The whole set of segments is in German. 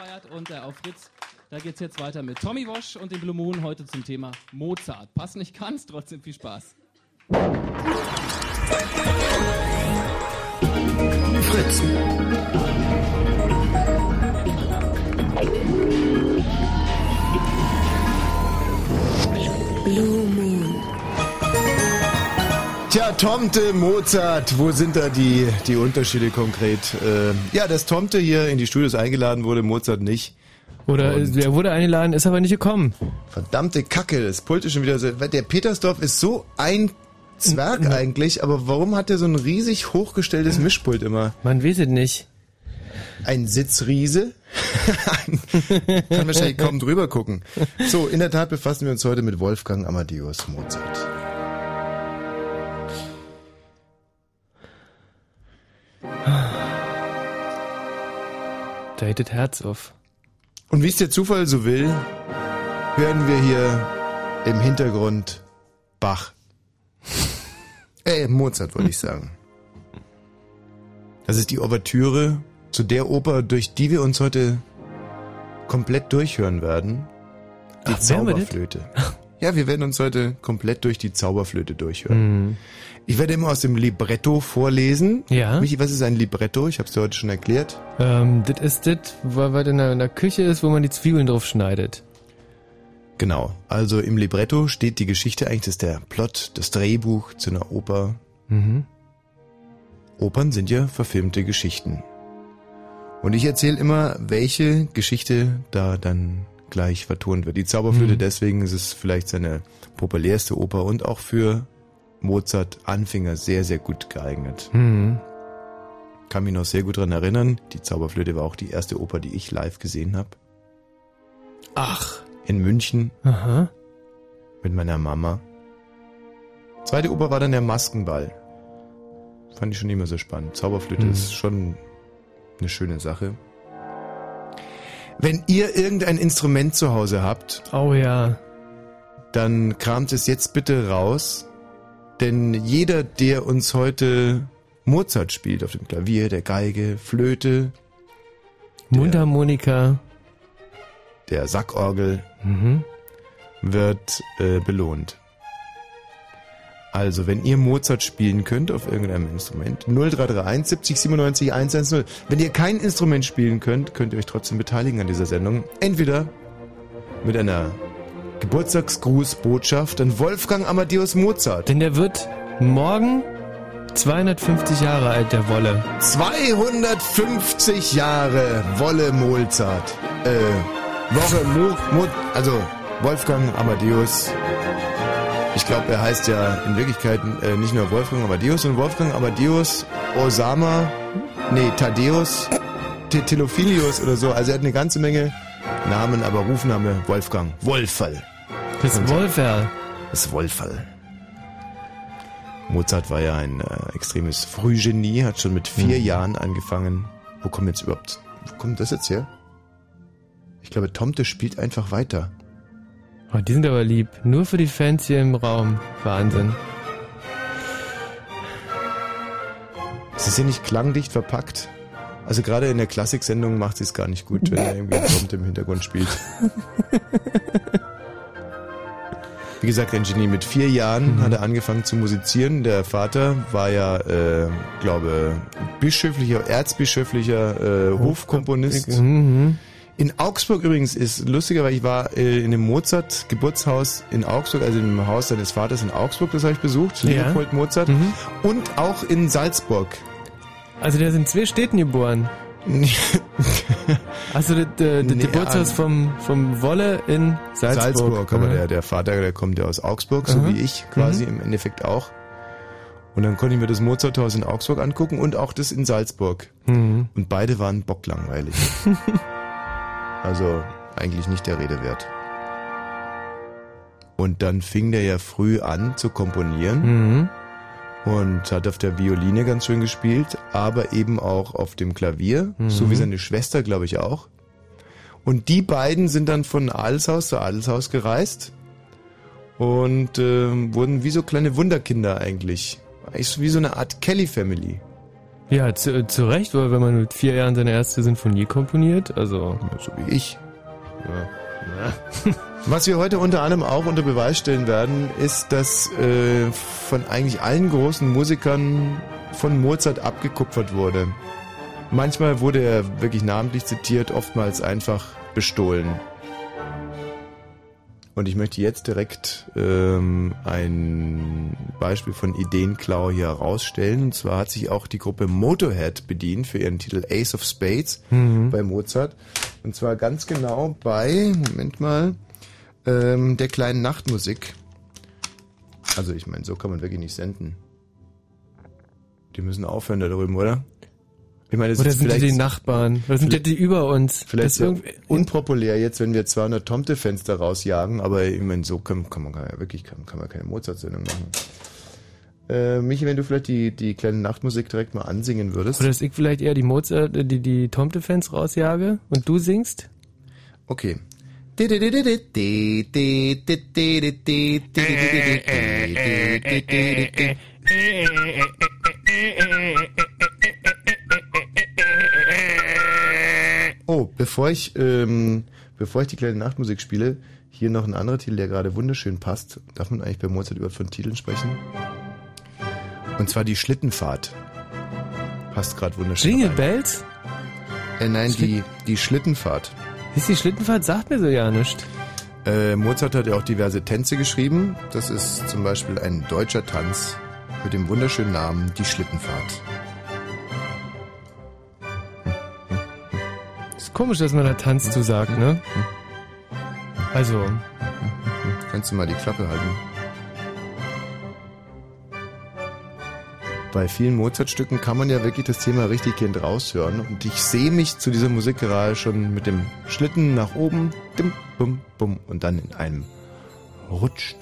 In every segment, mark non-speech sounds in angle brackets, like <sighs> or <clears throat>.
feiert und äh, auf Fritz, da geht's jetzt weiter mit Tommy Wosch und dem Blue Moon heute zum Thema Mozart. Pass nicht ganz, trotzdem viel Spaß. Fritz. Blue. Tja, Tomte, Mozart, wo sind da die, die Unterschiede konkret? Äh, ja, dass Tomte hier in die Studios eingeladen wurde, Mozart nicht. Oder Und- er wurde eingeladen, ist aber nicht gekommen. Verdammte Kacke, das Pult ist schon wieder so. Der Petersdorf ist so ein Zwerg eigentlich, aber warum hat er so ein riesig hochgestelltes Mischpult immer? Man weiß es nicht. Ein Sitzriese? <laughs> Kann wahrscheinlich kaum drüber gucken. So, in der Tat befassen wir uns heute mit Wolfgang Amadeus Mozart. Da hättet Herz auf. Und wie es der Zufall so will, hören wir hier im Hintergrund Bach. <laughs> Äh, Mozart wollte ich sagen. Das ist die Ouvertüre zu der Oper, durch die wir uns heute komplett durchhören werden. Die Ach? Zauberflöte. <laughs> Ja, wir werden uns heute komplett durch die Zauberflöte durchhören. Ich werde immer aus dem Libretto vorlesen. Ja. Michi, was ist ein Libretto? Ich habe es dir heute schon erklärt. Ähm, das ist das, weil was in der, in der Küche ist, wo man die Zwiebeln drauf schneidet. Genau. Also im Libretto steht die Geschichte eigentlich, das ist der Plot, das Drehbuch zu einer Oper. Mhm. Opern sind ja verfilmte Geschichten. Und ich erzähle immer, welche Geschichte da dann gleich vertont wird. Die Zauberflöte, Mhm. deswegen ist es vielleicht seine populärste Oper und auch für Mozart Anfänger sehr, sehr gut geeignet. Mhm. Kann mich noch sehr gut dran erinnern. Die Zauberflöte war auch die erste Oper, die ich live gesehen habe. Ach. In München. Aha. Mit meiner Mama. Zweite Oper war dann der Maskenball. Fand ich schon immer so spannend. Zauberflöte Mhm. ist schon eine schöne Sache. Wenn ihr irgendein Instrument zu Hause habt, Oh ja. dann kramt es jetzt bitte raus, denn jeder, der uns heute Mozart spielt auf dem Klavier, der Geige, Flöte, Mundharmonika. der Sackorgel, Mhm. wird äh, belohnt. Also, wenn ihr Mozart spielen könnt auf irgendeinem Instrument, 0331 70 97 110. Wenn ihr kein Instrument spielen könnt, könnt ihr euch trotzdem beteiligen an dieser Sendung. Entweder mit einer Geburtstagsgrußbotschaft an Wolfgang Amadeus Mozart. Denn der wird morgen 250 Jahre alt, der Wolle. 250 Jahre Wolle Mozart. Äh, Woche Mo, Mo, also Wolfgang Amadeus. Ich glaube, er heißt ja in Wirklichkeit äh, nicht nur Wolfgang Amadeus, sondern Wolfgang Amadeus Osama, nee, Thaddeus, Te- Telophilius oder so. Also er hat eine ganze Menge Namen, aber Rufname Wolfgang. Wolferl. Das Und- Wolferl. Das Wolferl. Mozart war ja ein äh, extremes Frühgenie, hat schon mit vier Mhm. Jahren angefangen. Wo kommt jetzt überhaupt, wo kommt das jetzt her? Ich glaube, Tomte spielt einfach weiter. Oh, die sind aber lieb. Nur für die Fans hier im Raum. Wahnsinn. Es ist ja nicht klangdicht verpackt. Also gerade in der Klassiksendung macht sie es gar nicht gut, wenn er irgendwie ein Tomte im Hintergrund spielt. Wie gesagt, ein Genie. Mit vier Jahren Mhm. hat er angefangen zu musizieren. Der Vater war ja, äh, glaube, bischöflicher, erzbischöflicher äh, Hofkomponist. Mhm. In Augsburg übrigens ist lustiger, weil ich war äh, in dem Mozart-Geburtshaus in Augsburg, also im Haus seines Vaters in Augsburg, das habe ich besucht, Ja. Leopold Mozart. Mhm. Und auch in Salzburg. Also der ist in zwei Städten geboren. <laughs> Also das, das Nee, Geburtshaus vom, vom Wolle in Salzburg. Salzburg, aber Mhm. der, der Vater, der kommt ja aus Augsburg, so Aha. wie ich quasi im Endeffekt auch. Und dann konnte ich mir das Mozarthaus in Augsburg angucken und auch das in Salzburg. Mhm. Und beide waren bocklangweilig. <laughs> also eigentlich nicht der Rede wert. Und dann fing der ja früh an zu komponieren Mhm. und hat auf der Violine ganz schön gespielt, aber eben auch auf dem Klavier, Mhm. so wie seine Schwester, glaube ich, auch. Und die beiden sind dann von Adelshaus zu Adelshaus gereist und ähm, wurden wie so kleine Wunderkinder eigentlich. So wie so eine Art Kelly Family. Ja, zu, zu Recht, weil wenn man mit vier Jahren seine erste Sinfonie komponiert, also. So wie ich. Ja. <laughs> Was wir heute unter anderem auch unter Beweis stellen werden, ist, dass äh, von eigentlich allen großen Musikern von Mozart abgekupfert wurde. Manchmal wurde er wirklich namentlich zitiert, oftmals einfach bestohlen. Und ich möchte jetzt direkt ähm, ein Beispiel von Ideenklau hier herausstellen. Und zwar hat sich auch die Gruppe Motorhead bedient für ihren Titel Ace of Spades Mhm. bei Mozart. Und zwar ganz genau bei, Moment mal, ähm, der kleinen Nachtmusik. Also ich meine, so kann man wirklich nicht senden. Die müssen aufhören da drüben, oder? Ich meine, das Oder sind die die Nachbarn? Oder sind die, die über uns? Vielleicht irgendwie- unpopulär jetzt, wenn wir 200 Tomte-Fenster rausjagen, aber ich meine, so kann, kann man ja wirklich kann, kann man keine Mozart-Sendung machen. Äh, Michi, wenn du vielleicht die, die kleine Nachtmusik direkt mal ansingen würdest. Oder dass ich vielleicht eher die Mozart, äh, die, die Tomte-Fans rausjage und du singst? Okay. Oh, bevor ich, ähm, bevor ich die kleine Nachtmusik spiele, hier noch ein anderer Titel, der gerade wunderschön passt. Darf man eigentlich bei Mozart über von Titeln sprechen? Und zwar die Schlittenfahrt. Passt gerade wunderschön. Jingle. Bells? Äh, nein, die, die Schlittenfahrt. Ist die Schlittenfahrt? Sagt mir so ja nicht. Äh, Mozart hat ja auch diverse Tänze geschrieben. Das ist zum Beispiel ein deutscher Tanz mit dem wunderschönen Namen Die Schlittenfahrt. Komisch, dass man da Tanz zu sagt, ne? Also, Kannst du mal die Klappe halten? Bei vielen Mozart-Stücken kann man ja wirklich das Thema richtig gehend raushören. Und ich sehe mich zu dieser Musik gerade schon mit dem Schlitten nach oben, dim, bum, bum, und dann in einem Rutsch.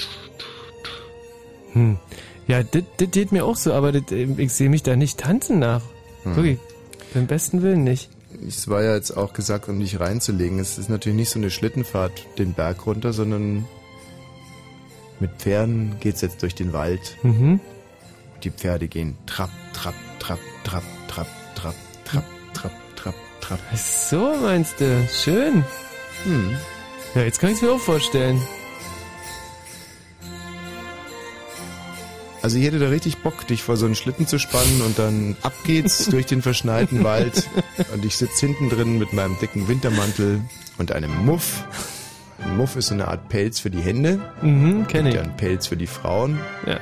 hm. Ja, das geht mir auch so, aber äh, ich sehe mich da nicht tanzen nach. Hm. Wirklich. Beim besten Willen nicht. Es war ja jetzt auch gesagt, um dich reinzulegen. Es ist natürlich nicht so eine Schlittenfahrt den Berg runter, sondern mit Pferden geht's jetzt durch den Wald. Mhm. Die Pferde gehen trapp, trapp, trapp, trapp, trapp, trapp, trapp, trapp, trapp, trapp. Ach So meinst du. Schön. Hm. Ja, jetzt kann ich mir auch vorstellen. Also ich hätte da richtig Bock, dich vor so einen Schlitten zu spannen und dann ab geht's <laughs> durch den verschneiten Wald und ich sitz hinten drin mit meinem dicken Wintermantel und einem Muff. Ein Muff ist so eine Art Pelz für die Hände. Mhm, kenne ich. Ja, ein Pelz für die Frauen. Ja.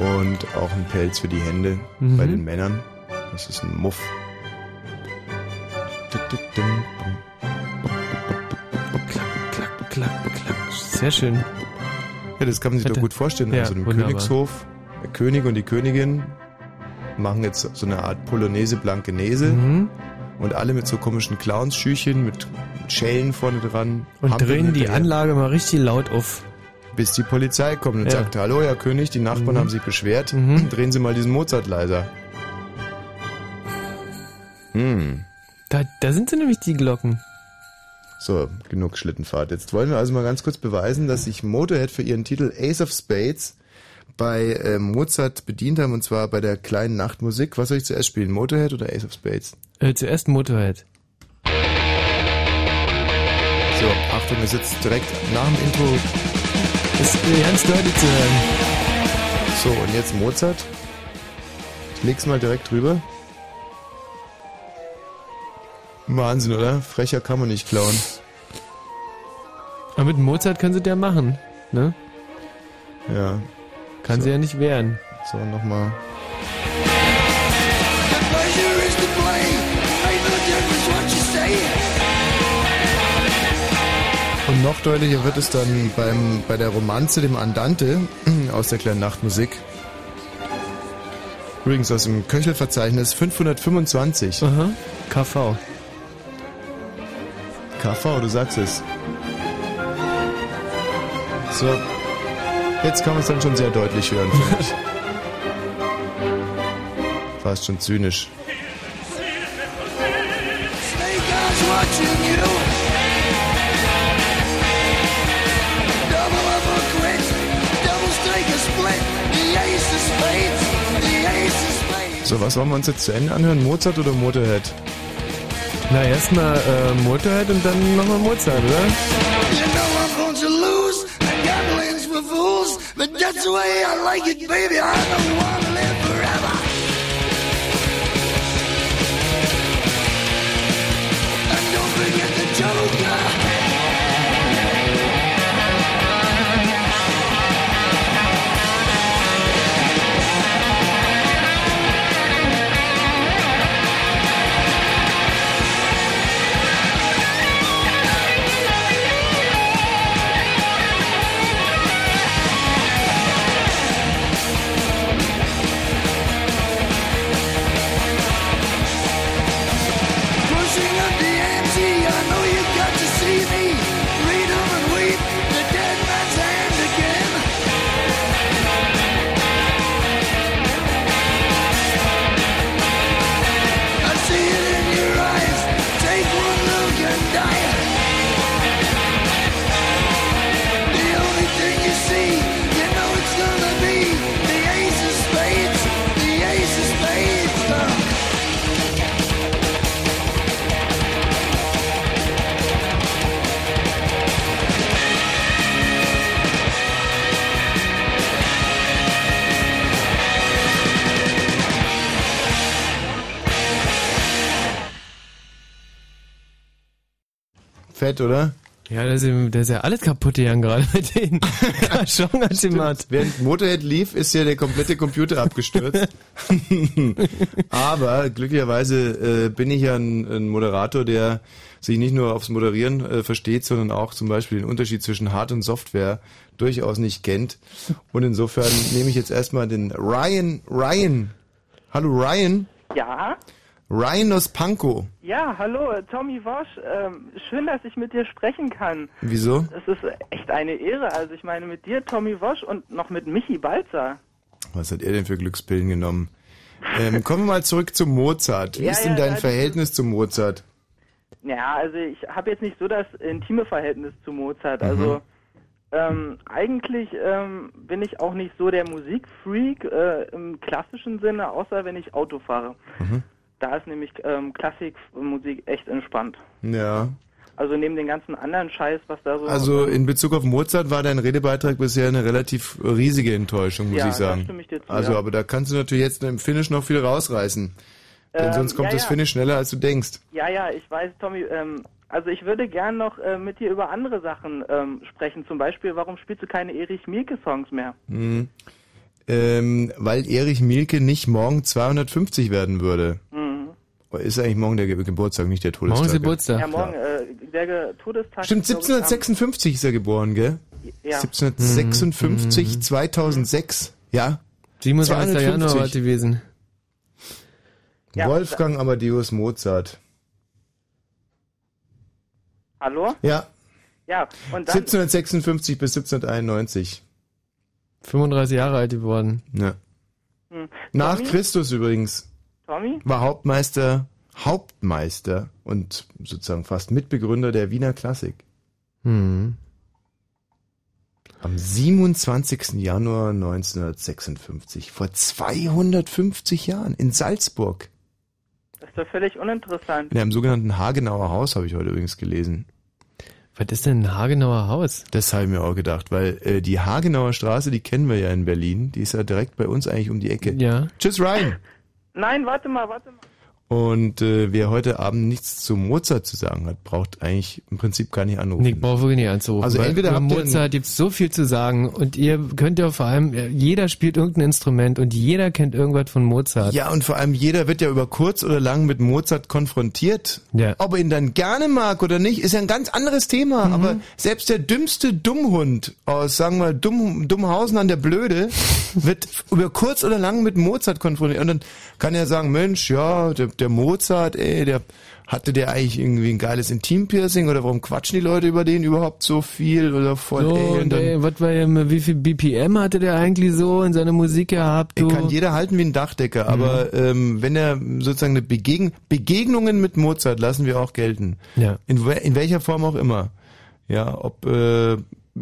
Und auch ein Pelz für die Hände Mhm. bei den Männern. Das ist ein Muff. Klack, klack, klack, klack. Sehr schön. Ja, das kann man sich Bitte. doch gut vorstellen. Ja, also im. Königshof, der König und die Königin machen jetzt so eine Art Polonaise Blankenese Mhm. und alle mit so komischen Clownsschüchen mit Schellen vorne dran. Und hampeln drehen die hinterher, Anlage mal richtig laut auf. Bis die Polizei kommt und Ja. sagt, hallo Herr König, die Nachbarn Mhm. haben sich beschwert, Mhm. drehen Sie mal diesen Mozart leiser. Hm. Da, da sind sie nämlich die Glocken. So, genug Schlittenfahrt. Jetzt wollen wir also mal ganz kurz beweisen, dass sich Motorhead für ihren Titel Ace of Spades bei äh, Mozart bedient haben, und zwar bei der kleinen Nachtmusik. Was soll ich zuerst spielen, Motorhead oder Ace of Spades? Äh, zuerst Motorhead. So, Achtung, es ist jetzt direkt nach dem Intro. Ist ganz deutlich zu hören. So, und jetzt Mozart. Ich leg's mal direkt drüber. Wahnsinn, oder? Frecher kann man nicht klauen. Aber mit Mozart können sie der machen, ne? Ja. Kann sie ja nicht wehren. So, nochmal. Und noch deutlicher wird es dann beim, bei der Romanze, dem Andante <clears throat> aus der kleinen Nachtmusik. Übrigens aus dem Köchelverzeichnis 525. Aha. KV. KV, du sagst es. So. Jetzt kann man es dann schon sehr deutlich hören, finde ich. <laughs> Fast schon zynisch. So, was wollen wir uns jetzt zu Ende anhören? Mozart oder Motorhead? Na, erstmal äh, Motorhead und dann nochmal Mozart, oder? You know. But that's the way I like it, baby. I don't want to live Fett, oder? Ja, das ist, ja- das ist ja alles kaputt gegangen gerade <laughs> mit den Schon Während Motorhead lief, ist ja der komplette Computer abgestürzt. <laughs> Aber glücklicherweise äh, bin ich ja ein, ein Moderator, der sich nicht nur aufs Moderieren äh, versteht, sondern auch zum Beispiel den Unterschied zwischen Hard- und Software durchaus nicht kennt. Und insofern nehme ich jetzt erstmal den Ryan, Ryan. Hallo Ryan. Ja, Ryan aus Pankow. ja, hallo, Tommy Wosch. Ähm, schön, dass ich mit dir sprechen kann. Wieso? Es ist echt eine Ehre. Also ich meine mit dir, Tommy Wosch und noch mit Michi Balzer. Was hat er denn für Glückspillen genommen? Ähm, <laughs> kommen wir mal zurück zu Mozart. Wie Ja, ist denn dein ja, Verhältnis zu Mozart? Ja, also ich habe jetzt nicht so das intime Verhältnis zu Mozart. Also ähm, eigentlich ähm, bin ich auch nicht so der Musikfreak äh, im klassischen Sinne, außer wenn ich Auto fahre. Da ist nämlich ähm, Klassikmusik echt entspannt. Ja. Also neben den ganzen anderen Scheiß, was da so... Also in Bezug auf Mozart war dein Redebeitrag bisher eine relativ riesige Enttäuschung, muss Ja, ich sagen. da stimme ich dir zu, also, ja. aber da kannst du natürlich jetzt im Finish noch viel rausreißen. Denn Ähm, sonst kommt ja, das. Finish schneller, als du denkst. Ja, ja, ich weiß, Tommy. Ähm, also ich würde gern noch äh, mit dir über andere Sachen ähm, sprechen. Zum Beispiel, warum spielst du keine Erich Mielke-Songs mehr? Mhm. Ähm, weil Erich Mielke nicht morgen 250 werden würde. Mhm. Ist eigentlich morgen der Ge Geburtstag, nicht der Todestag? Morgen ist Geburtstag. Ja, morgen, äh, der Ge Todestag... Stimmt, ist, glaub ich, am- 1756 ist er geboren, gell? Ja. 1756, 2006, ja? 27. Januar 250. war gewesen. Ja, Wolfgang Amadeus Mozart. Hallo? Ja, Ja, und dann... 1756 bis 1791. 35 Jahre alt geworden. Ja. Hm, Nach? Christus übrigens Tommy? war Hauptmeister, Hauptmeister und sozusagen fast Mitbegründer der Wiener Klassik. Hm. Am 27. Januar 1956, vor 250 Jahren, in Salzburg. Das ist doch völlig uninteressant. In einem sogenannten Hagenauer Haus habe ich heute übrigens gelesen. Was ist denn ein Hagenauer Haus? Das habe ich mir auch gedacht, weil äh, die Hagenauer Straße, die kennen wir ja in Berlin. Die ist ja direkt bei uns eigentlich um die Ecke. Ja. Tschüss, Ryan. <laughs> Nein, warte mal, warte mal. Und äh, wer heute Abend nichts zu Mozart zu sagen hat, braucht eigentlich im Prinzip gar nicht anrufen. Nee, ich brauche wirklich nicht anzurufen. Also entweder habt Mozart gibt's so viel zu sagen und ihr könnt ja vor allem, jeder spielt irgendein Instrument und jeder kennt irgendwas von Mozart. Ja, und vor allem jeder wird ja über kurz oder lang mit Mozart konfrontiert. Ja. Ob er ihn dann gerne mag oder nicht, ist ja ein ganz anderes Thema. Aber selbst der dümmste Dummhund aus, sagen wir, Dumm, Dummhausen an der Blöde <laughs> wird über kurz oder lang mit Mozart konfrontiert. Und dann kann er sagen, Mensch, ja, der, der Mozart, ey, der hatte der eigentlich irgendwie ein geiles Intimpiercing oder warum quatschen die Leute über den überhaupt so viel oder voll, So, ey, und dann, ey, was war wie viel BPM hatte der eigentlich so in seiner Musik gehabt? Du? Kann jeder halten wie ein Dachdecker, aber ähm, wenn er sozusagen eine Begegn Begegnungen mit Mozart lassen wir auch gelten. Ja. In, in welcher Form auch immer. Ja, ob äh,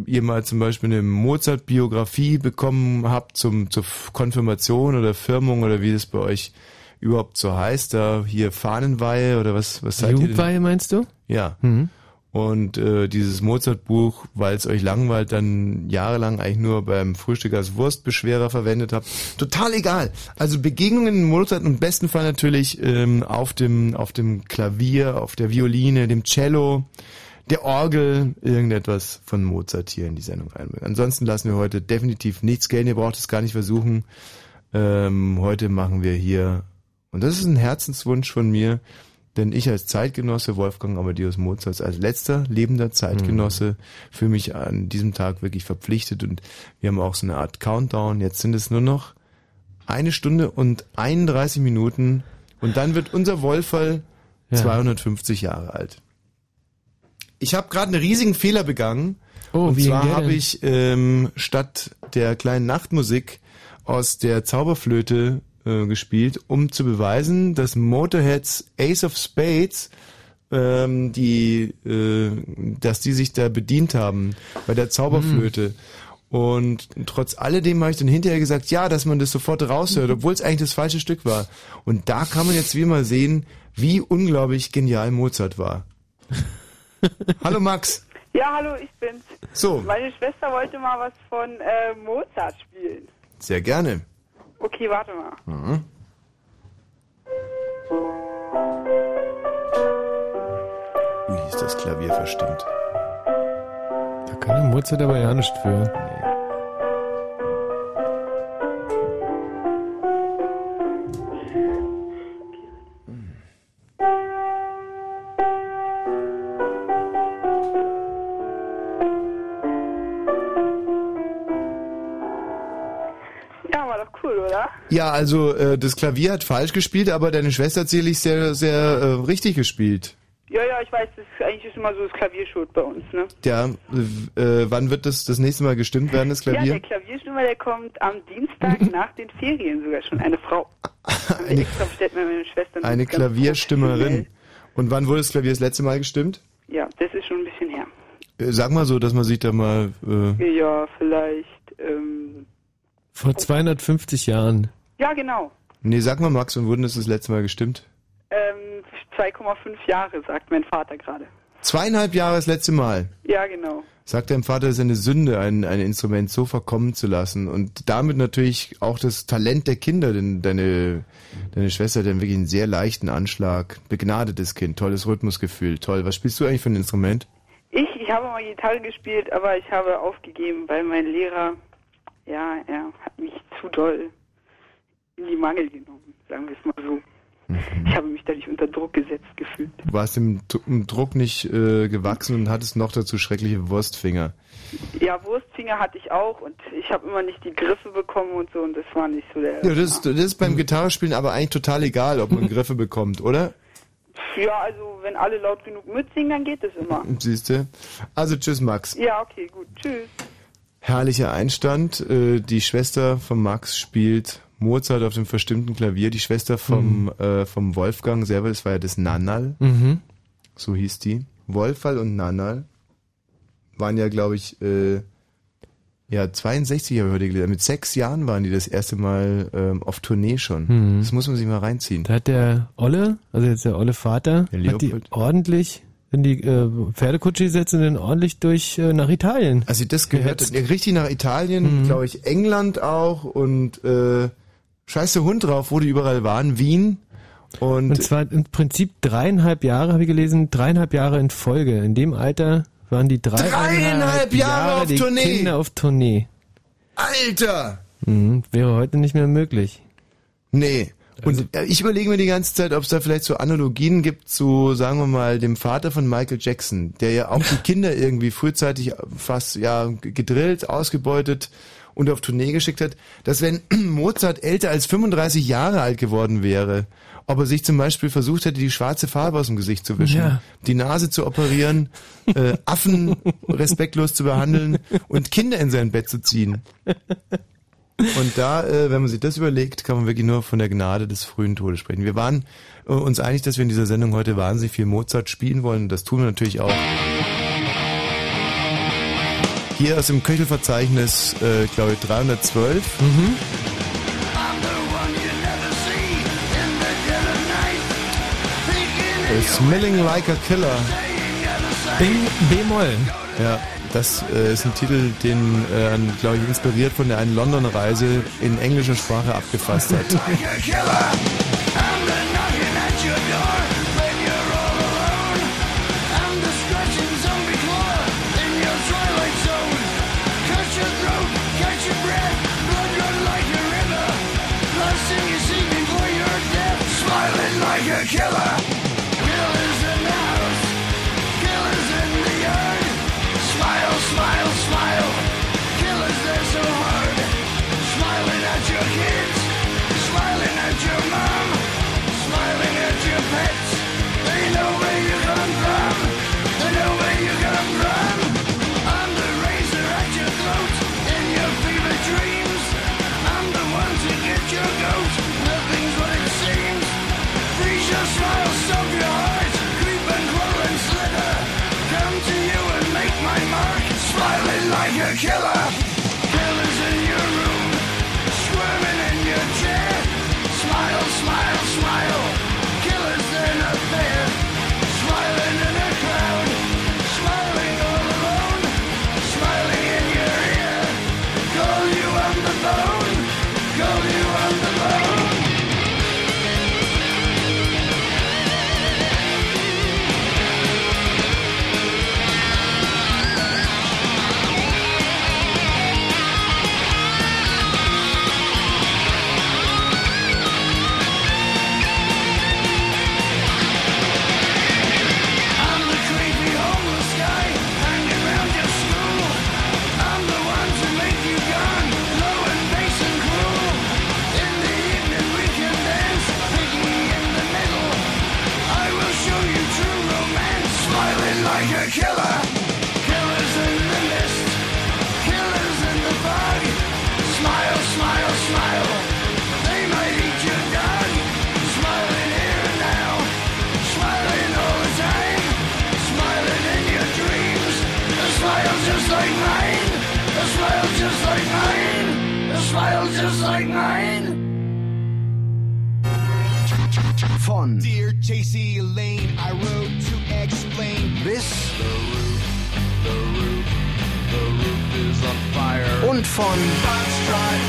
ihr mal zum Beispiel eine Mozart-Biografie bekommen habt zum, zur Konfirmation oder Firmung oder wie das bei euch überhaupt so heißt, da hier Fahnenweihe oder was, was seid? Jugendweihe meinst du? Ja. Mhm. Und äh, dieses Mozart-Buch, weil es euch langweilt, dann jahrelang eigentlich nur beim Frühstück als Wurstbeschwerer verwendet habt. Total egal. Also Begegnungen in Mozart und im besten Fall natürlich ähm, auf dem auf dem Klavier, auf der Violine, dem Cello, der Orgel, irgendetwas von Mozart hier in die Sendung einbringen. Ansonsten lassen wir heute definitiv nichts gelten. Ihr braucht es gar nicht versuchen. Ähm, heute machen wir hier, und das ist ein Herzenswunsch von mir, denn ich als Zeitgenosse Wolfgang Amadeus Mozart, als letzter lebender Zeitgenosse, fühle mich an diesem Tag wirklich verpflichtet und wir haben auch so eine Art Countdown. Jetzt sind es nur noch eine Stunde und 31 Minuten und dann wird unser Wolferl Ja. 250 Jahre alt. Ich habe gerade einen riesigen Fehler begangen. Oh, und wie zwar habe ich ähm, statt der kleinen Nachtmusik aus der Zauberflöte äh, gespielt, um zu beweisen, dass Motorheads Ace of Spades ähm, die, äh, dass die sich da bedient haben bei der Zauberflöte. Und trotz alledem habe ich dann hinterher gesagt, ja, dass man das sofort raushört, <laughs> obwohl es eigentlich das falsche Stück war. Und da kann man jetzt wie mal sehen, wie unglaublich genial Mozart war. <laughs> Hallo Max. Ja, hallo, ich bin's. So, Meine Schwester wollte mal was von äh, Mozart spielen. sehr gerne. Okay, warte mal. Ui, ist das Klavier verstimmt. Da kann der Mozart aber ja nicht für. Ja, Ja, also äh, das Klavier hat falsch gespielt, aber deine Schwester hat sicherlich sehr, sehr äh, richtig gespielt. Ja, ja, ich weiß, das ist eigentlich ist immer so das Klavierschuld bei uns, ne? Ja, äh, wann wird das das nächste Mal gestimmt werden, das Ja, Klavier? der Klavierstimmer, der kommt am Dienstag <laughs> nach den Ferien sogar schon. Eine Frau. Eine- extra bestellt mit meiner Schwester. Eine Klavierstimmerin. Und wann wurde das Klavier das letzte Mal gestimmt? Ja, das ist schon ein bisschen her. Äh, Sag mal so, dass man sich da mal... Äh, Ja, vielleicht, ähm, Vor 250 Jahren. Ja, genau. nee, sag mal Max, wann wurde das das letzte Mal gestimmt? Ähm, 2,5 Jahre, sagt mein Vater gerade. Zweieinhalb Jahre das letzte Mal. Ja, genau. Sagt deinem Vater, es ist eine Sünde, ein, ein Instrument so verkommen zu lassen. Und damit natürlich auch das Talent der Kinder, denn deine, deine Schwester hat ja wirklich einen sehr leichten Anschlag. Begnadetes Kind, tolles Rhythmusgefühl, toll. Was spielst du eigentlich für ein Instrument? Ich, ich habe mal Gitarre gespielt, aber ich habe aufgegeben, weil mein Lehrer, ja, er hat mich zu doll in die Mangel genommen, sagen wir es mal so. Ich habe mich dadurch unter Druck gesetzt gefühlt. Du warst dem, Dru- dem Druck nicht äh, gewachsen und hattest noch dazu schreckliche Wurstfinger. Ja, Wurstfinger hatte ich auch und ich habe immer nicht die Griffe bekommen und so und das war nicht so der. Ja, das, ist- das ist beim Gitarrespielen aber eigentlich total egal, ob man <laughs> Griffe bekommt, oder? Ja, also wenn alle laut genug mitsingen, dann geht es immer. Siehst du? Also tschüss Max. Ja, okay, gut. Tschüss. Herrlicher Einstand. Äh, die Schwester von Max spielt Mozart auf dem verstimmten Klavier. Die Schwester vom, äh, vom Wolfgang selber, das war ja das Nannal, Mhm. so hieß die. Wolfall und Nannal waren ja, glaube ich, äh, ja, 62 habe ich heute gelesen. Mit sechs Jahren waren die das erste Mal ähm, auf Tournee schon. Mhm. Das muss man sich mal reinziehen. Da hat der Olle, also jetzt der Olle Vater, Der hat die ordentlich in die äh, Pferdekutsche gesetzt und dann ordentlich durch äh, nach Italien. Als ich das gehört richtig nach Italien, Mhm. glaube ich, England auch und äh, scheiße Hund drauf, wo die überall waren, Wien. Und, Und zwar im Prinzip dreieinhalb Jahre, habe ich gelesen, dreieinhalb Jahre in Folge. In dem Alter waren die dreieinhalb, Dreieinhalb Jahre auf die Tournee. Kinder auf Tournee. Alter! Mhm, wäre heute nicht mehr möglich. Nee. Und äh, ich überlege mir die ganze Zeit, ob es da vielleicht so Analogien gibt zu, sagen wir mal, dem Vater von Michael Jackson, der ja auch die <laughs> Kinder irgendwie frühzeitig fast ja gedrillt, ausgebeutet und auf Tournee geschickt hat, dass wenn <clears throat> Mozart älter als 35 Jahre alt geworden wäre, ob er sich zum Beispiel versucht hätte, die schwarze Farbe aus dem Gesicht zu wischen, Ja. die Nase zu operieren, äh, <laughs> Affen respektlos zu behandeln und Kinder in sein Bett zu ziehen. Und da, äh, wenn man sich das überlegt, kann man wirklich nur von der Gnade des frühen Todes sprechen. Wir waren äh, uns einig, dass wir in dieser Sendung heute wahnsinnig viel Mozart spielen wollen. Das tun wir natürlich auch. Hier aus dem Köchelverzeichnis, äh, glaube ich, 312. Mhm. Äh, Smelling Like a Killer. B-Moll. Ja, das äh, ist ein Titel, den, äh, glaube ich, inspiriert von der einen London-Reise in englischer Sprache abgefasst hat. <laughs> <laughs> a killer. Killer. JC Lane, I wrote to explain bis the roof, the roof, the roof is on fire. und von Foxtrot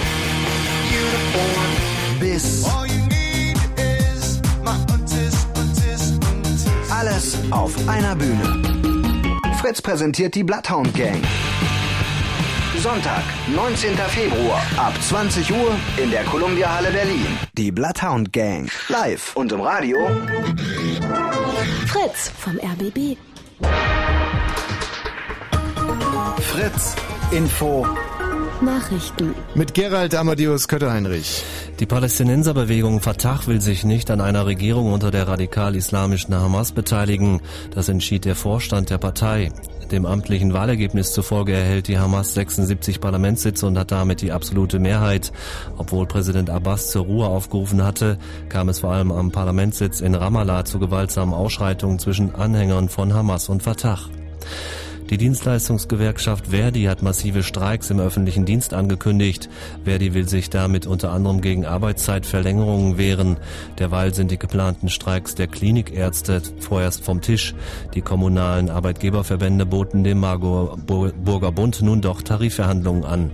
uniform. bis All you need is my untis, untis, untis. alles auf einer Bühne. Fritz präsentiert die Bloodhound Gang. Sonntag, 19. Februar ab 20 Uhr in der Columbia Halle Berlin. Die Bloodhound Gang. Live und im Radio Fritz vom RBB. Fritz Info Nachrichten. Mit Gerald Amadeus Kötterheinrich. Die Palästinenserbewegung Fatah will sich nicht an einer Regierung unter der radikal-islamischen Hamas beteiligen. Das entschied der Vorstand der Partei. Dem amtlichen Wahlergebnis zufolge erhält die Hamas 76 Parlamentssitze und hat damit die absolute Mehrheit. Obwohl Präsident Abbas zur Ruhe aufgerufen hatte, kam es vor allem am Parlamentssitz in Ramallah zu gewaltsamen Ausschreitungen zwischen Anhängern von Hamas und Fatah. Die Dienstleistungsgewerkschaft Verdi hat massive Streiks im öffentlichen Dienst angekündigt. Verdi will sich damit unter anderem gegen Arbeitszeitverlängerungen wehren. Derweil sind die geplanten Streiks der Klinikärzte vorerst vom Tisch. Die kommunalen Arbeitgeberverbände boten dem Marburger Bund nun doch Tarifverhandlungen an.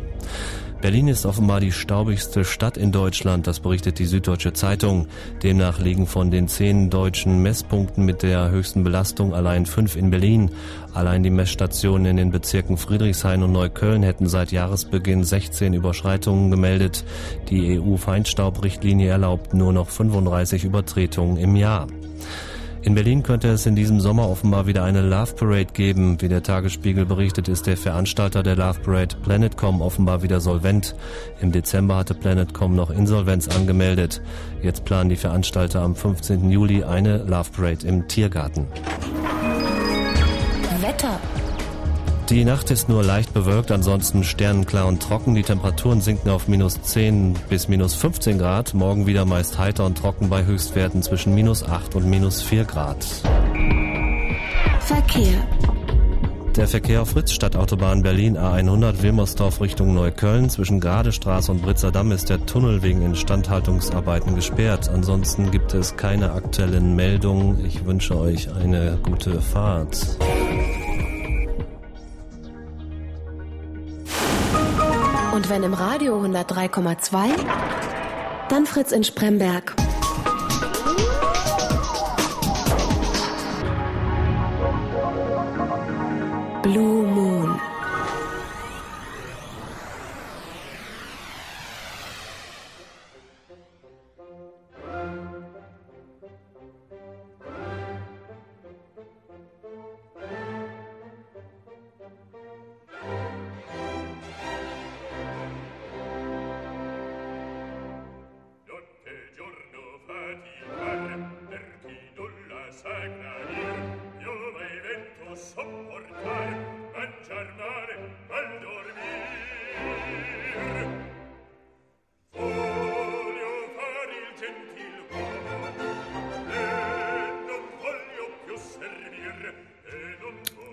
Berlin ist offenbar die staubigste Stadt in Deutschland, das berichtet die Süddeutsche Zeitung. Demnach liegen von den zehn deutschen Messpunkten mit der höchsten Belastung allein fünf in Berlin. Allein die Messstationen in den Bezirken Friedrichshain und Neukölln hätten seit Jahresbeginn 16 Überschreitungen gemeldet. Die EU-Feinstaubrichtlinie erlaubt nur noch 35 Übertretungen im Jahr. In Berlin könnte es in diesem Sommer offenbar wieder eine Love Parade geben. Wie der Tagesspiegel berichtet, ist der Veranstalter der Love Parade Planetcom offenbar wieder solvent. Im Dezember hatte Planetcom noch Insolvenz angemeldet. Jetzt planen die Veranstalter am 15. Juli eine Love Parade im Tiergarten. Wetter. Die Nacht ist nur leicht bewölkt, ansonsten sternenklar und trocken. Die Temperaturen sinken auf minus 10 bis minus 15 Grad. Morgen wieder meist heiter und trocken bei Höchstwerten zwischen minus 8 und minus 4 Grad. Verkehr. Der Verkehr auf Fritz Stadtautobahn Berlin A100 Wilmersdorf Richtung Neukölln zwischen Gradestraße und Britzer Damm ist der Tunnel wegen Instandhaltungsarbeiten gesperrt. Ansonsten gibt es keine aktuellen Meldungen. Ich wünsche euch eine gute Fahrt. Und wenn im Radio 103,2, dann Fritz in Spremberg. Blue Moon.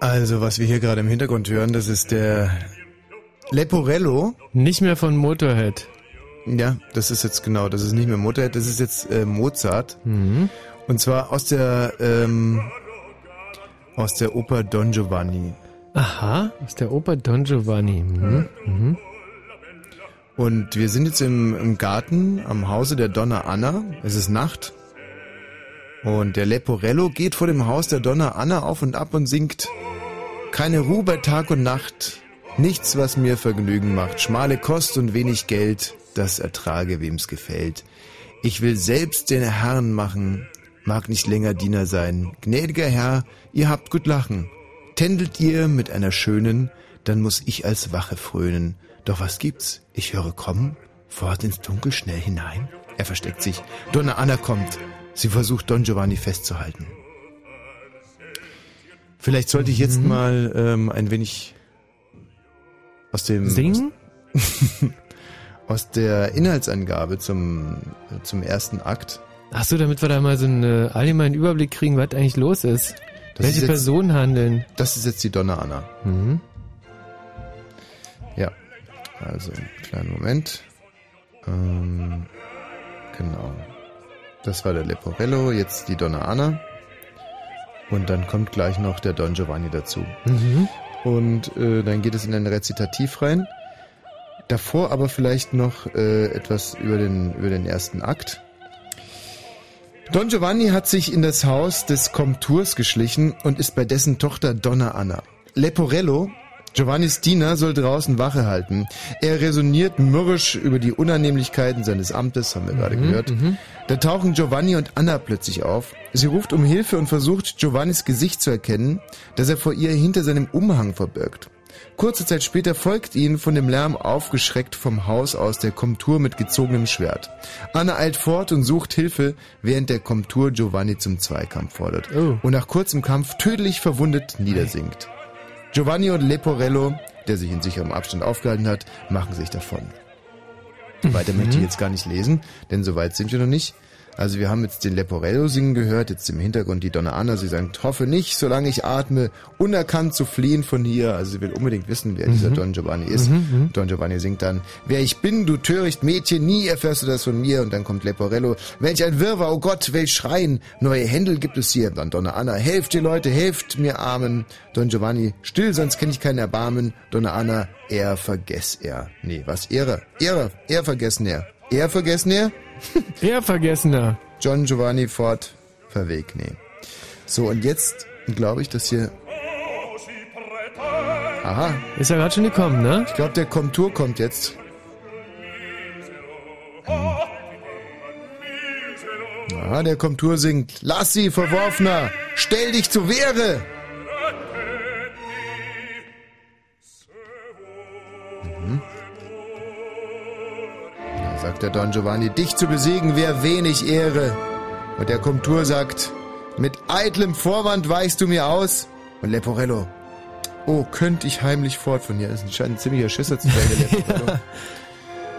Also, was wir hier gerade im Hintergrund hören, das ist der Leporello. Nicht mehr von Motorhead. Ja, das ist jetzt genau, das ist nicht mehr Motorhead, das ist jetzt äh, Mozart. Mhm. Und zwar aus der ähm, aus der Oper Don Giovanni. Aha, aus der Oper Don Giovanni. Mhm. Mhm. Und wir sind jetzt im, im Garten am Hause der Donna Anna. Es ist Nacht. Und der Leporello geht vor dem Haus der Donna Anna auf und ab und singt Keine Ruhe bei Tag und Nacht, nichts, was mir Vergnügen macht, schmale Kost und wenig Geld, das ertrage, wem's gefällt. Ich will selbst den Herrn machen, mag nicht länger Diener sein. Gnädiger Herr, ihr habt gut lachen. Tändelt ihr mit einer schönen, dann muss ich als Wache frönen. Doch was gibt's? Ich höre kommen, fort ins Dunkel schnell hinein. Er versteckt sich. Donna Anna kommt. Sie versucht Don Giovanni festzuhalten. Vielleicht sollte ich jetzt mal ähm, ein wenig aus dem Singen? <laughs> aus der Inhaltsangabe zum zum ersten Akt. Ach so, damit wir da mal so einen äh, allgemeinen Überblick kriegen, was eigentlich los ist. Das Welche ist jetzt- Personen handeln? Das ist jetzt die Donna Anna. Mhm. Ja, also kleinen Moment. Ähm, genau. Das war der Leporello, jetzt die Donna Anna. Und dann kommt gleich noch der Don Giovanni dazu. Mhm. Und äh, dann geht es in ein Rezitativ rein. Davor aber vielleicht noch äh, etwas über den, über den ersten Akt. Don Giovanni hat sich in das Haus des Komturs geschlichen und ist bei dessen Tochter Donna Anna. Leporello, Giovannis Diener, soll draußen Wache halten. Er resoniert mürrisch über die Unannehmlichkeiten seines Amtes, haben wir gerade Mhm, gehört. Da tauchen Giovanni und Anna plötzlich auf. Sie ruft um Hilfe und versucht, Giovannis Gesicht zu erkennen, das er vor ihr hinter seinem Umhang verbirgt. Kurze Zeit später folgt ihnen von dem Lärm aufgeschreckt vom Haus aus der Komtur mit gezogenem Schwert. Anna eilt fort und sucht Hilfe, während der Komtur Giovanni zum Zweikampf fordert und nach kurzem Kampf tödlich verwundet niedersinkt. Giovanni und Leporello, der sich in sicherem Abstand aufgehalten hat, machen sich davon. Weiter möchte ich jetzt gar nicht lesen, denn so weit sind wir noch nicht. Also wir haben jetzt den Leporello singen gehört, jetzt im Hintergrund die Donna Anna, sie sagt, hoffe nicht, solange ich atme, unerkannt zu fliehen von hier. Also sie will unbedingt wissen, wer dieser Mhm. Don Giovanni ist. Mhm, Don Giovanni singt dann, wer ich bin, du töricht Mädchen, nie erfährst du das von mir. Und dann kommt Leporello, welch ein Wirrwarr, oh Gott, welch Schreien, neue Händel gibt es hier. Dann Donna Anna, helft ihr Leute, helft mir Armen. Don Giovanni, still, sonst kenn ich keinen Erbarmen. Donna Anna, er vergess er. Nee, was, Ehre, Ehre, er vergessen er. Er vergessen er? <laughs> er vergessener. John Giovanni Ford verweg, nee. So, und jetzt glaube ich, dass hier... Aha. Ist ja gerade schon gekommen, ne? Ich glaube, der Komtur kommt jetzt. Aha, der Komtur singt. Lass sie, Verworfener! Stell dich zu Wehre! Sagt der Don Giovanni, dich zu besiegen wäre wenig Ehre. Und der Komtur sagt, mit eitlem Vorwand weichst du mir aus. Und Leporello, oh, könnte ich heimlich fort von hier. Das scheint ein ziemlicher Schisser zu sein, der <laughs> Leporello.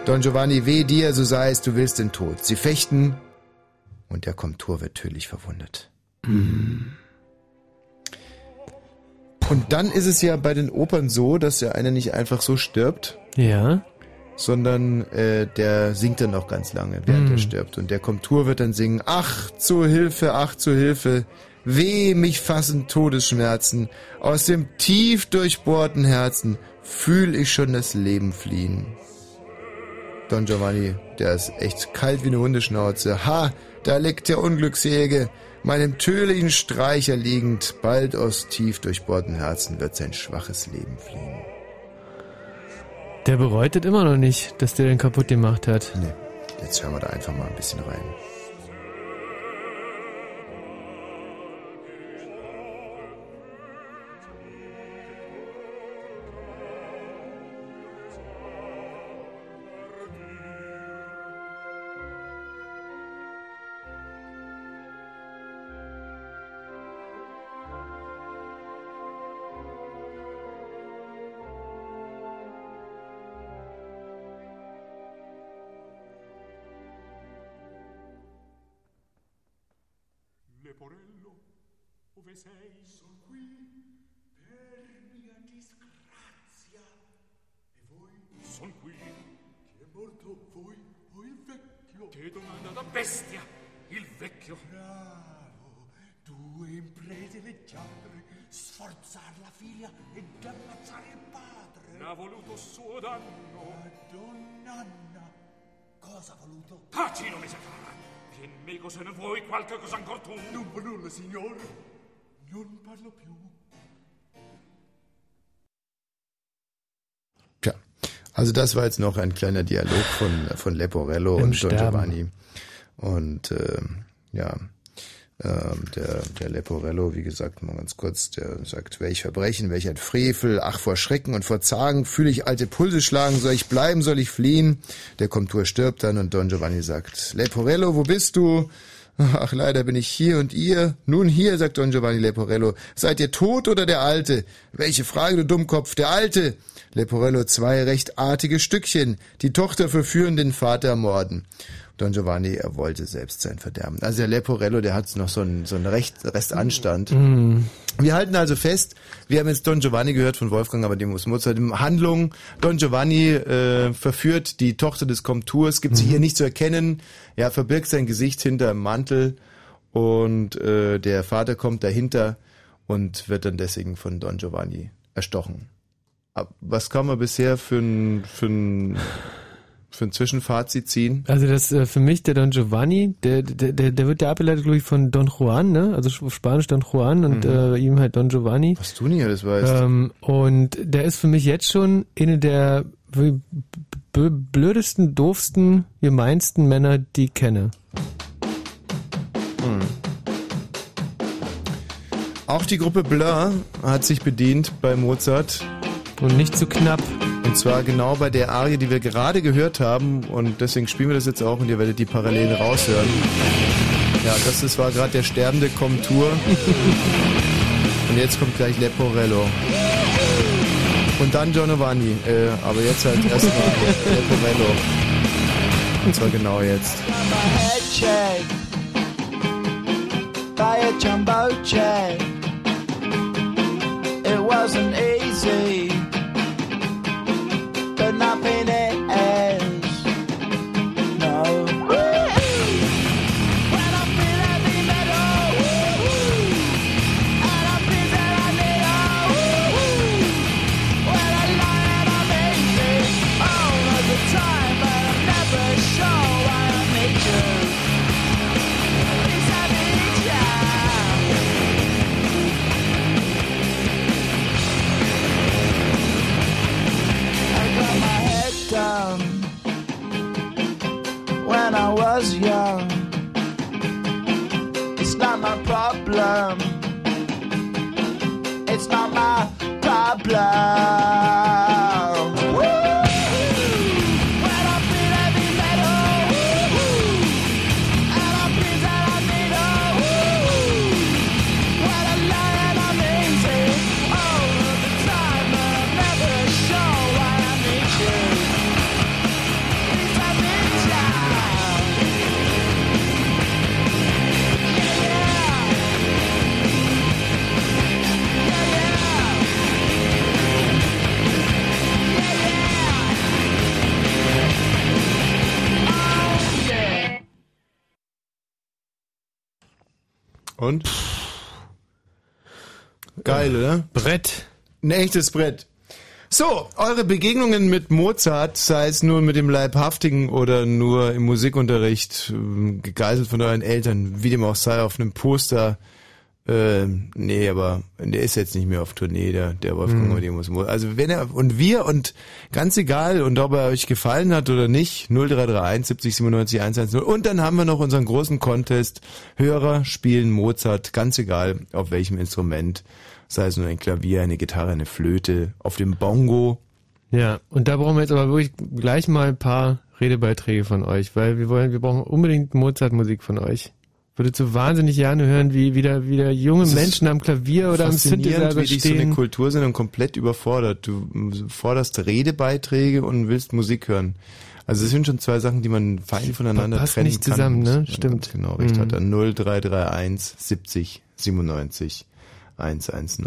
Don Giovanni, weh dir, so sei es, du willst den Tod. Sie fechten und der Komtur wird tödlich verwundet. Und dann ist es ja bei den Opern so, dass der eine nicht einfach so stirbt, Ja. Sondern äh, der singt dann noch ganz lange, während Hm. er stirbt. Und der Komtur wird dann singen, ach, zu Hilfe, ach, zu Hilfe, weh, mich fassen Todesschmerzen, aus dem tief durchbohrten Herzen fühl ich schon das Leben fliehen. Don Giovanni, der ist echt kalt wie eine Hundeschnauze. Ha, da liegt der Unglückselige, meinem tödlichen Streicher liegend, bald aus tief durchbohrten Herzen wird sein schwaches Leben fliehen. Der bereut es immer noch nicht, dass der den kaputt gemacht hat. Nee. Jetzt hören wir da einfach mal ein bisschen rein. Figlia ed ammazzare il padre. L'ha voluto suo danno. Madonna Anna. Cosa ha voluto? Taci, non mi separa! Vien meco se ne vuoi qualche cosa ancor tu! Non per nulla, signor! Non parlo più! Tja, also das war jetzt noch ein kleiner Dialog von, von Leporello Im und. Giovanni. Und äh, ja, ähm, der, der Leporello, wie gesagt, mal ganz kurz, der sagt, welch Verbrechen, welch ein Frevel, ach vor Schrecken und vor Zagen fühle ich alte Pulse schlagen, soll ich bleiben, soll ich fliehen? Der Komtur stirbt dann und Don Giovanni sagt, Leporello, wo bist du? Ach, leider bin ich hier und ihr. Nun hier, sagt Don Giovanni Leporello. Seid ihr tot oder der Alte? Welche Frage, du Dummkopf, der Alte. Leporello, zwei recht artige Stückchen. Die Tochter verführen, den Vater ermorden. Don Giovanni, er wollte selbst sein Verderben. Also der Leporello, der hat noch so einen, so einen Recht, Restanstand. Mhm. Wir halten also fest, wir haben jetzt Don Giovanni gehört von Wolfgang Amadeus Mozart. Handlung, Don Giovanni äh, verführt die Tochter des Komturs, gibt sie Mhm. hier nicht zu erkennen, ja, verbirgt sein Gesicht hinter dem Mantel und äh, der Vater kommt dahinter und wird dann deswegen von Don Giovanni erstochen. Was kann man bisher für ein, für ein, für ein Zwischenfazit ziehen? Also das äh, für mich der Don Giovanni, der, der, der, der wird ja abgeleitet, glaube ich, von Don Juan, ne? Also auf Spanisch Don Juan und Mhm. äh, ihm halt Don Giovanni. Was du nicht alles weißt. Ähm, und der ist für mich jetzt schon eine der blödesten, doofsten, gemeinsten Männer, die ich kenne. Hm. Auch die Gruppe Blur hat sich bedient bei Mozart. Und nicht zu knapp. Und zwar genau bei der Arie, die wir gerade gehört haben. Und deswegen spielen wir das jetzt auch und ihr werdet die Parallelen raushören. Ja, das ist, war gerade der sterbende Komtur. und jetzt kommt gleich Leporello. Und dann Giovanni. Äh, aber jetzt halt erstmal Leporello. Und zwar genau jetzt. check by a jumbo jet. It wasn't easy, but nothing was young. It's not my problem. It's not my problem. Und? Geil, oder? Brett. Ein echtes Brett. So, eure Begegnungen mit Mozart, sei es nur mit dem Leibhaftigen oder nur im Musikunterricht, ähm, gegeißelt von euren Eltern, wie dem auch sei, auf einem Poster. Ähm, nee, aber der ist jetzt nicht mehr auf Tournee, der, der Wolfgang Mhm. Amadeus Mozart. Also wenn er, und wir, und ganz egal, und ob er euch gefallen hat oder nicht, 0331 70 97 110. Und dann haben wir noch unseren großen Contest. Hörer spielen Mozart, ganz egal auf welchem Instrument. Sei es nur ein Klavier, eine Gitarre, eine Flöte, auf dem Bongo. Ja, und da brauchen wir jetzt aber wirklich gleich mal ein paar Redebeiträge von euch, weil wir wollen, wir brauchen unbedingt Mozart-Musik von euch. Würde so wahnsinnig gerne hören, wie wieder wieder junge Menschen am Klavier oder am Faszinierend, Synthesizer wie dich so eine stehen. Kultursendung komplett überfordert. Du forderst Redebeiträge und willst Musik hören. Also es sind schon zwei Sachen, die man fein voneinander Passt trennen nicht kann. zusammen, ne? Stimmt. Genau, recht Mhm. hat er. 0331 70 97 110.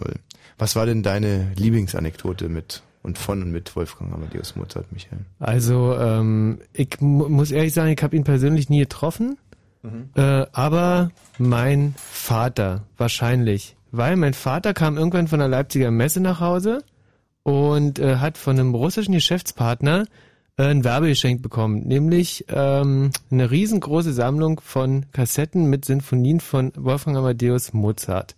Was war denn deine Lieblingsanekdote mit und von und mit Wolfgang Amadeus Mozart, Michael? Also ähm, ich mu muss ehrlich sagen, ich habe ihn persönlich nie getroffen, Mhm. äh, aber mein Vater wahrscheinlich, weil mein Vater kam irgendwann von der Leipziger Messe nach Hause und äh, hat von einem russischen Geschäftspartner äh, ein Werbegeschenk bekommen, nämlich ähm, eine riesengroße Sammlung von Kassetten mit Sinfonien von Wolfgang Amadeus Mozart.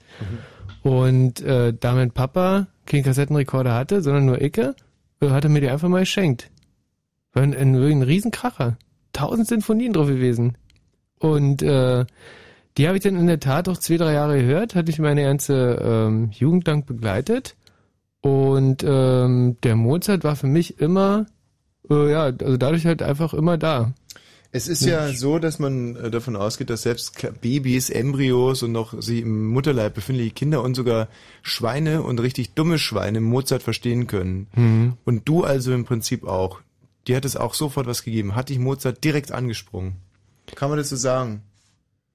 Und äh, da mein Papa keinen Kassettenrekorder hatte, sondern nur Icke, äh, hat er mir die einfach mal geschenkt. War ein, ein, ein Riesenkracher. Tausend Sinfonien drauf gewesen. Und äh, die habe ich dann in der Tat auch zwei, drei Jahre gehört, hatte ich meine ganze ähm, Jugend lang begleitet. Und ähm, der Mozart war für mich immer, äh, ja, also dadurch halt einfach immer da. Es ist ja so, dass man äh, davon ausgeht, dass selbst Babys, Embryos und noch sie im Mutterleib befindliche Kinder und sogar Schweine und richtig dumme Schweine Mozart verstehen können. Mhm. Und du also im Prinzip auch. Dir hat es auch sofort was gegeben. Hat dich Mozart direkt angesprungen. Kann man das so sagen?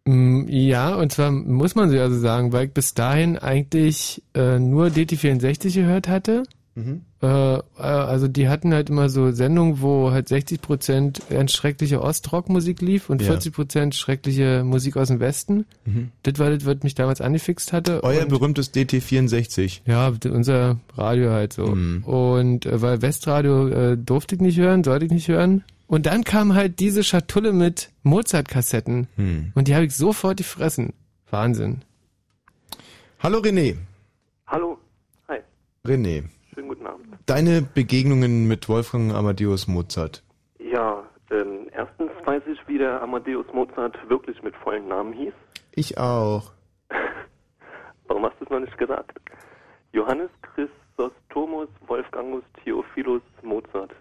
Mm, Ja, und zwar muss man so also sagen, weil ich bis dahin eigentlich äh, nur DT64 gehört hatte. Mhm. Äh, äh, also die hatten halt immer so Sendungen, wo halt 60 Prozent schreckliche Ostrock-Musik lief und Ja. 40 Prozent schreckliche Musik aus dem Westen. Mhm. Das war das, was mich damals angefixt hatte. Euer und, berühmtes DT64. ja, unser Radio halt so. Mhm. Und äh, weil Westradio äh, durfte ich nicht hören, sollte ich nicht hören. Und dann kam halt diese Schatulle mit Mozart-Kassetten. Hm. Und die habe ich sofort gefressen. Wahnsinn. Hallo René. Hallo. Hi. René, Schönen guten Abend. deine Begegnungen mit Wolfgang Amadeus Mozart. Ja, ähm, erstens weiß ich, wie der Amadeus Mozart wirklich mit vollen Namen hieß. Ich auch. <laughs> Warum hast du es noch nicht gesagt? Johannes Chrysostomos Wolfgangus Theophilus Mozart.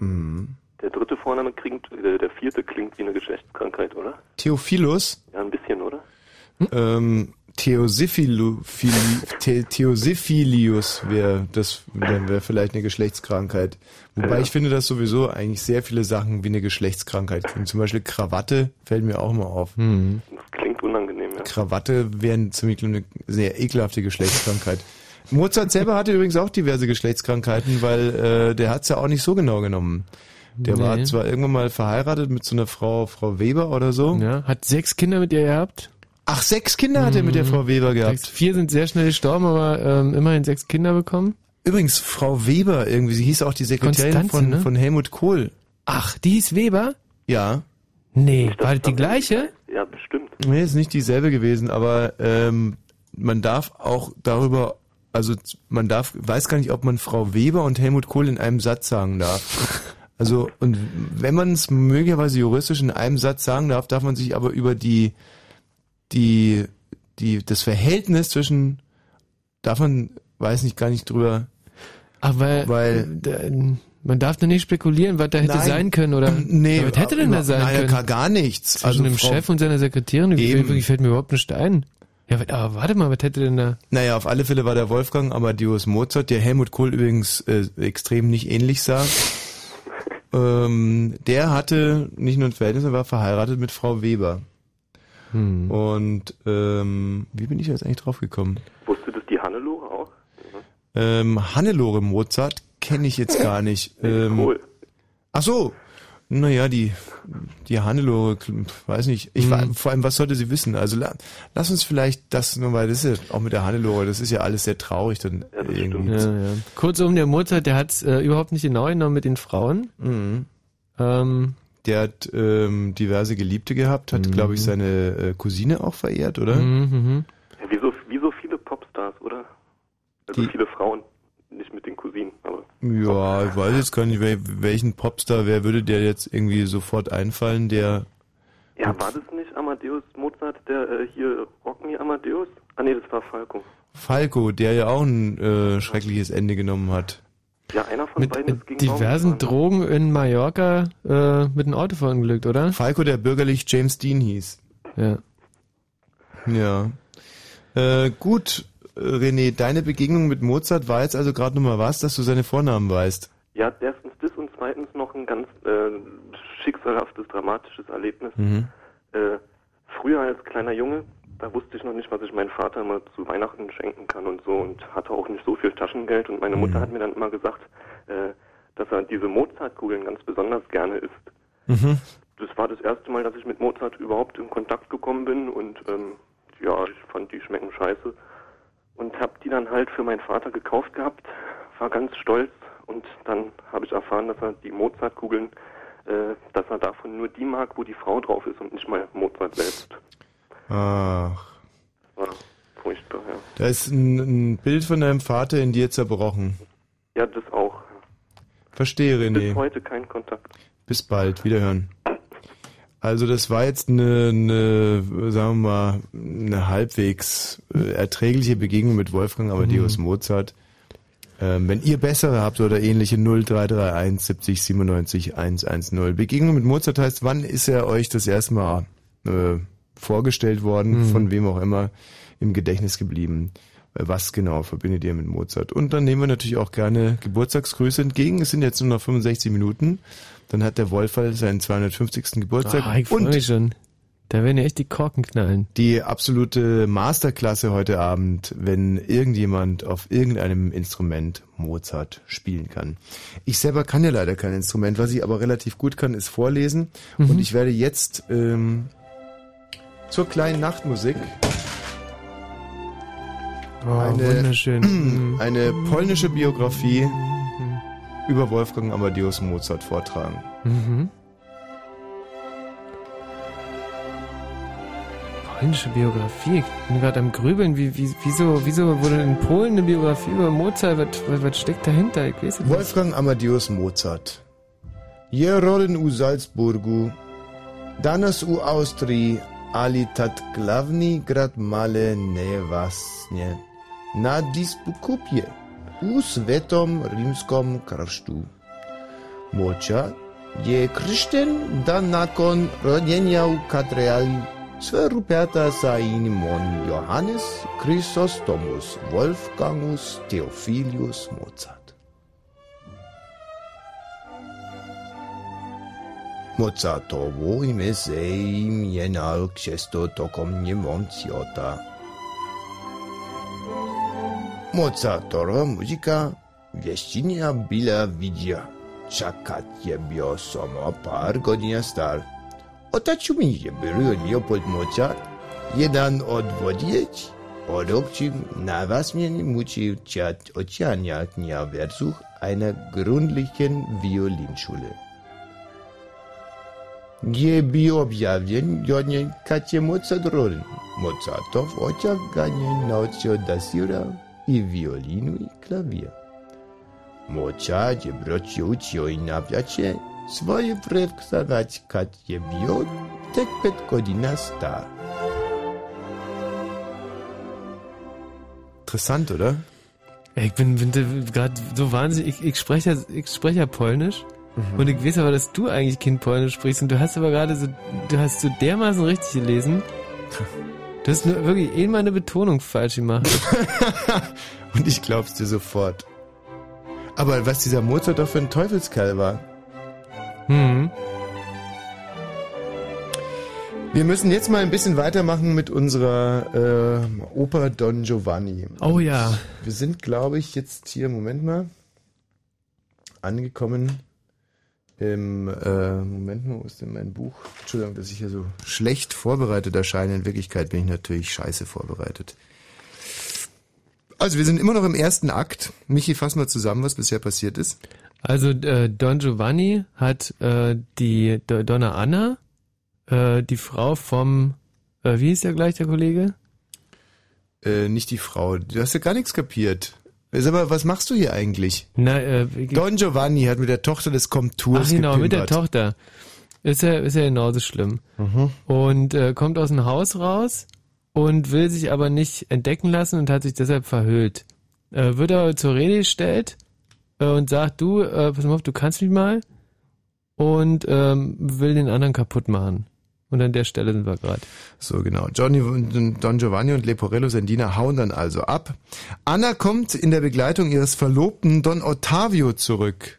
Mhm. Der dritte Vorname klingt, äh, der vierte klingt wie eine Geschlechtskrankheit, oder? Theophilus? Ja, ein bisschen, oder? Ähm, Theosiphilu, Phili- The, Theosyphilius wäre das wäre wär vielleicht eine Geschlechtskrankheit. Wobei Ja. ich finde, dass sowieso eigentlich sehr viele Sachen wie eine Geschlechtskrankheit klingen. Zum Beispiel Krawatte fällt mir auch immer auf. Das klingt unangenehm, ja. Krawatte wäre ziemlich eine sehr ekelhafte Geschlechtskrankheit. Mozart selber hatte übrigens auch diverse Geschlechtskrankheiten, weil äh, der hat's ja auch nicht so genau genommen. Der Nee. war zwar irgendwann mal verheiratet mit so einer Frau, Frau Weber oder so. Ja, hat sechs Kinder mit ihr gehabt. Ach, sechs Kinder hat er mit der Mhm. Frau Weber gehabt. Sechs, vier sind sehr schnell gestorben, aber ähm, immerhin sechs Kinder bekommen. Übrigens, Frau Weber irgendwie, sie hieß auch die Sekretärin Konstanze, von, ne? von Helmut Kohl. Ach, die hieß Weber? Ja. Nee, war das die gleiche? Ja, bestimmt. Nee, ist nicht dieselbe gewesen, aber ähm, man darf auch darüber, also man darf, weiß gar nicht, ob man Frau Weber und Helmut Kohl in einem Satz sagen darf. <laughs> Also, und wenn man es möglicherweise juristisch in einem Satz sagen darf, darf man sich aber über die, die, die, das Verhältnis zwischen, darf man, weiß nicht, gar nicht drüber, Aber weil, äh, man darf da nicht spekulieren, was da hätte Nein. sein können oder Nee, was hätte denn da über- sein nein, können? gar- gar nichts. Zwischen Also dem Frau- Chef und seiner Sekretärin, Eben. fällt mir überhaupt nicht ein. Ja, aber warte mal, was hätte denn da? Naja, auf alle Fälle war der Wolfgang Amadeus Mozart, der Helmut Kohl übrigens äh, extrem nicht ähnlich sah. Ähm, der hatte nicht nur ein Verhältnis, er war verheiratet mit Frau Weber. Hm. Und ähm, wie bin ich jetzt eigentlich drauf gekommen? Wusste das die Hannelore auch? Ähm, Hannelore Mozart kenne ich jetzt gar nicht. Ähm, Kohl. Ach so, Naja, die, die Hannelore, weiß nicht. Ich, Mhm. Vor allem, was sollte sie wissen? Also la, lass uns vielleicht das nur, weil das ist ja auch mit der Hannelore, das ist ja alles sehr traurig dann irgendwie. Ja, ja. Kurzum, der Mozart, der hat es äh, überhaupt nicht genau genommen mit den Frauen. Mhm. Ähm, Der hat ähm, diverse Geliebte gehabt, hat, glaube ich, seine äh, Cousine auch verehrt, oder? Mhm, Ja, wie, so, wie so viele Popstars, oder? Also Die- viele Frauen, nicht mit den Cousinen, aber Ja, ich weiß jetzt gar nicht, wel, welchen Popstar, wer würde dir jetzt irgendwie sofort einfallen, der... Ja, war das nicht Amadeus Mozart, der äh, hier Rock Me Amadeus? Ah nee, das war Falco. Falco, der ja auch ein äh, schreckliches Ende genommen hat. Ja, einer von mit beiden ist gegen diversen Drogen in Mallorca äh, mit einem Auto verunglückt, oder? Falco, der bürgerlich James Dean hieß. Ja. Ja. Äh, gut, René, deine Begegnung mit Mozart war jetzt also gerade nochmal was, dass du seine Vornamen weißt. Ja, erstens das und zweitens noch ein ganz äh, schicksalhaftes, dramatisches Erlebnis. Mhm. Äh, früher als kleiner Junge, da wusste ich noch nicht, was ich meinem Vater immer zu Weihnachten schenken kann und so und hatte auch nicht so viel Taschengeld und meine Mutter hat mir dann immer gesagt, äh, dass er diese Mozartkugeln ganz besonders gerne isst. Mhm. Das war das erste Mal, dass ich mit Mozart überhaupt in Kontakt gekommen bin und ähm, ja, ich fand die schmecken scheiße und habe die dann halt für meinen Vater gekauft gehabt, war ganz stolz und dann habe ich erfahren, dass er die Mozartkugeln, äh, dass er davon nur die mag, wo die Frau drauf ist und nicht mal Mozart selbst. Ach, War furchtbar, ja. da ist ein, ein Bild von deinem Vater in dir zerbrochen. Ja, das auch. Verstehe, Bis René. heute kein Kontakt. Bis bald, wiederhören. Also das war jetzt eine, eine sagen wir mal, eine halbwegs äh, erträgliche Begegnung mit Wolfgang Amadeus Mozart. Ähm, wenn ihr bessere habt oder ähnliche 0331 70 97 110. Begegnung mit Mozart heißt, wann ist er euch das erste Mal äh, vorgestellt worden, Mhm. von wem auch immer, im Gedächtnis geblieben? Was genau verbindet ihr mit Mozart? Und dann nehmen wir natürlich auch gerne Geburtstagsgrüße entgegen. Es sind jetzt nur noch 65 Minuten. Dann hat der Wolferl seinen 250. Geburtstag. Ah, ich und mich schon. Da werden ja echt die Korken knallen. die absolute Masterklasse heute Abend, wenn irgendjemand auf irgendeinem Instrument Mozart spielen kann. Ich selber kann ja leider kein Instrument, was ich aber relativ gut kann, ist vorlesen. Mhm. Und ich werde jetzt ähm, zur kleinen Nachtmusik Oh. <clears throat> Mhm. eine polnische Biografie über Wolfgang Amadeus Mozart vortragen. Mhm. Polnische Biografie. Ich bin gerade am Grübeln. Wie, wie, wieso, wieso wurde in Polen eine Biografie über Mozart? Was, was, was steckt dahinter? Ich weiß nicht. Wolfgang Amadeus Mozart. Je rodin u Salzburgu, danas u Austrii, ali tat glavni grad male nevasnie, на диспукупье, у светом римском коршту. Моча je крещен да након родения у Катреали Sverupeta sainimon Johannes Chrysostomus Wolfgangus Theophilius Mozart. Mozartovo im eseim jenal xesto tocom nemontiota. Mozartova muzyka Wieścinia bila widzia. Czeka ciebie samo par godzin star. Otacił mi się był Leopold Mozart. Jeden odwodzieć, odokcił na was mnie musi czat oceania dnia wersuch einer gründlichen Violinschule. Nie bi objawień jonie kacie Mozart rollen. Mozartow ocia ganie nauczył dasira i violinu i klavír. Mozart je broči učil i na plače swoje predstawać Katje Bio, tak pet godzina star. Interessant, oder? Ich bin, bin gerade so wahnsinnig. Ich, ich spreche ja, ich spreche ja Polnisch. Mhm. Und ich weiß aber, dass du eigentlich kein Polnisch sprichst. Und du hast aber gerade so, du hast so dermaßen richtig gelesen. <laughs> Du hast nur wirklich einmal eine Betonung falsch gemacht. <laughs> Und ich glaub's dir sofort. Aber was dieser Mozart doch für ein Teufelskerl war. Hm. Wir müssen jetzt mal ein bisschen weitermachen mit unserer äh, Oper Don Giovanni. Oh ja. Wir sind, glaube ich, jetzt hier, Moment mal, angekommen Im äh, Moment mal, wo ist denn mein Buch? Entschuldigung, dass ich hier so schlecht vorbereitet erscheine. In Wirklichkeit bin ich natürlich scheiße vorbereitet. Also wir sind immer noch im ersten Akt. Michi, fass mal zusammen, was bisher passiert ist. Also äh, Don Giovanni hat äh, die D Donna Anna, äh, die Frau vom, äh, wie hieß der gleich, der Kollege? Äh, nicht die Frau. Du hast ja gar nichts kapiert. Sag mal, was machst du hier eigentlich? Na, äh, Don Giovanni hat mit der Tochter des Komtours Ach genau, mit der gepimpert. Tochter. Ist ja, ist ja genauso schlimm. Mhm. Und äh, kommt aus dem Haus raus und will sich aber nicht entdecken lassen und hat sich deshalb verhüllt. Äh, wird aber zur Rede gestellt äh, und sagt, du, äh, pass mal auf, du kannst mich mal und ähm, will den anderen kaputt machen. Und an der Stelle sind wir gerade. So, genau. Johnny, Don Giovanni und Leporello Sendina hauen dann also ab. Anna kommt in der Begleitung ihres Verlobten Don Ottavio zurück.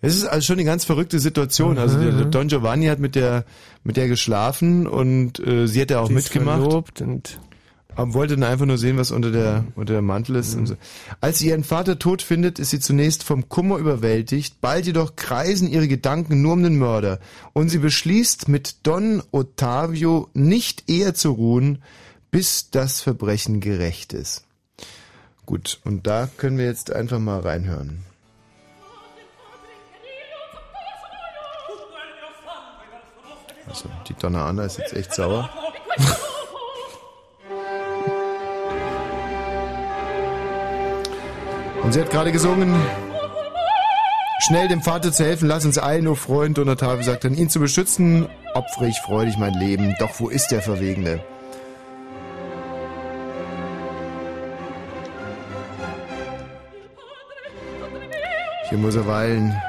Es ist also schon eine ganz verrückte Situation. Also Mhm. der Don Giovanni hat mit der mit der geschlafen und äh, sie hat ja auch ist mitgemacht. verlobt und Aber wollte dann einfach nur sehen, was unter der unter der Mantel ist. Und so. Als sie ihren Vater tot findet, ist sie zunächst vom Kummer überwältigt. Bald jedoch kreisen ihre Gedanken nur um den Mörder und sie beschließt, mit Don Ottavio nicht eher zu ruhen, bis das Verbrechen gerecht ist. Gut, und da können wir jetzt einfach mal reinhören. Also die Donna Anna ist jetzt echt sauer. <laughs> Und sie hat gerade gesungen, schnell dem Vater zu helfen, lass uns eilen, o Freund. Und Ottavio sagt dann, ihn zu beschützen, opfere ich freudig mein Leben. Doch wo ist der Verwegene? Hier muss er weilen.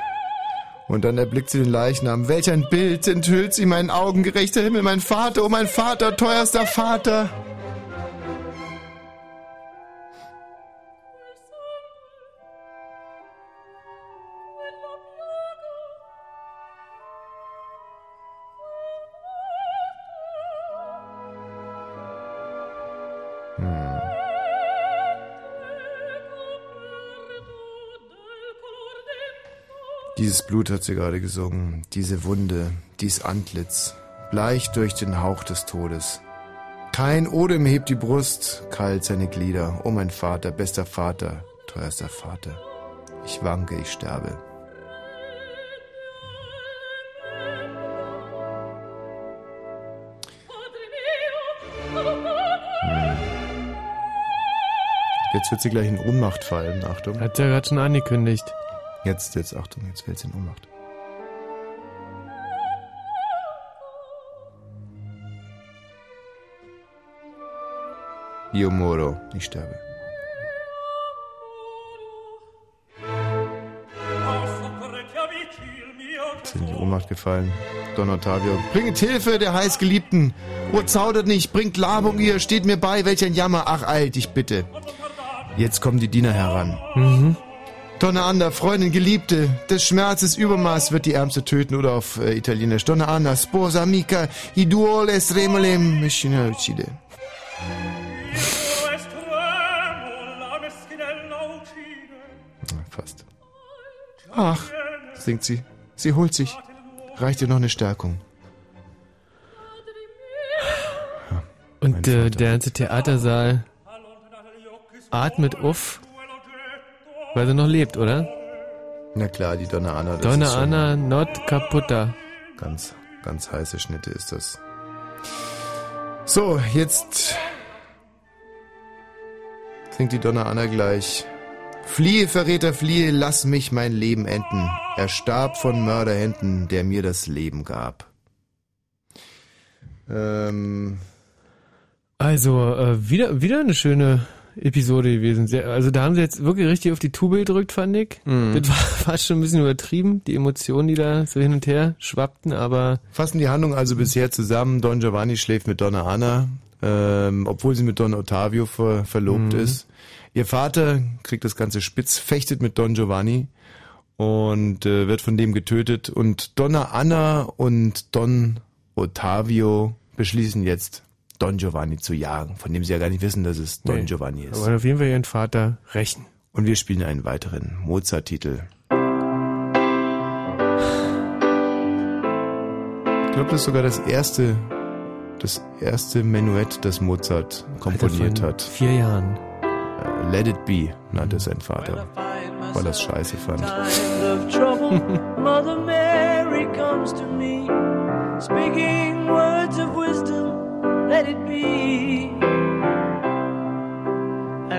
Und dann erblickt sie den Leichnam. Welch ein Bild enthüllt sie meinen Augen, gerechter Himmel, mein Vater, oh mein Vater, teuerster Vater. Dieses Blut hat sie gerade gesungen, diese Wunde, dies Antlitz, bleich durch den Hauch des Todes. Kein Odem hebt die Brust, kalt seine Glieder. O mein Vater, bester Vater, teuerster Vater. Ich wanke, ich sterbe. Jetzt wird sie gleich in Ohnmacht fallen, Achtung. Hat ja gerade schon angekündigt. Jetzt, jetzt, Achtung, jetzt fällt sie in Ohnmacht. Io moro, ich sterbe. Ist in die Ohnmacht gefallen. Don Ottavio. Bringet Hilfe der heißgeliebten. Oh, zaudert nicht, bringt Labung ihr, steht mir bei, welch ein Jammer. Ach, eilt, ich bitte. Jetzt kommen die Diener heran. Mhm. Donna Anna, Freundin, Geliebte, des Schmerzes Übermaß wird die Ärmste töten oder auf äh, Italienisch. Donna Anna, sposa amica, i duole estremole machina uccide. Fast. Ach, singt sie. Sie holt sich. Reicht ihr noch eine Stärkung. Und äh, der ganze Theatersaal atmet uff, weil sie noch lebt, oder? Na klar, die Donna Anna. das Donna Anna not kaputter. Ganz, ganz heiße Schnitte ist das. So, jetzt singt die Donna Anna gleich. Fliehe, Verräter, fliehe, lass mich mein Leben enden. Er starb von Mörderhänden, der mir das Leben gab. Ähm, Also, äh, wieder, wieder eine schöne Episode gewesen. Sehr, also da haben sie jetzt wirklich richtig auf die Tube gedrückt, fand ich. Mhm. Das war <laughs> fast schon ein bisschen übertrieben, die Emotionen, die da so hin und her schwappten, aber fassen die Handlung also bisher zusammen. Don Giovanni schläft mit Donna Anna, ähm, obwohl sie mit Don Ottavio ver verlobt Mhm. ist. Ihr Vater kriegt das Ganze spitz, fechtet mit Don Giovanni und äh, wird von dem getötet. Und Donna Anna und Don Ottavio beschließen jetzt, Don Giovanni zu jagen, von dem sie ja gar nicht wissen, dass es Don Nee. Giovanni ist. aber auf jeden Fall ihren Vater rächen. Und wir spielen einen weiteren Mozart-Titel. Ich glaube, das ist sogar das erste, das erste Menuett, das Mozart komponiert von hat. Vier Jahren. Äh, Let It Be nannte sein Vater, weil er es scheiße fand. times of trouble, <laughs> Mother Mary comes to me, speaking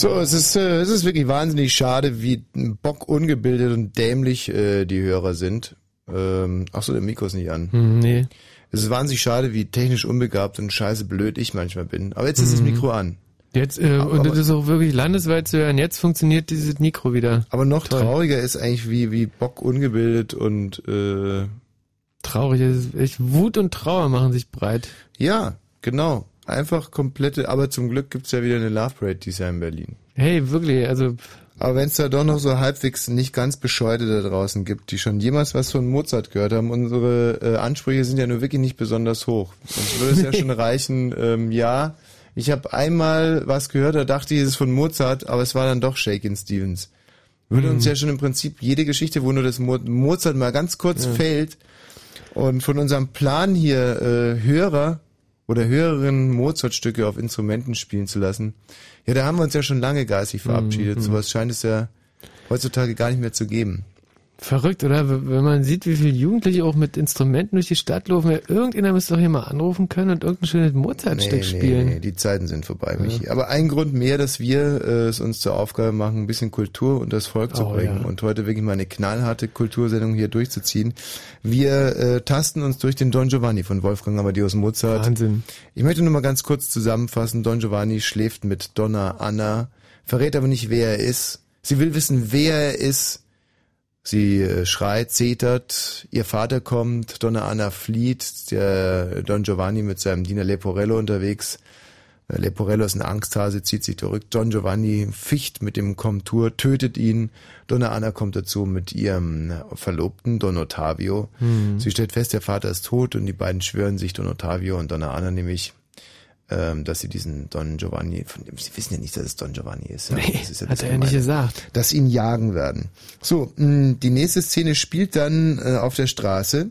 So, es ist, äh, es ist wirklich wahnsinnig schade, wie bock ungebildet und dämlich äh, die Hörer sind. Ähm, ach so, der Mikro ist nicht an. Hm, nee. Es ist wahnsinnig schade, wie technisch unbegabt und scheiße blöd ich manchmal bin. Aber jetzt ist das Mhm. Mikro an. Jetzt, äh, Aber- und das ist auch wirklich landesweit zu hören. Jetzt funktioniert dieses Mikro wieder. Aber noch Toll. trauriger ist eigentlich, wie, wie bock ungebildet und äh, Traurig, es ist echt Wut und Trauer machen sich breit. ja, genau. Einfach komplette, aber zum Glück gibt's ja wieder eine Love Parade dieses Jahr in Berlin. Hey, wirklich, also Aber wenn es da doch noch so halbwegs nicht ganz Bescheute da draußen gibt, die schon jemals was von Mozart gehört haben, unsere äh, Ansprüche sind ja nur wirklich nicht besonders hoch. Uns würde es ja <laughs> schon reichen, ähm, ja, ich habe einmal was gehört, da dachte ich, es ist von Mozart, aber es war dann doch Shakin' Stevens. Würde Mhm. uns ja schon im Prinzip jede Geschichte, wo nur das Mo Mozart mal ganz kurz Ja. fällt und von unserem Plan hier äh, Hörer oder Hörerinnen Mozart-Stücke auf Instrumenten spielen zu lassen, ja, da haben wir uns ja schon lange geistig verabschiedet. Mhm. Sowas scheint es ja heutzutage gar nicht mehr zu geben. Verrückt, oder? Wenn man sieht, wie viele Jugendliche auch mit Instrumenten durch die Stadt laufen, ja, irgendjemand müsste doch hier mal anrufen können und irgendein schönes Mozart-Stück spielen. Nee, die Zeiten sind vorbei, Michi. Aber ein Grund mehr, dass wir äh, es uns zur Aufgabe machen, ein bisschen Kultur und das Volk zu Oh, bringen ja. und heute wirklich mal eine knallharte Kultursendung hier durchzuziehen. Wir äh, tasten uns durch den Don Giovanni von Wolfgang Amadeus Mozart. Wahnsinn. Ich möchte nur mal ganz kurz zusammenfassen. Don Giovanni schläft mit Donna Anna, verrät aber nicht, wer er ist. Sie will wissen, wer er ist. Sie äh, schreit, zetert, ihr Vater kommt, Donna Anna flieht, der Don Giovanni mit seinem Diener Leporello unterwegs. Äh, Leporello ist ein Angsthase, zieht sich zurück. Don Giovanni ficht mit dem Komtur, tötet ihn. Donna Anna kommt dazu mit ihrem Verlobten, Don Ottavio. Hm. Sie stellt fest, der Vater ist tot und die beiden schwören sich, Don Ottavio und Donna Anna nämlich, ähm, dass sie diesen Don Giovanni, von dem, sie wissen ja nicht, dass es Don Giovanni ist. Ja. Nee, ist ja hat er ja nicht gesagt. Dass ihn jagen werden. So, mh, die nächste Szene spielt dann äh, auf der Straße.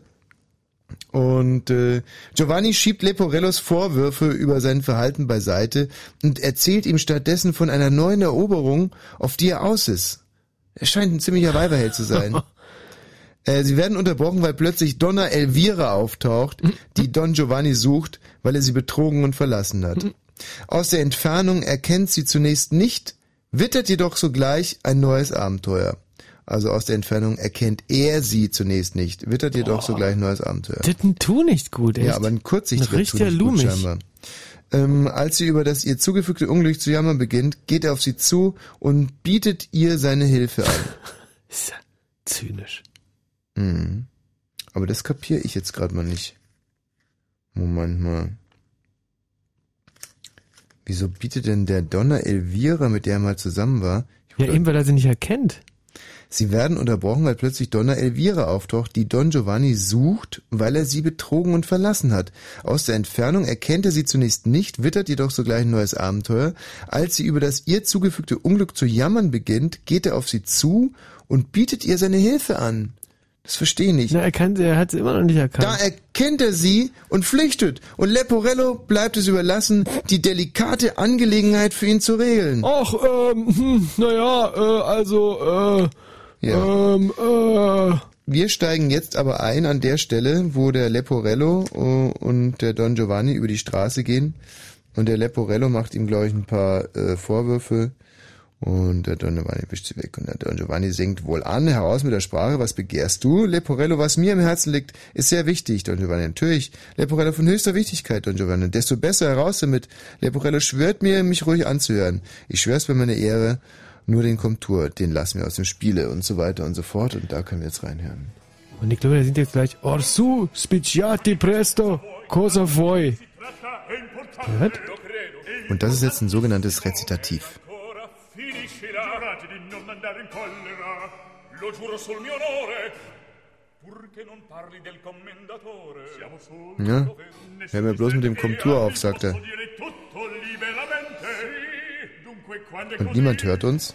Und äh, Giovanni schiebt Leporellos Vorwürfe über sein Verhalten beiseite und erzählt ihm stattdessen von einer neuen Eroberung, auf die er aus ist. Er scheint ein ziemlicher Weiberheld zu sein. <laughs> Äh, Sie werden unterbrochen, weil plötzlich Donna Elvira auftaucht, die Don Giovanni sucht, weil er sie betrogen und verlassen hat. Aus der Entfernung erkennt sie zunächst nicht, wittert jedoch sogleich ein neues Abenteuer. Also aus der Entfernung erkennt er sie zunächst nicht, wittert jedoch sogleich ein neues Abenteuer. Das ein Tu nicht gut, echt. Ja, aber ein kurzsichtiger tut nicht gut scheinbar. Ähm, als sie über das ihr zugefügte Unglück zu jammern beginnt, geht er auf sie zu und bietet ihr seine Hilfe an. <laughs> Ist ja zynisch. Mhm. Aber das kapiere ich jetzt gerade mal nicht. Moment mal. Wieso bietet denn der Donner Elvira, mit der er mal zusammen war? Ja, eben weil er sie nicht erkennt. Sie werden unterbrochen, weil plötzlich Donna Elvira auftaucht, die Don Giovanni sucht, weil er sie betrogen und verlassen hat. Aus der Entfernung erkennt er sie zunächst nicht, wittert jedoch sogleich ein neues Abenteuer. Als sie über das ihr zugefügte Unglück zu jammern beginnt, geht er auf sie zu und bietet ihr seine Hilfe an. Das verstehe ich nicht. Na, er, kann, er hat sie immer noch nicht erkannt. Da erkennt er sie und flüchtet. Und Leporello bleibt es überlassen, die delikate Angelegenheit für ihn zu regeln. Ach, ähm, hm, naja, äh, also, äh, Ja. ähm, äh. Wir steigen jetzt aber ein an der Stelle, wo der Leporello äh, und der Don Giovanni über die Straße gehen. Und der Leporello macht ihm, glaube ich, ein paar äh, Vorwürfe. Und der Don Giovanni wischt sie weg. Und der Don Giovanni singt wohl an, heraus mit der Sprache, was begehrst du? Leporello, was mir im Herzen liegt, ist sehr wichtig, Don Giovanni. Natürlich, Leporello von höchster Wichtigkeit, Don Giovanni. Desto besser heraus damit. Leporello schwört mir, mich ruhig anzuhören. Ich schwör's bei meiner Ehre. Nur den Komtur, den lassen wir aus dem Spiele und so weiter und so fort. Und da können wir jetzt reinhören. Und ich glaube, der singt jetzt gleich, Orsu, spicciati presto, cosa vuoi? Gehört? Und das ist jetzt ein sogenanntes Rezitativ. Collera, lo giuro sul mio onore, purché non parli del commendatore. Siamo soli, Ja, hör mir bloß mit dem Komtur auf, sagt er. Und niemand hört uns.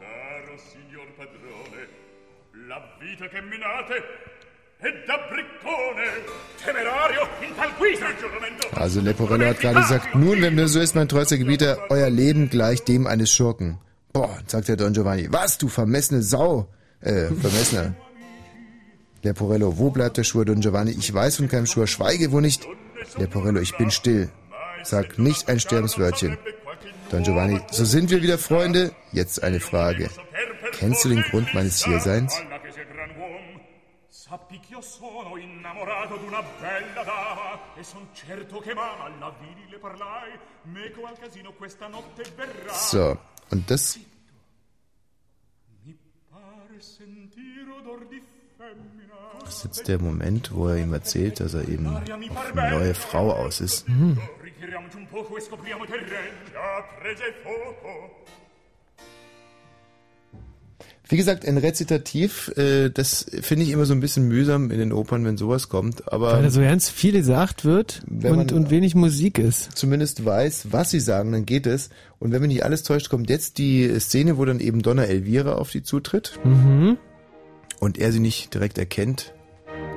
caro signor padrone, la vita che minate Also Leporello hat gerade gesagt, nun, wenn das so ist, mein treuster Gebieter, euer Leben gleich dem eines Schurken. Boah, sagt der Don Giovanni. Was, du vermessene Sau? Äh, vermessener. Leporello, wo bleibt der Schwur, Don Giovanni? Ich weiß von keinem Schwur, schweige wo nicht. Leporello, ich bin still. Sag nicht ein Sterbenswörtchen. Don Giovanni, so sind wir wieder Freunde? Jetzt eine Frage. Kennst du den Grund meines Hierseins? Sappi sono innamorato d'una bella dama e son certo che m'ama alla vidi le parlai meco al casino questa notte verrà So, und das ist jetzt der Moment, wo er ihm erzählt, dass er eben auf eine neue Frau aus ist. ritiriamoci Wie gesagt, ein Rezitativ, äh, das finde ich immer so ein bisschen mühsam in den Opern, wenn sowas kommt. Aber Weil da so ganz viel gesagt wird Wenn und, und wenig Musik ist. zumindest weiß, was sie sagen, dann geht es. Und wenn mich nicht alles täuscht, kommt jetzt die Szene, wo dann eben Donna Elvira auf sie zutritt Mhm. und er sie nicht direkt erkennt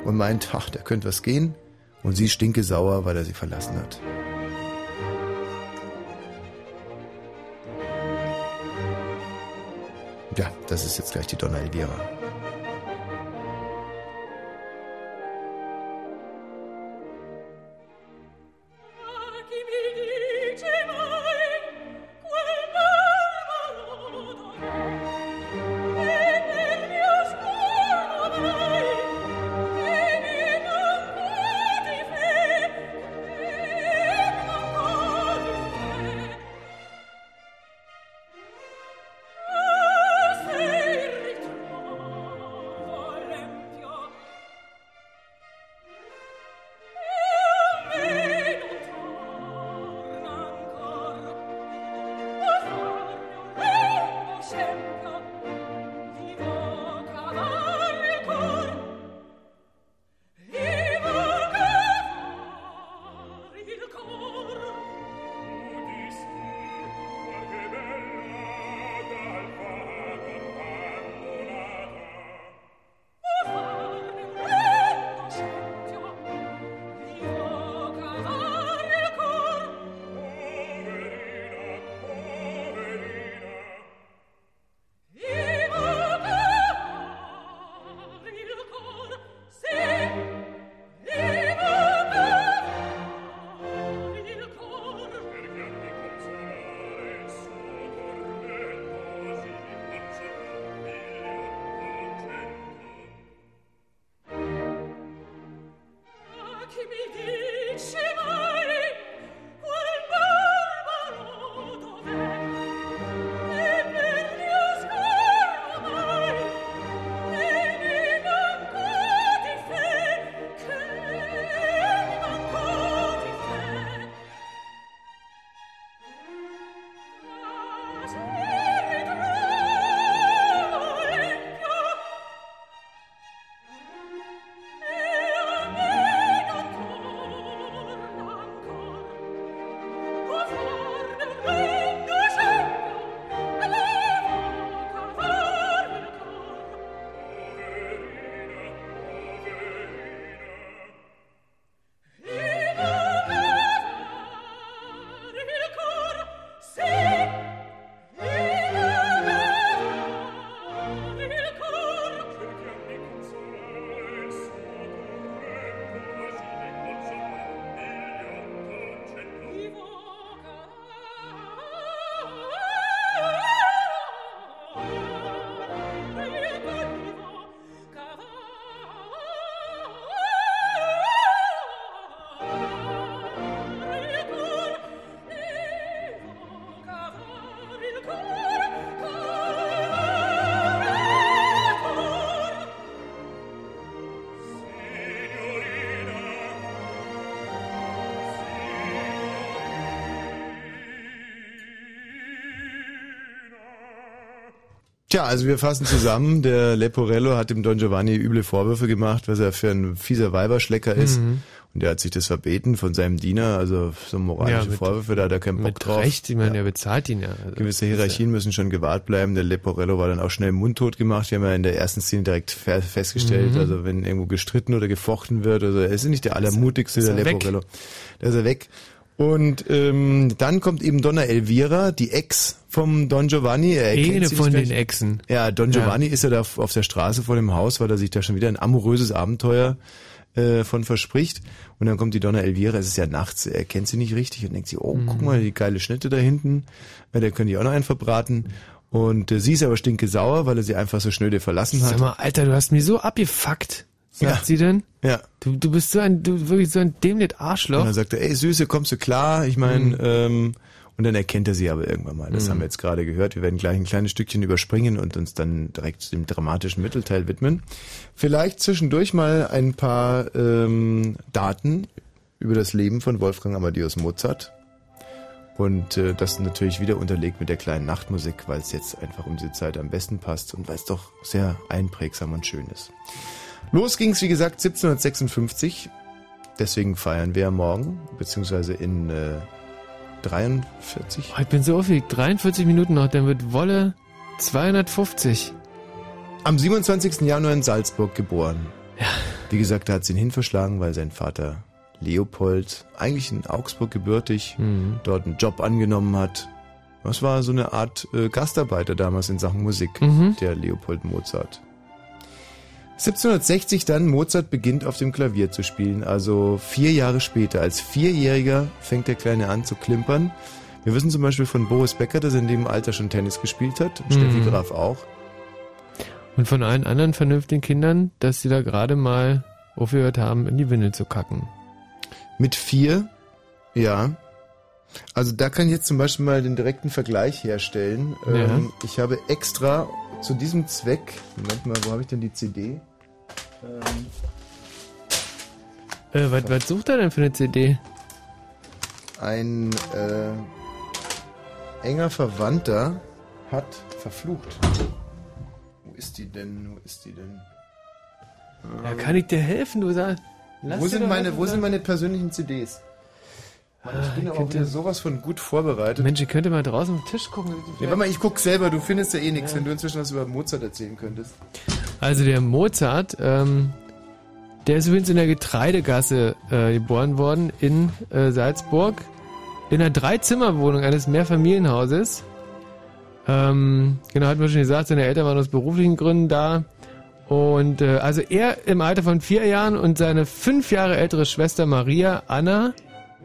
und meint, ach, da könnte was gehen. Und sie stinke sauer, weil er sie verlassen hat. Ja, das ist jetzt gleich die Donna Elvira. Tja, also wir fassen zusammen. Der Leporello hat dem Don Giovanni üble Vorwürfe gemacht, was er für ein fieser Weiberschlecker ist. Mhm. Und er hat sich das verbeten von seinem Diener, also so moralische Ja, mit- Vorwürfe, da hat er keinen Bock Mit drauf. Recht, ich meine, er bezahlt ihn ja. Also, Gewisse Hierarchien müssen schon gewahrt bleiben. Der Leporello war dann auch schnell mundtot gemacht. Wir haben ja in der ersten Szene direkt fe- festgestellt, Mhm. also wenn irgendwo gestritten oder gefochten wird, also er ist nicht der allermutigste, der er. Leporello. Da ist er weg. Und ähm, dann kommt eben Donna Elvira, die Ex vom Don Giovanni. Er Eine von den. Exen. Ja, Don Ja. Giovanni ist ja da auf der Straße vor dem Haus, weil er sich da schon wieder ein amoröses Abenteuer äh, von verspricht. Und dann kommt die Donna Elvira, es ist ja nachts, er kennt sie nicht richtig und denkt sie, oh, Mhm. guck mal, die geile Schnitte da hinten, ja, da können die auch noch einen verbraten. Und äh, sie ist aber stinke sauer, weil er sie einfach so schnöde verlassen hat. Sag mal, Alter, du hast mich so abgefuckt, sagt Ja. sie denn? Ja. Du, du bist so ein, du wirklich so ein dämlich Arschloch. Und dann sagt er, ey Süße, kommst du klar? Ich meine, Mhm. ähm, und dann erkennt er sie aber irgendwann mal. Das Mhm. haben wir jetzt gerade gehört. Wir werden gleich ein kleines Stückchen überspringen und uns dann direkt dem dramatischen Mittelteil widmen. Vielleicht zwischendurch mal ein paar ähm, Daten über das Leben von Wolfgang Amadeus Mozart. Und äh, das natürlich wieder unterlegt mit der kleinen Nachtmusik, weil es jetzt einfach um diese Zeit am besten passt und weil es doch sehr einprägsam und schön ist. Los ging's wie gesagt, 1756. Deswegen feiern wir morgen, beziehungsweise in äh, 43. Oh, ich bin so aufgeregt. 43 Minuten noch, dann wird Wolle 250. Am 27. Januar in Salzburg geboren. Wie gesagt, da hat sie ihn hinverschlagen, weil sein Vater Leopold, eigentlich in Augsburg gebürtig, Mhm. dort einen Job angenommen hat. Das war so eine Art äh, Gastarbeiter damals in Sachen Musik, Mhm. der Leopold Mozart. 1760 dann, Mozart beginnt auf dem Klavier zu spielen, also vier Jahre später. Als Vierjähriger fängt der Kleine an zu klimpern. Wir wissen zum Beispiel von Boris Becker, dass er in dem Alter schon Tennis gespielt hat, und Steffi Mhm. Graf auch. Und von allen anderen vernünftigen Kindern, dass sie da gerade mal aufgehört haben, in die Windel zu kacken. Mit vier, ja. Also da kann ich jetzt zum Beispiel mal den direkten Vergleich herstellen. Ja. Ähm, ich habe extra zu diesem Zweck, Moment mal, wo habe ich denn die CD? Ähm, Äh, was, was sucht er denn für eine CD? ein äh, enger Verwandter hat verflucht. Wo ist die denn? Wo ist die denn? Ja, kann ich dir helfen, du sagst. lass Wo sind meine, wo sind meine persönlichen CDs? Mann, ich bin ich aber könnte- wieder sowas von gut vorbereitet. Mensch, ihr könnt mal draußen auf den Tisch gucken. Nee, warte mal, ich guck selber, du findest ja eh nichts, wenn du inzwischen was über Mozart erzählen könntest. Also der Mozart, ähm, der ist übrigens in der Getreidegasse äh, geboren worden in äh, Salzburg. In einer Dreizimmerwohnung eines Mehrfamilienhauses. Ähm, genau, hat man schon gesagt, seine Eltern waren aus beruflichen Gründen da. Und äh, also er im Alter von vier Jahren und seine fünf Jahre ältere Schwester Maria Anna,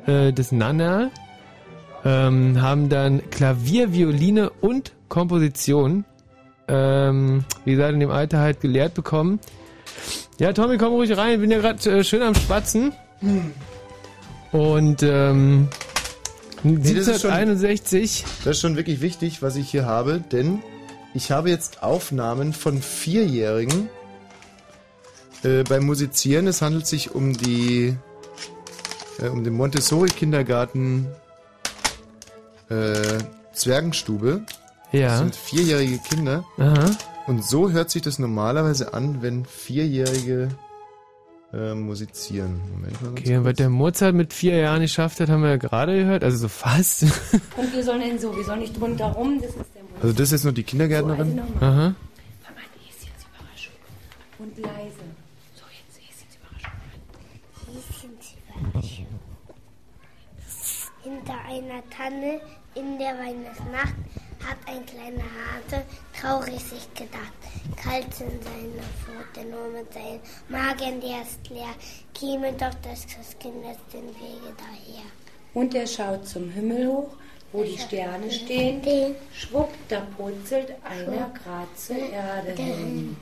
äh, des Nana, ähm, haben dann Klavier, Violine und Komposition, ähm, wie gesagt, in dem Alter halt gelehrt bekommen. Ja, Tommy, komm ruhig rein, bin ja gerade äh, schön am Spatzen. Und ähm, Nee, das ist schon- 1761. Das ist schon wirklich wichtig, was ich hier habe, denn ich habe jetzt Aufnahmen von Vierjährigen äh, beim Musizieren. Es handelt sich um die äh, um den Montessori-Kindergarten äh, Zwergenstube. Ja. Das sind vierjährige Kinder. Aha. Und so hört sich das normalerweise an, wenn Vierjährige äh, musizieren. Moment mal. Okay, und was der Mozart mit vier Jahren geschafft hat, haben wir ja gerade gehört, also so fast. <laughs> Und wir sollen denn so, wir sollen nicht drunter rum, das ist. Also das ist jetzt nur die Kindergärtnerin. Aha. Und leise. So, jetzt ist jetzt Überraschung. Hinter einer Tanne in der Weihnachtsnacht hat ein kleiner Hase traurig sich gedacht. Kalt sind seine Pfoten, nur mit seinem Magen, der ist leer. Käme doch das Christkind aus den Wege daher. Und er schaut zum Himmel hoch, wo die Sterne stehen. Schwupp, da purzelt einer grad zur Erde hin.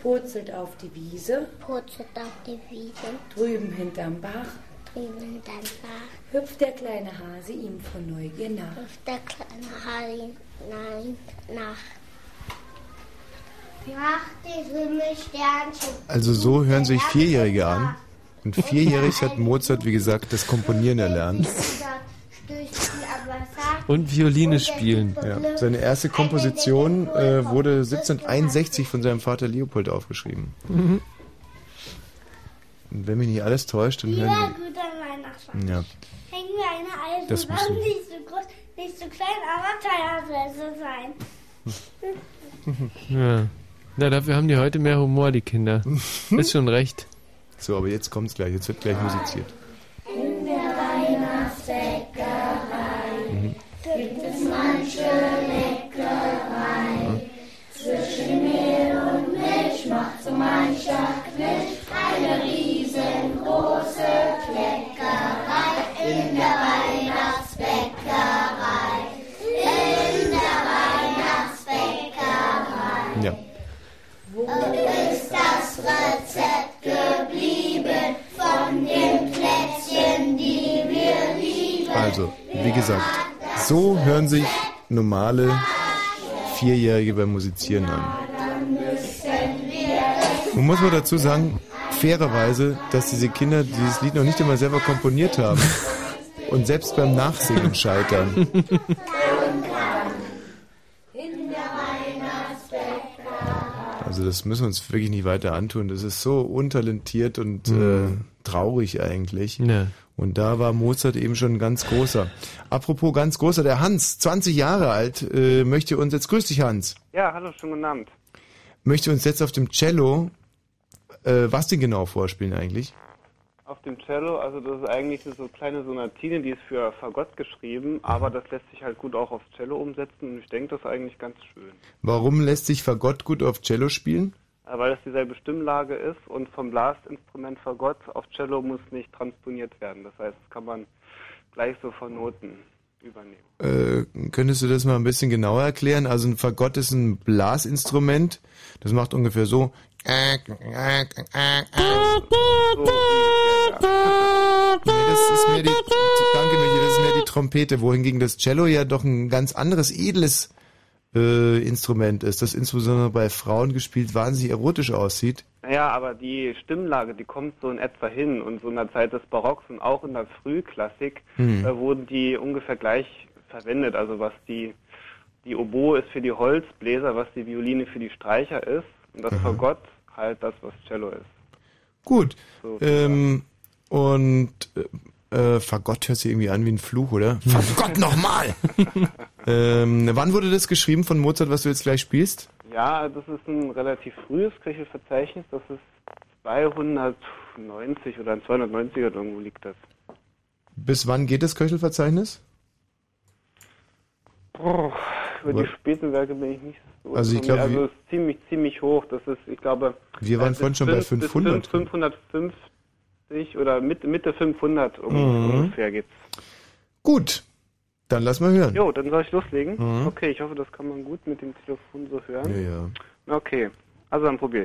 Purzelt auf die Wiese. Purzelt auf die Wiese. Drüben hinterm Bach. Drüben hinterm Bach. Hüpft der kleine Hase ihm von Neugier nach. Hüpft der kleine Hase nein, nach. Macht die Himmelsternchen. Also so hören sich Vierjährige an. Und vierjährig hat Mozart, wie gesagt, das Komponieren erlernt. Und Violine spielen. Ja. Seine erste Komposition äh, wurde 1761 von seinem Vater Leopold aufgeschrieben. Mhm. Und wenn mich nicht alles täuscht, dann hören guter Weihnachtsmann. wir. Ja. Hängen wir eine Eisen Das musst dran, du- nicht so groß, nicht so klein, aber teuer soll es sein. Ja. Na, dafür haben die heute mehr Humor, die Kinder. <laughs> Ist schon recht. So, aber jetzt kommt's gleich. Jetzt wird gleich musiziert. Gesagt, so hören sich normale Vierjährige beim Musizieren an. Nun muss man dazu sagen, fairerweise, dass diese Kinder dieses Lied noch nicht einmal selber komponiert haben <laughs> und selbst beim Nachsingen scheitern. Also das müssen wir uns wirklich nicht weiter antun. Das ist so untalentiert und äh, traurig eigentlich. Ja. Und da war Mozart eben schon ein ganz großer. Apropos ganz großer, der Hans, 20 Jahre alt, äh, möchte uns jetzt, grüß dich Hans, Ja, hallo, schönen guten Abend. möchte uns jetzt auf dem Cello, äh, was denn genau vorspielen eigentlich? Auf dem Cello, also das ist eigentlich eine so kleine Sonatine, die ist für Fagott geschrieben, aber das lässt sich halt gut auch aufs Cello umsetzen und ich denke, das ist eigentlich ganz schön. Warum lässt sich Fagott gut auf Cello spielen? Äh, Weil das dieselbe Stimmlage ist und vom Blasinstrument Fagott auf Cello muss nicht transponiert werden. Das heißt, das kann man gleich so von Noten übernehmen. Äh, könntest du das mal ein bisschen genauer erklären? Also ein Fagott ist ein Blasinstrument, das macht ungefähr so. Nee, das ist mehr die, danke Michi, das ist mehr die Trompete, wohingegen das Cello ja doch ein ganz anderes, edles äh, Instrument ist, das insbesondere bei Frauen gespielt wahnsinnig erotisch aussieht. Naja, aber die Stimmlage, die kommt so in etwa hin und so in der Zeit des Barocks und auch in der Frühklassik Hm. äh, wurden die ungefähr gleich verwendet. Also was die, die Oboe ist für die Holzbläser, was die Violine für die Streicher ist und das Aha. Fagott halt das, was Cello ist. Gut. So, Ähm, und äh, äh, Fagott hört sich irgendwie an wie ein Fluch, oder? Fagott nochmal! <laughs> ähm, wann wurde das geschrieben von Mozart, was du jetzt gleich spielst? Ja, das ist ein relativ frühes Köchelverzeichnis, das ist 290 oder ein 290er irgendwo liegt das. Bis wann geht das Köchelverzeichnis? Oh, über die Was? späten Werke bin ich nicht so. Also ich glaube, also es ist ziemlich, ziemlich hoch. Das ist, ich glaube. Wir waren bis vorhin schon bei fünf- bis 500. fünf- 550 oder Mitte, Mitte 500 um, Mhm. ungefähr geht's. Gut, dann lass mal hören. Jo, dann soll ich loslegen? Mhm. Okay, ich hoffe, das kann man gut mit dem Telefon so hören. Ja, ja. Okay, also dann probier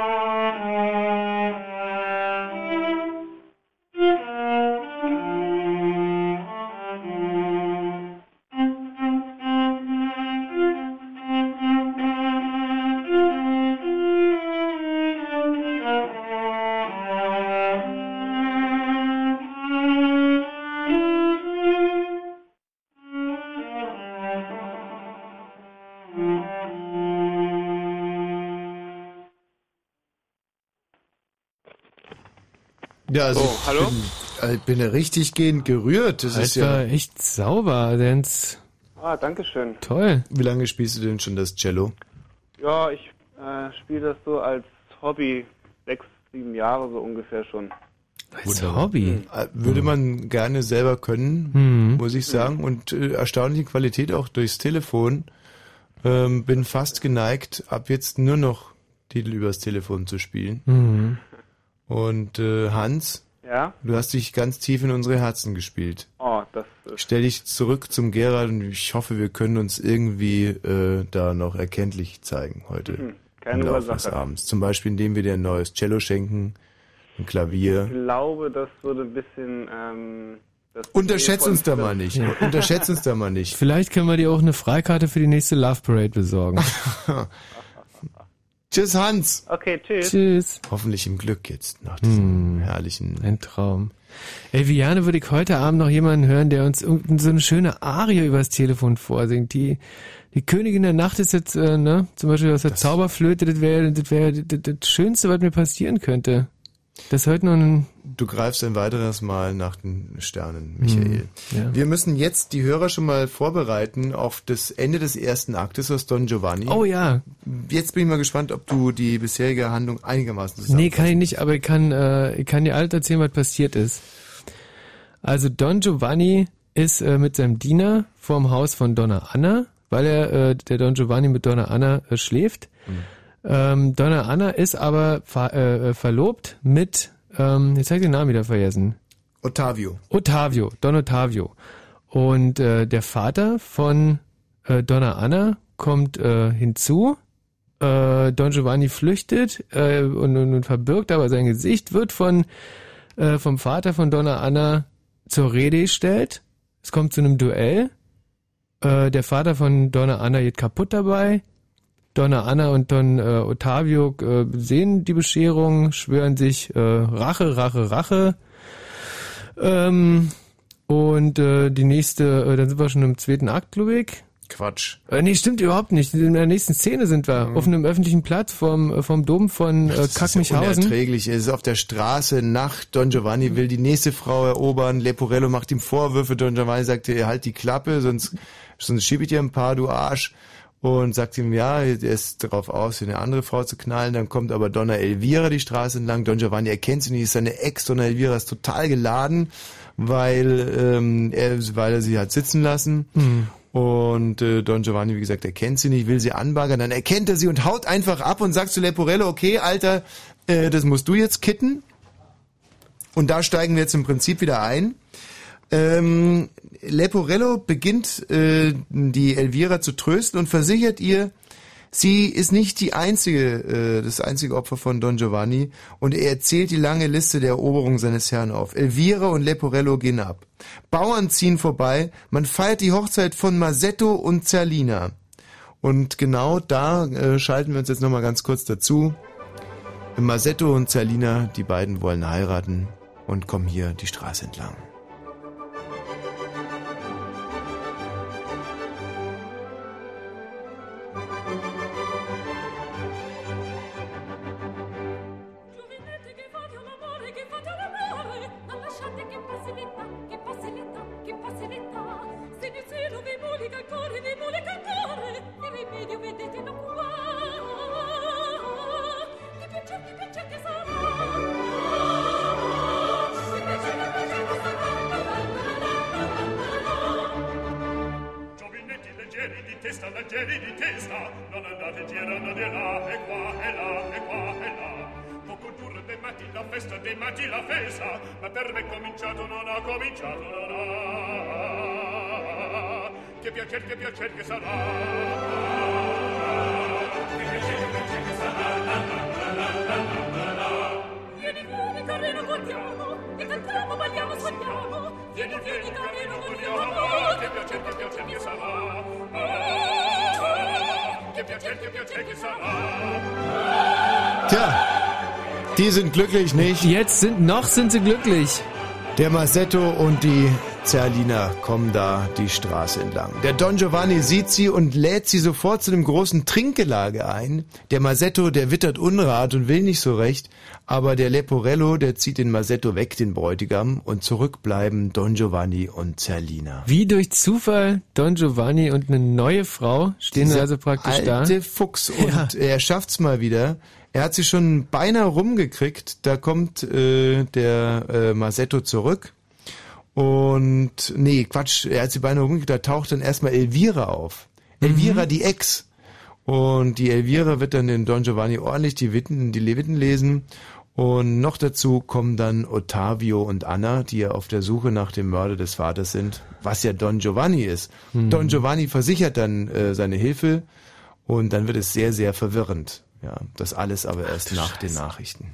Ja, also Oh, hallo? Ich bin, ich bin ja richtig gehend gerührt. Das ist ja Alter, echt sauber, Dance. Ah, danke schön. Toll. Wie lange spielst du denn schon das Cello? Ja, ich äh, spiele das so als Hobby sechs, sieben Jahre so ungefähr schon. Als Hobby. Äh, Würde man gerne selber können, Mhm. muss ich sagen. Und äh, erstaunliche Qualität auch durchs Telefon. Ähm, bin fast geneigt, ab jetzt nur noch Titel übers Telefon zu spielen. Mhm. Und äh, Hans, Ja? du hast dich ganz tief in unsere Herzen gespielt. Oh, das ist. Stell dich zurück zum Gerald und ich hoffe, wir können uns irgendwie äh, da noch erkenntlich zeigen heute. Mhm, keine im Laufe des Ursache. Abends. Zum Beispiel, indem wir dir ein neues Cello schenken, ein Klavier. Ich glaube, das würde ein bisschen. Ähm, Unterschätz uns da mal nicht. Unterschätz uns da mal nicht. Vielleicht können wir dir auch eine Freikarte für die nächste Love Parade besorgen. <laughs> <laughs> Tschüss, Hans. Okay, tschüss. Tschüss. Hoffentlich im Glück jetzt nach diesem herrlichen. Ein Traum. Ey, wie gerne würde ich heute Abend noch jemanden hören, der uns irgendeine so eine schöne Arie übers Telefon vorsingt. Die, die Königin der Nacht ist jetzt, äh, ne, zum Beispiel aus der Zauberflöte, das wäre das, wär, das, das Schönste, was mir passieren könnte. Das heute noch ein, Du greifst ein weiteres Mal nach den Sternen, Michael. Hm, ja. Wir müssen jetzt die Hörer schon mal vorbereiten auf das Ende des ersten Aktes aus Don Giovanni. Oh ja. Jetzt bin ich mal gespannt, ob du die bisherige Handlung einigermaßen Nee, kann ich nicht, aber ich kann, äh, ich kann dir alles erzählen, was passiert ist. Also Don Giovanni ist äh, mit seinem Diener vorm Haus von Donna Anna, weil er, äh, der Don Giovanni mit Donna Anna äh, schläft. Ähm, Donna Anna ist aber ver äh, äh, verlobt mit, ähm, jetzt habe ich den Namen wieder vergessen. Ottavio. Ottavio, Don Ottavio. Und äh, der Vater von äh, Donna Anna kommt äh, hinzu. Äh, Don Giovanni flüchtet äh, und, und, und verbirgt, aber sein Gesicht wird von äh, vom Vater von Donna Anna zur Rede gestellt. Es kommt zu einem Duell. Äh, der Vater von Donna Anna geht kaputt dabei. Donna Anna und Don äh, Ottavio äh, sehen die Bescherung, schwören sich äh, Rache, Rache, Rache. Ähm, und äh, die nächste, äh, dann sind wir schon im zweiten Akt, glaube ich. Quatsch. Äh, nee, stimmt überhaupt nicht. In der nächsten Szene sind wir. Auf einem öffentlichen Platz vom, äh, vom Dom von äh, Das ist Kackmichhausen. unerträglich. Er ist auf der Straße nach Don Giovanni, will die nächste Frau erobern. Leporello macht ihm Vorwürfe. Don Giovanni sagt, halt die Klappe, sonst, sonst schieb ich dir ein paar, du Arsch. Und sagt ihm, ja, er ist darauf aus, eine andere Frau zu knallen. Dann kommt aber Donna Elvira die Straße entlang. Don Giovanni erkennt sie nicht, ist seine Ex. Donna Elvira ist total geladen, weil, ähm, er, weil er sie hat sitzen lassen. Hm. Und äh, Don Giovanni, wie gesagt, erkennt sie nicht, will sie anbaggern, dann erkennt er sie und haut einfach ab und sagt zu Leporello, okay, Alter, äh, das musst du jetzt kitten. Und da steigen wir jetzt im Prinzip wieder ein. Ähm, Leporello beginnt äh, die Elvira zu trösten und versichert ihr, sie ist nicht die einzige, äh, das einzige Opfer von Don Giovanni und er erzählt die lange Liste der Eroberung seines Herrn auf. Elvira und Leporello gehen ab. Bauern ziehen vorbei, man feiert die Hochzeit von Masetto und Zerlina. Und genau da äh, schalten wir uns jetzt nochmal ganz kurz dazu. Masetto und Zerlina, die beiden wollen heiraten und kommen hier die Straße entlang. Tja, die sind glücklich, nicht? Jetzt sind, noch sind sie glücklich. Der Masetto und die Zerlina kommen da die Straße entlang. Der Don Giovanni sieht sie und lädt sie sofort zu einem großen Trinkgelage ein. Der Masetto, der wittert Unrat und will nicht so recht, aber der Leporello, der zieht den Masetto weg, den Bräutigam, und zurückbleiben Don Giovanni und Zerlina. Wie durch Zufall Don Giovanni und eine neue Frau stehen Dieser also praktisch da. alte Fuchs und er schafft's mal wieder. Er hat sie schon beinahe rumgekriegt. Da kommt äh, der äh, Masetto zurück. Und nee, Quatsch, er hat sie beinahe rumgekriegt. Da taucht dann erstmal Elvira auf. Elvira, die Ex. Und die Elvira wird dann den Don Giovanni ordentlich die Witten, die Leviten lesen. Und noch dazu kommen dann Ottavio und Anna, die ja auf der Suche nach dem Mörder des Vaters sind, was ja Don Giovanni ist. Mhm. Don Giovanni versichert dann äh, seine Hilfe und dann wird es sehr, sehr verwirrend. Ja, das alles aber erst nach den Nachrichten.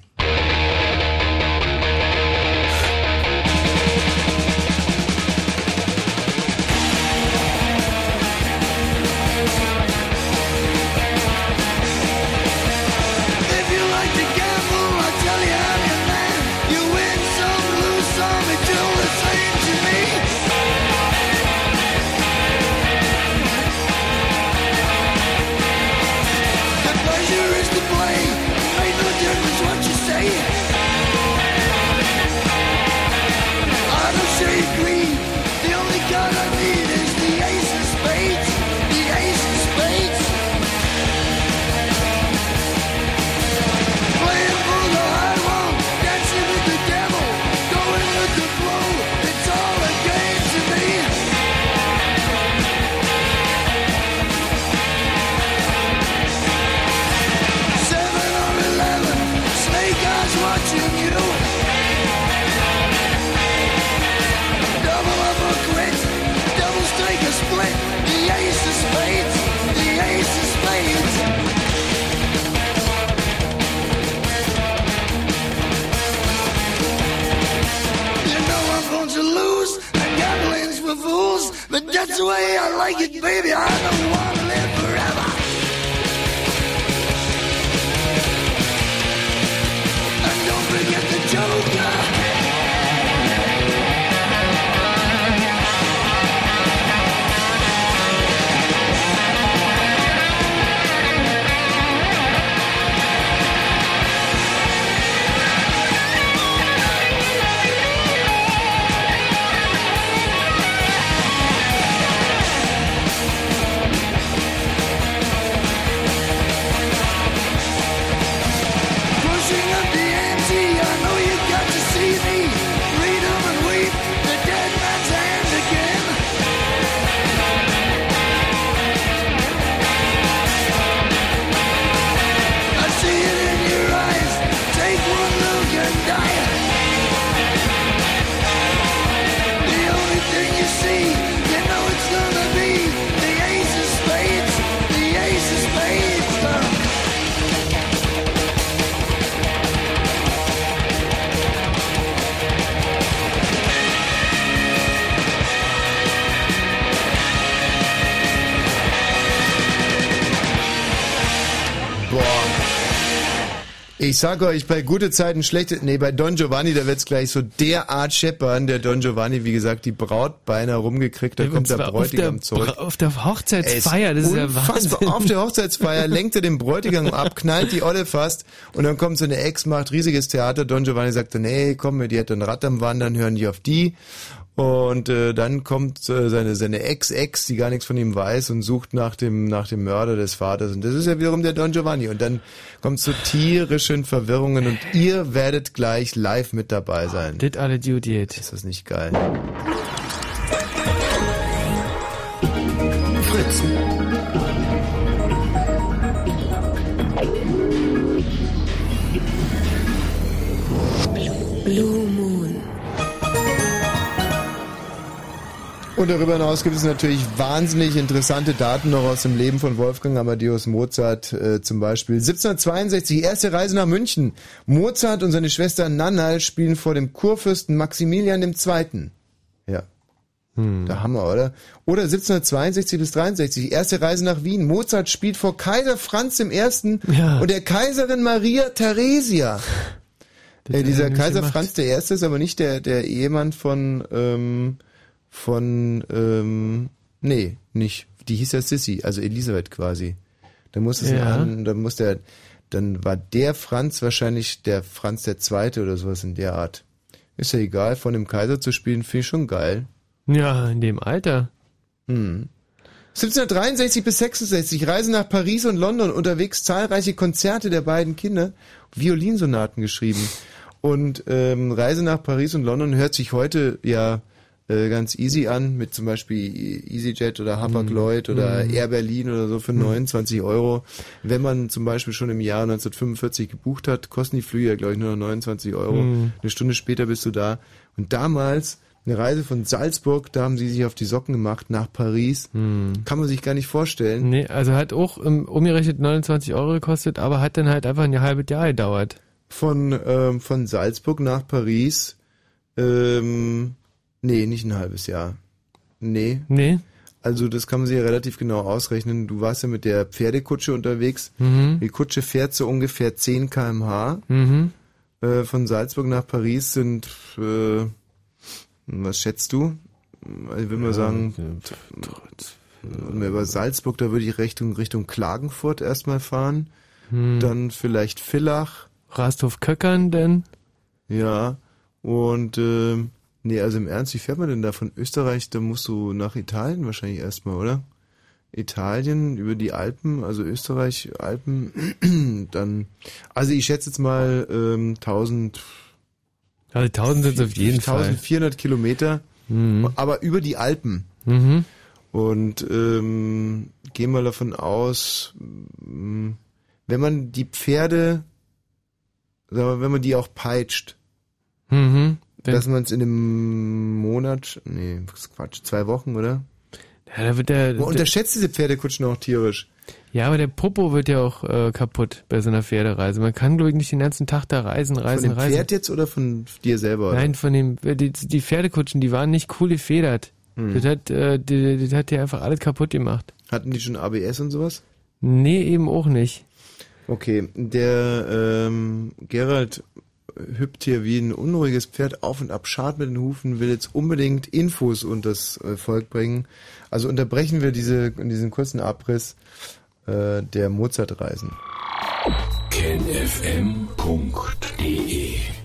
Ich sag euch, bei gute Zeiten, schlechte, nee, bei Don Giovanni, da wird's gleich so derart scheppern. Der Don Giovanni, wie gesagt, die Braut beinahe rumgekriegt, da Und kommt der Bräutigam auf der, zurück. Auf der Hochzeitsfeier, das ist ja. Wahnsinn. Auf der Hochzeitsfeier lenkt er den Bräutigam ab, knallt die Olle fast und dann kommt so eine Ex, macht riesiges Theater. Don Giovanni sagt dann, nee, komm, die hat ein Rad am Wandern, hören die auf die. Und äh, dann kommt äh, seine seine Ex-Ex, die gar nichts von ihm weiß und sucht nach dem nach dem Mörder des Vaters. Und das ist ja wiederum der Don Giovanni. Und dann kommt zu tierischen Verwirrungen und ihr werdet gleich live mit dabei sein. Das alle Duty. Ist das nicht geil? Und darüber hinaus gibt es natürlich wahnsinnig interessante Daten noch aus dem Leben von Wolfgang Amadeus Mozart. Äh, zum Beispiel 1762, erste Reise nach München. Mozart und seine Schwester Nannal spielen vor dem Kurfürsten Maximilian II. Ja. Da haben wir, oder? Oder 1762 bis 63, erste Reise nach Wien. Mozart spielt vor Kaiser Franz I. Ja. und der Kaiserin Maria Theresia. <laughs> Äh, dieser er Kaiser. Franz I. ist aber nicht der, der Ehemann von, ähm, von, ähm, nee, nicht. Die hieß ja Sissy, also Elisabeth quasi. Da muss es Ja. an, da muss der, dann war der Franz wahrscheinlich der Franz der Zweite oder sowas in der Art. Ist ja egal, von dem Kaiser zu spielen, finde ich schon geil. Ja, in dem Alter. Hm. 1763 bis 66, Reise nach Paris und London, unterwegs zahlreiche Konzerte der beiden Kinder, Violinsonaten geschrieben. Und ähm, Reise nach Paris und London hört sich heute ja äh, ganz easy an, mit zum Beispiel EasyJet oder Hapag-Lloyd oder Mhm. Air Berlin oder so für Mhm. 29 Euro. Wenn man zum Beispiel schon im Jahr 1945 gebucht hat, kosten die Flüge ja, glaube ich, nur noch 29 Euro. Mhm. Eine Stunde später bist du da. Und damals eine Reise von Salzburg, da haben sie sich auf die Socken gemacht nach Paris. Kann man sich gar nicht vorstellen. Nee, also hat auch ähm, umgerechnet 29 Euro gekostet, aber hat dann halt einfach ein halbes Jahr gedauert. Von, ähm, von Salzburg nach Paris, ähm, nee, nicht ein halbes Jahr. Nee. Nee. Also das kann man sich ja relativ genau ausrechnen. Du warst ja mit der Pferdekutsche unterwegs. Mhm. Die Kutsche fährt so ungefähr 10 kmh. Mhm. Äh, von Salzburg nach Paris sind, äh, was schätzt du? Also Ich würde mal sagen, wenn wir über Salzburg, da würde ich Richtung, Richtung Klagenfurt erstmal fahren. Hm. Dann vielleicht Villach. Rasthof-Köckern denn? Ja. Und, ähm, nee, also im Ernst, wie fährt man denn da von Österreich? Da musst du nach Italien wahrscheinlich erstmal, oder? Italien über die Alpen, also Österreich, Alpen, <clears throat> dann, also ich schätze jetzt mal ähm, 1000, Also 1000 sind es auf jeden Fall. 1400 Kilometer, Mhm. aber über die Alpen. Mhm. Und ähm, gehen wir davon aus, mh, wenn man die Pferde, sagen wir, wenn man die auch peitscht, Mhm. Wenn- dass man es in einem Monat, nee, das ist Quatsch, zwei Wochen, oder? Ja, da wird der, Man unterschätzt diese Pferdekutschen auch tierisch. ja, aber der Popo wird ja auch äh, kaputt bei so einer Pferdereise. Man kann, glaube ich, nicht den ganzen Tag da reisen, reisen, Von dem reisen. Pferd jetzt oder von dir selber? Nein, von dem, äh, die, die Pferdekutschen, die waren nicht cool gefedert. Hm. Das hat, äh, die, das hat ja einfach alles kaputt gemacht. Hatten die schon ABS und sowas? Nee, eben auch nicht. Okay, der ähm, Gerald hüpft hier wie ein unruhiges Pferd auf und ab, schart mit den Hufen, will jetzt unbedingt Infos unters äh, Volk bringen. Also unterbrechen wir diese, diesen kurzen Abriss äh, der Mozart-Reisen. kenfm.de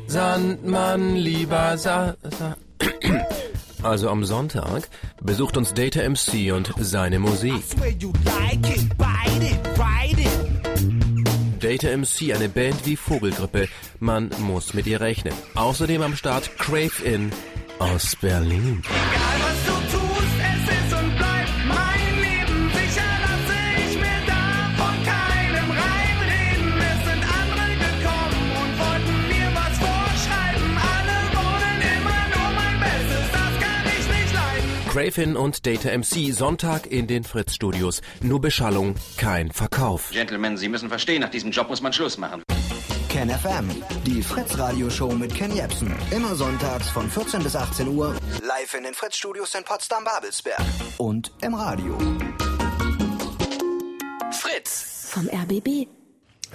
Sandmann, lieber Sa... Sa <clears throat> also am Sonntag besucht uns Data MC und seine Musik. Where you like it, bite it, ride it. Data MC, eine Band wie Vogelgrippe. Man muss mit ihr rechnen. Außerdem am Start Crave In aus Berlin. Leiden. Crave In und Data MC Sonntag in den Fritz Studios. Nur Beschallung, kein Verkauf. Gentlemen, Sie müssen verstehen, nach diesem Job muss man Schluss machen. Ken FM, die Fritz Radio Show mit Ken Jepsen. Immer sonntags von 14 bis 18 Uhr. Live in den Fritz Studios in Potsdam-Babelsberg. Und im Radio. Fritz. Vom RBB.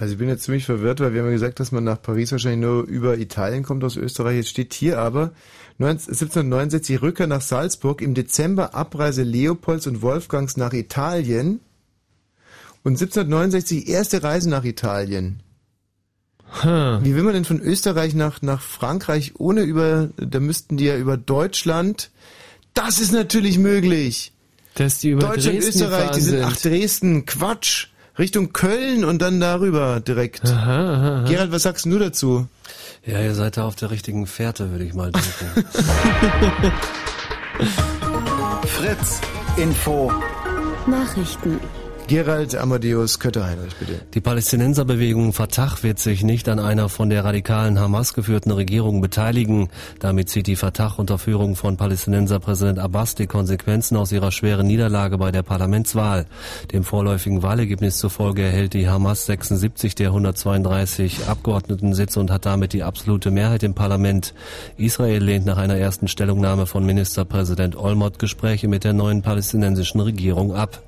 Also ich bin jetzt ziemlich verwirrt, weil wir haben ja gesagt, dass man nach Paris wahrscheinlich nur über Italien kommt aus Österreich. Jetzt steht hier aber 19, 1769 Rückkehr nach Salzburg, im Dezember Abreise Leopolds und Wolfgangs nach Italien und 1769 erste Reise nach Italien. Wie will man denn von Österreich nach, nach Frankreich ohne über, da müssten die ja über Deutschland, das ist natürlich möglich. Dass die über Deutschland, Dresden Österreich, die sind, ach Dresden, Quatsch. Richtung Köln und dann darüber direkt. Gerald, was sagst du dazu? Ja, ihr seid da auf der richtigen Fährte, würde ich mal denken. <laughs> Fritz, Info. Nachrichten. Gerald Amadeus Kötterheinrich, bitte. Die Palästinenserbewegung Fatah wird sich nicht an einer von der radikalen Hamas geführten Regierung beteiligen. Damit zieht die Fatah unter Führung von Palästinenserpräsident Abbas die Konsequenzen aus ihrer schweren Niederlage bei der Parlamentswahl. Dem vorläufigen Wahlergebnis zufolge erhält die Hamas 76 der 132 Abgeordnetensitze und hat damit die absolute Mehrheit im Parlament. Israel lehnt nach einer ersten Stellungnahme von Ministerpräsident Olmert Gespräche mit der neuen palästinensischen Regierung ab.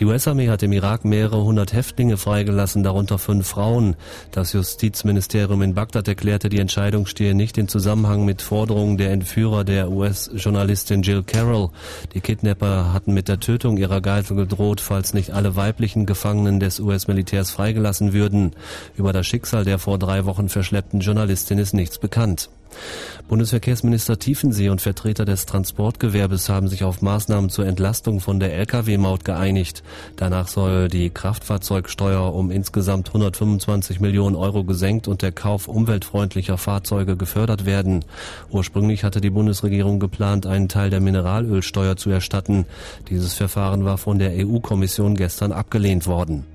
Die US-Armee hat im Irak mehrere hundert Häftlinge freigelassen, darunter fünf Frauen. Das Justizministerium in Bagdad erklärte, die Entscheidung stehe nicht in Zusammenhang mit Forderungen der Entführer der US-Journalistin Jill Carroll. Die Kidnapper hatten mit der Tötung ihrer Geisel gedroht, falls nicht alle weiblichen Gefangenen des US-Militärs freigelassen würden. Über das Schicksal der vor drei Wochen verschleppten Journalistin ist nichts bekannt. Bundesverkehrsminister Tiefensee und Vertreter des Transportgewerbes haben sich auf Maßnahmen zur Entlastung von der Lkw-Maut geeinigt. Danach soll die Kraftfahrzeugsteuer um insgesamt 125 Millionen Euro gesenkt und der Kauf umweltfreundlicher Fahrzeuge gefördert werden. Ursprünglich hatte die Bundesregierung geplant, einen Teil der Mineralölsteuer zu erstatten. Dieses Verfahren war von der EU-Kommission gestern abgelehnt worden.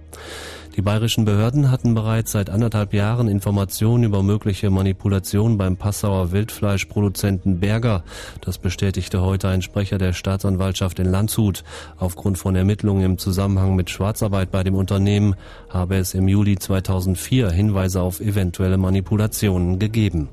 Die bayerischen Behörden hatten bereits seit anderthalb Jahren Informationen über mögliche Manipulationen beim Passauer Wildfleischproduzenten Berger. Das bestätigte heute ein Sprecher der Staatsanwaltschaft in Landshut. Aufgrund von Ermittlungen im Zusammenhang mit Schwarzarbeit bei dem Unternehmen habe es im Juli 2004 Hinweise auf eventuelle Manipulationen gegeben.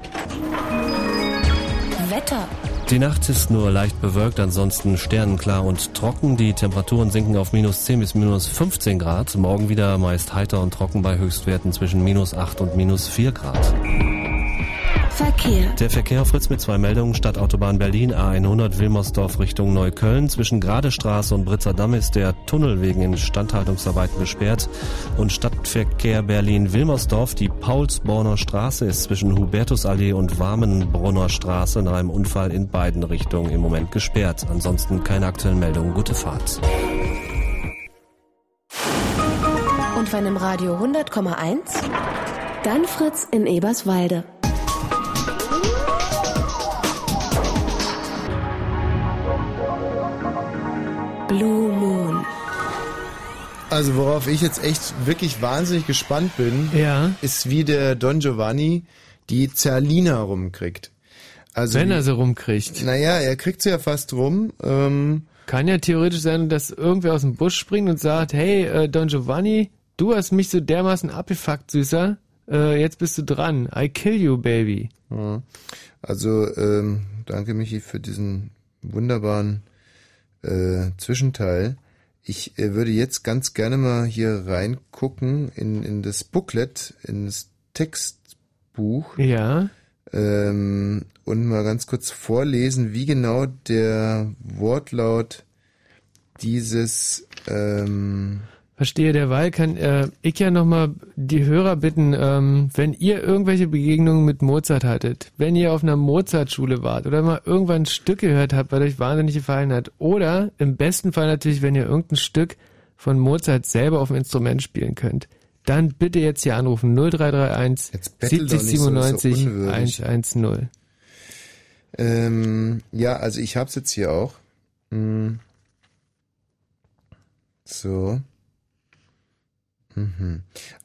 Wetter. Die Nacht ist nur leicht bewölkt, ansonsten sternenklar und trocken. Die Temperaturen sinken auf minus 10 bis minus 15 Grad. Morgen wieder meist heiter und trocken bei Höchstwerten zwischen minus 8 und minus 4 Grad. Verkehr. Der Verkehr Fritz mit zwei Meldungen. Stadtautobahn Berlin A100 Wilmersdorf Richtung Neukölln. Zwischen Gradestraße und Britzer Damm ist der Tunnel wegen Instandhaltungsarbeiten gesperrt. Und Stadtverkehr Berlin-Wilmersdorf. Die Paulsborner Straße ist zwischen Hubertusallee und Warmenbrunner Straße nach einem Unfall in beiden Richtungen im Moment gesperrt. Ansonsten keine aktuellen Meldungen. Gute Fahrt. Und wenn im Radio 100,1, dann Fritz in Eberswalde. Blue Moon. Also worauf ich jetzt echt wirklich wahnsinnig gespannt bin, ja. ist wie der Don Giovanni die Zerlina rumkriegt. Also Wenn er sie rumkriegt. Naja, er kriegt sie ja fast rum. Ähm, Kann ja theoretisch sein, dass irgendwer aus dem Busch springt und sagt, hey, äh, Don Giovanni, du hast mich so dermaßen abgefuckt, Süßer. Äh, jetzt bist du dran. I kill you, baby. Also ähm, danke Michi für diesen wunderbaren äh, Zwischenteil. Ich äh, würde jetzt ganz gerne mal hier reingucken in, in das Booklet, in das Textbuch. Ja. Ähm, und mal ganz kurz vorlesen, wie genau der Wortlaut dieses ähm, Verstehe, derweil kann äh, ich ja nochmal die Hörer bitten, ähm, wenn ihr irgendwelche Begegnungen mit Mozart hattet, wenn ihr auf einer Mozart-Schule wart oder mal irgendwann ein Stück gehört habt, weil euch wahnsinnig gefallen hat, oder im besten Fall natürlich, wenn ihr irgendein Stück von Mozart selber auf dem Instrument spielen könnt, dann bitte jetzt hier anrufen 0331 bettel doch 70 nicht so, ist doch 97 unwürdig. 110. Ähm, ja, also ich hab's jetzt hier auch. Hm. So.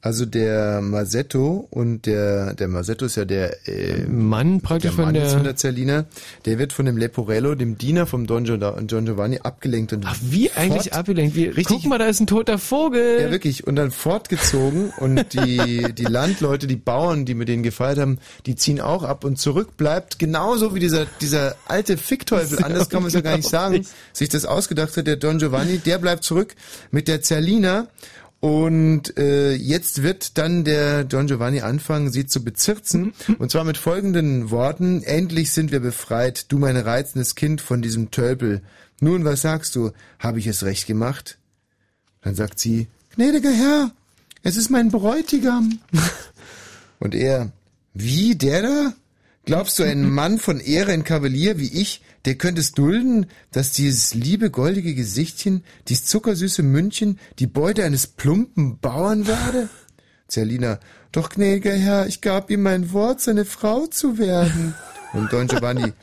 Also der Masetto und der der Masetto ist ja der äh, Mann praktisch der Mann von der- von der Zerlina, der wird von dem Leporello, dem Diener vom Don, Gio- Don Giovanni abgelenkt und Ach, Wie eigentlich abgelenkt? Wie, guck mal, da ist ein toter Vogel. ja, wirklich. Und dann fortgezogen. Und die, die Landleute, die Bauern, die mit denen gefeiert haben, die ziehen auch ab und zurück bleibt genauso wie dieser, dieser alte Fickteufel, <laughs> anders kann man es ja gar nicht sagen, sich das ausgedacht hat, der Don Giovanni, der bleibt zurück mit der Zerlina und äh, jetzt wird dann der Don Giovanni anfangen, sie zu bezirzen. Und zwar mit folgenden Worten. Endlich sind wir befreit, du mein reizendes Kind von diesem Tölpel. Nun, was sagst du? Habe ich es recht gemacht? Dann sagt sie, gnädiger Herr, es ist mein Bräutigam. Und er, wie, der da? Glaubst du, ein Mann von Ehre, ein Kavalier wie ich, der könnte es dulden, dass dieses liebe goldige Gesichtchen, dies zuckersüße Mündchen, die Beute eines plumpen Bauern werde? Zerlina, doch gnädiger Herr, ich gab ihm mein Wort, seine Frau zu werden. Und Don Giovanni,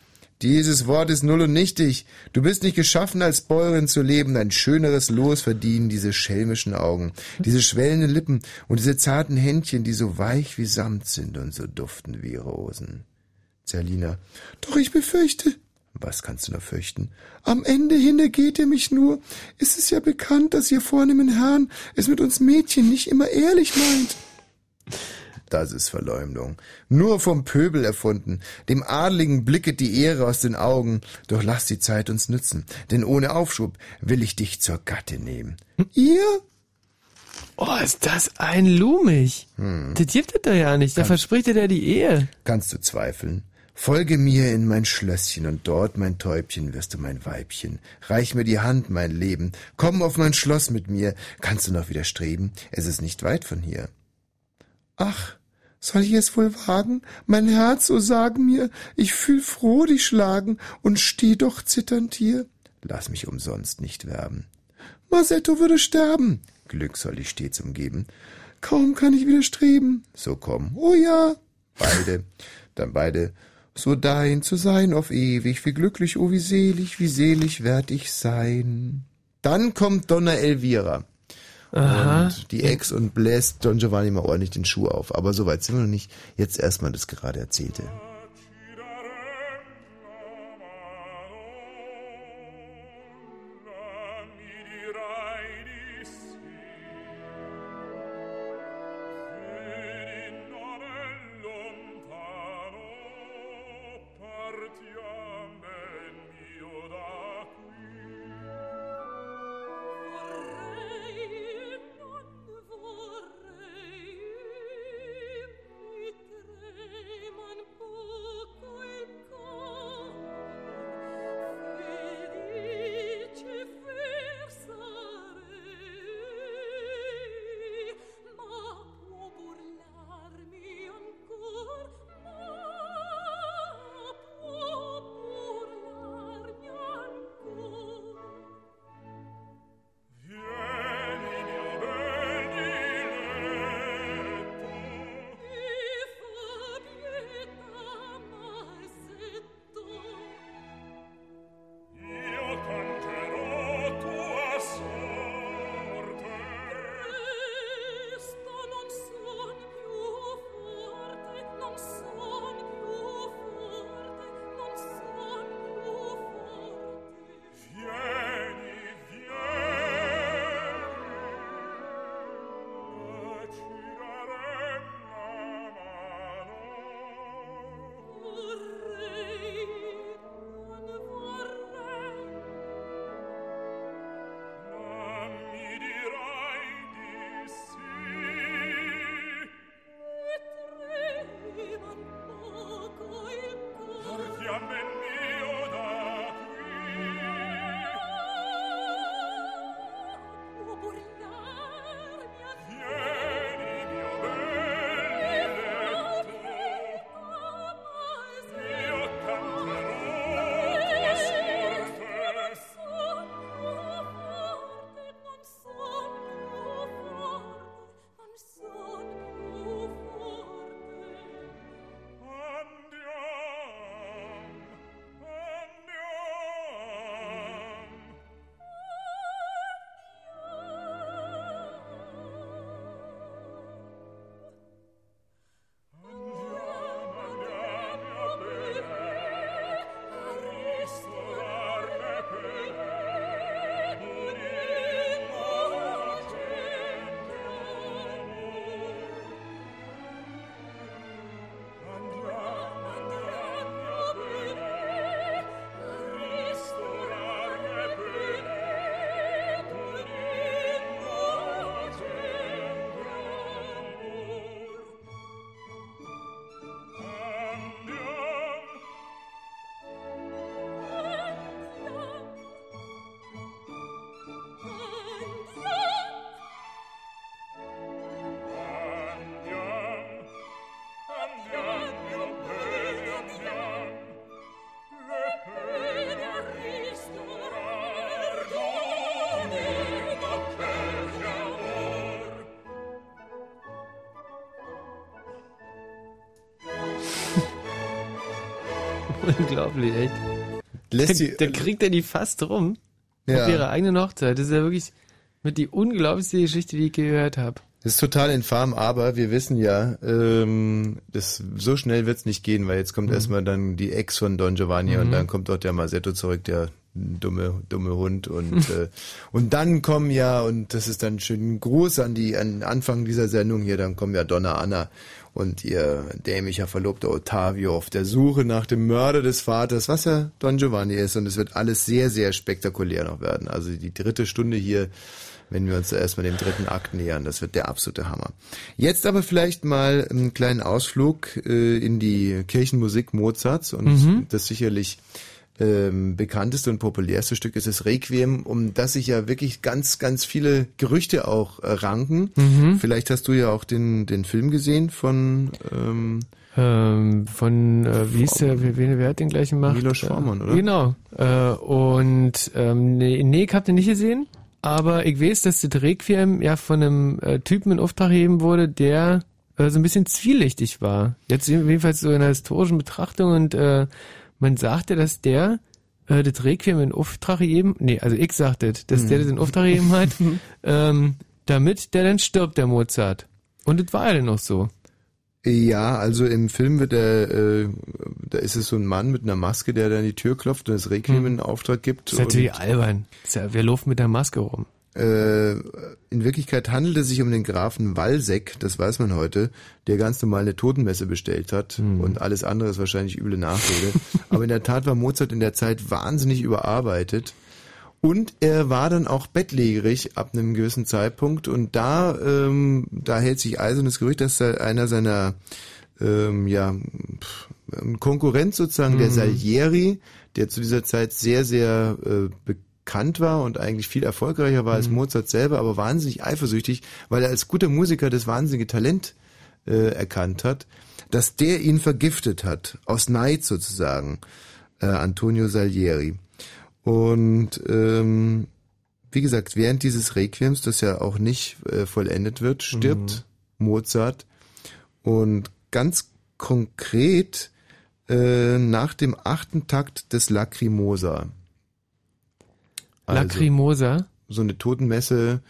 Dieses Wort ist null und nichtig. Du bist nicht geschaffen, als Bäuerin zu leben. Ein schöneres Los verdienen diese schelmischen Augen, diese schwellenden Lippen und diese zarten Händchen, die so weich wie Samt sind und so duften wie Rosen. Zerlina. Doch ich befürchte. Was kannst du noch fürchten? Am Ende hintergeht er mich nur. Es ist ja bekannt, dass ihr vornehmen Herrn es mit uns Mädchen nicht immer ehrlich meint. Das ist Verleumdung. Nur vom Pöbel erfunden. Dem Adligen blicket die Ehre aus den Augen. Doch lass die Zeit uns nützen, denn ohne Aufschub will ich dich zur Gatte nehmen. Ihr? Oh, ist das ein Lumig. Hm. Das gibt es doch ja nicht. Da Kann- verspricht er dir die Ehe. Kannst du zweifeln? Folge mir in mein Schlösschen und dort, mein Täubchen, wirst du mein Weibchen. Reich mir die Hand, mein Leben. Komm auf mein Schloss mit mir. Kannst du noch widerstreben? Es ist nicht weit von hier. Ach, soll ich es wohl wagen? Mein Herz, so sagen mir, ich fühl froh dich schlagen und steh doch zitternd hier. Lass mich umsonst nicht werben. Masetto würde sterben. Glück soll dich stets umgeben. Kaum kann ich widerstreben. So komm. Oh ja. Beide. Dann beide. So dein zu sein auf ewig. Wie glücklich, oh wie selig, wie selig werd ich sein. Dann kommt Donna Elvira. Aha. Und die Ex und bläst Don Giovanni mal ordentlich den Schuh auf. Aber so weit sind wir noch nicht. Jetzt erstmal das gerade Erzählte. Unglaublich, echt. Lässt da, da kriegt er die fast rum. Ja. Auf ihrer eigenen Hochzeit. Das ist ja wirklich mit die unglaublichste Geschichte, die ich gehört habe. Das ist total infam, aber wir wissen ja, ähm, das, so schnell wird's nicht gehen, weil jetzt kommt Mhm. erstmal dann die Ex von Don Giovanni Mhm. und dann kommt dort der Masetto zurück, der dumme, dumme Hund und, <laughs> äh, und dann kommen ja, und das ist dann schön Gruß an die, an Anfang dieser Sendung hier, dann kommen ja Donna Anna und ihr dämlicher Verlobter Ottavio auf der Suche nach dem Mörder des Vaters, was ja Don Giovanni ist und es wird alles sehr, sehr spektakulär noch werden. Also die dritte Stunde hier, wenn wir uns erstmal dem dritten Akt nähern. Das wird der absolute Hammer. Jetzt aber vielleicht mal einen kleinen Ausflug äh, in die Kirchenmusik Mozarts und Mhm. das sicherlich ähm, bekannteste und populärste Stück ist das Requiem, um das sich ja wirklich ganz, ganz viele Gerüchte auch äh, ranken. Mhm. Vielleicht hast du ja auch den, den Film gesehen von ähm, Ähm, von, äh, wie ist der, wer, wer hat den gleich gemacht? Milos Forman, oder? Genau. Äh, und ähm, nee, nee, ich hab den nicht gesehen, aber ich weiß, dass das Requiem ja von einem äh, Typen in Auftrag gegeben wurde, der äh, so ein bisschen zwielichtig war. Jetzt jedenfalls so in der historischen Betrachtung und äh, man sagte, dass der äh, das Requiem in Auftrag gegeben, nee, also ich sagte, dass Hm. der das in Auftrag gegeben hat, <laughs> ähm, damit der dann stirbt, der Mozart. Und das war ja dann auch so. Ja, also im Film wird er, äh, da ist es so ein Mann mit einer Maske, der da an die Tür klopft und das Requiem Hm. in Auftrag gibt. Das ist natürlich albern. Ja, wer läuft mit der Maske rum? Äh, in Wirklichkeit handelt es sich um den Grafen Walseck, das weiß man heute, der ganz normal eine Totenmesse bestellt hat und alles andere ist wahrscheinlich üble Nachrede. <laughs> Aber in der Tat war Mozart in der Zeit wahnsinnig überarbeitet und er war dann auch bettlägerig ab einem gewissen Zeitpunkt und da, ähm, da hält sich eisernes Gerücht, dass da einer seiner ähm, ja, Konkurrent sozusagen, der Mhm. Salieri, der zu dieser Zeit sehr, sehr äh, bekannt war und eigentlich viel erfolgreicher war als Mozart selber, aber wahnsinnig eifersüchtig, weil er als guter Musiker das wahnsinnige Talent äh, erkannt hat, dass der ihn vergiftet hat, aus Neid sozusagen, äh, Antonio Salieri. Und ähm, wie gesagt, während dieses Requiems, das ja auch nicht äh, vollendet wird, stirbt Mozart und ganz konkret äh, nach dem achten Takt des Lacrimosa. Also Lacrimosa? So eine Totenmesse,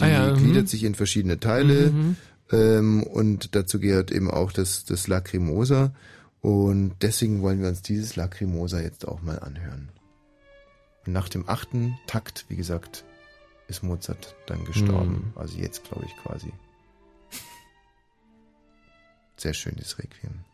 die Ah ja, mhm. gliedert sich in verschiedene Teile Mhm. ähm, und dazu gehört eben auch das, das Lacrimosa und deswegen wollen wir uns dieses Lacrimosa jetzt auch mal anhören. Und nach dem achten Takt, wie gesagt, ist Mozart dann gestorben. Mhm. Also jetzt, glaube ich, quasi. Sehr schönes Requiem.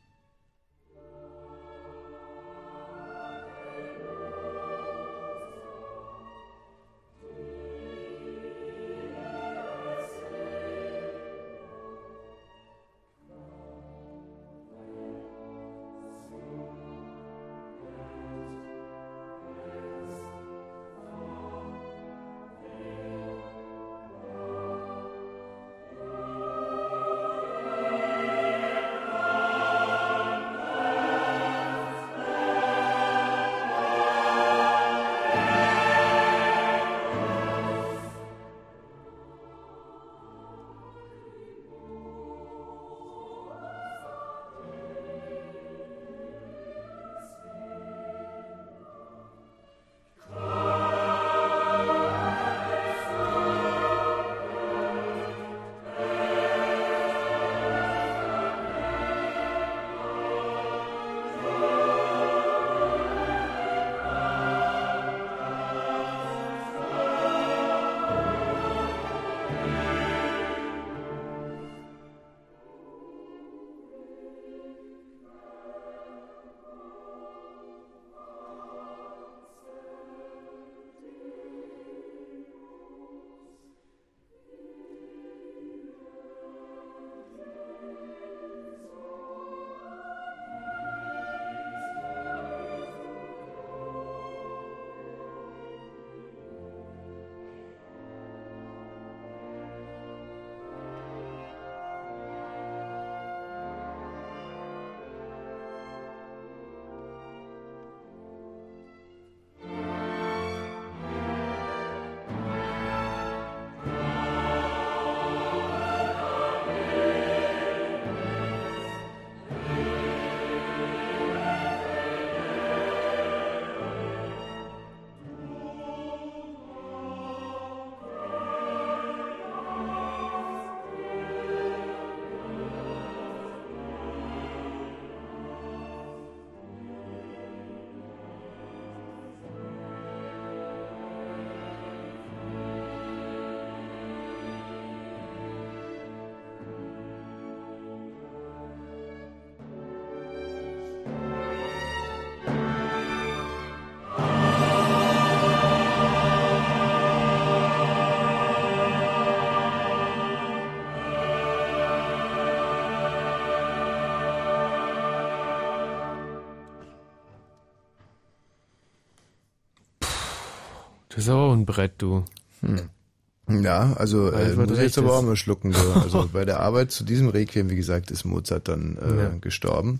Das ist aber ein Brett, du. Hm. Ja, also äh, muss ich jetzt aber auch mal schlucken. So. Also <laughs> bei der Arbeit zu diesem Requiem, wie gesagt, ist Mozart dann äh, Ja. gestorben.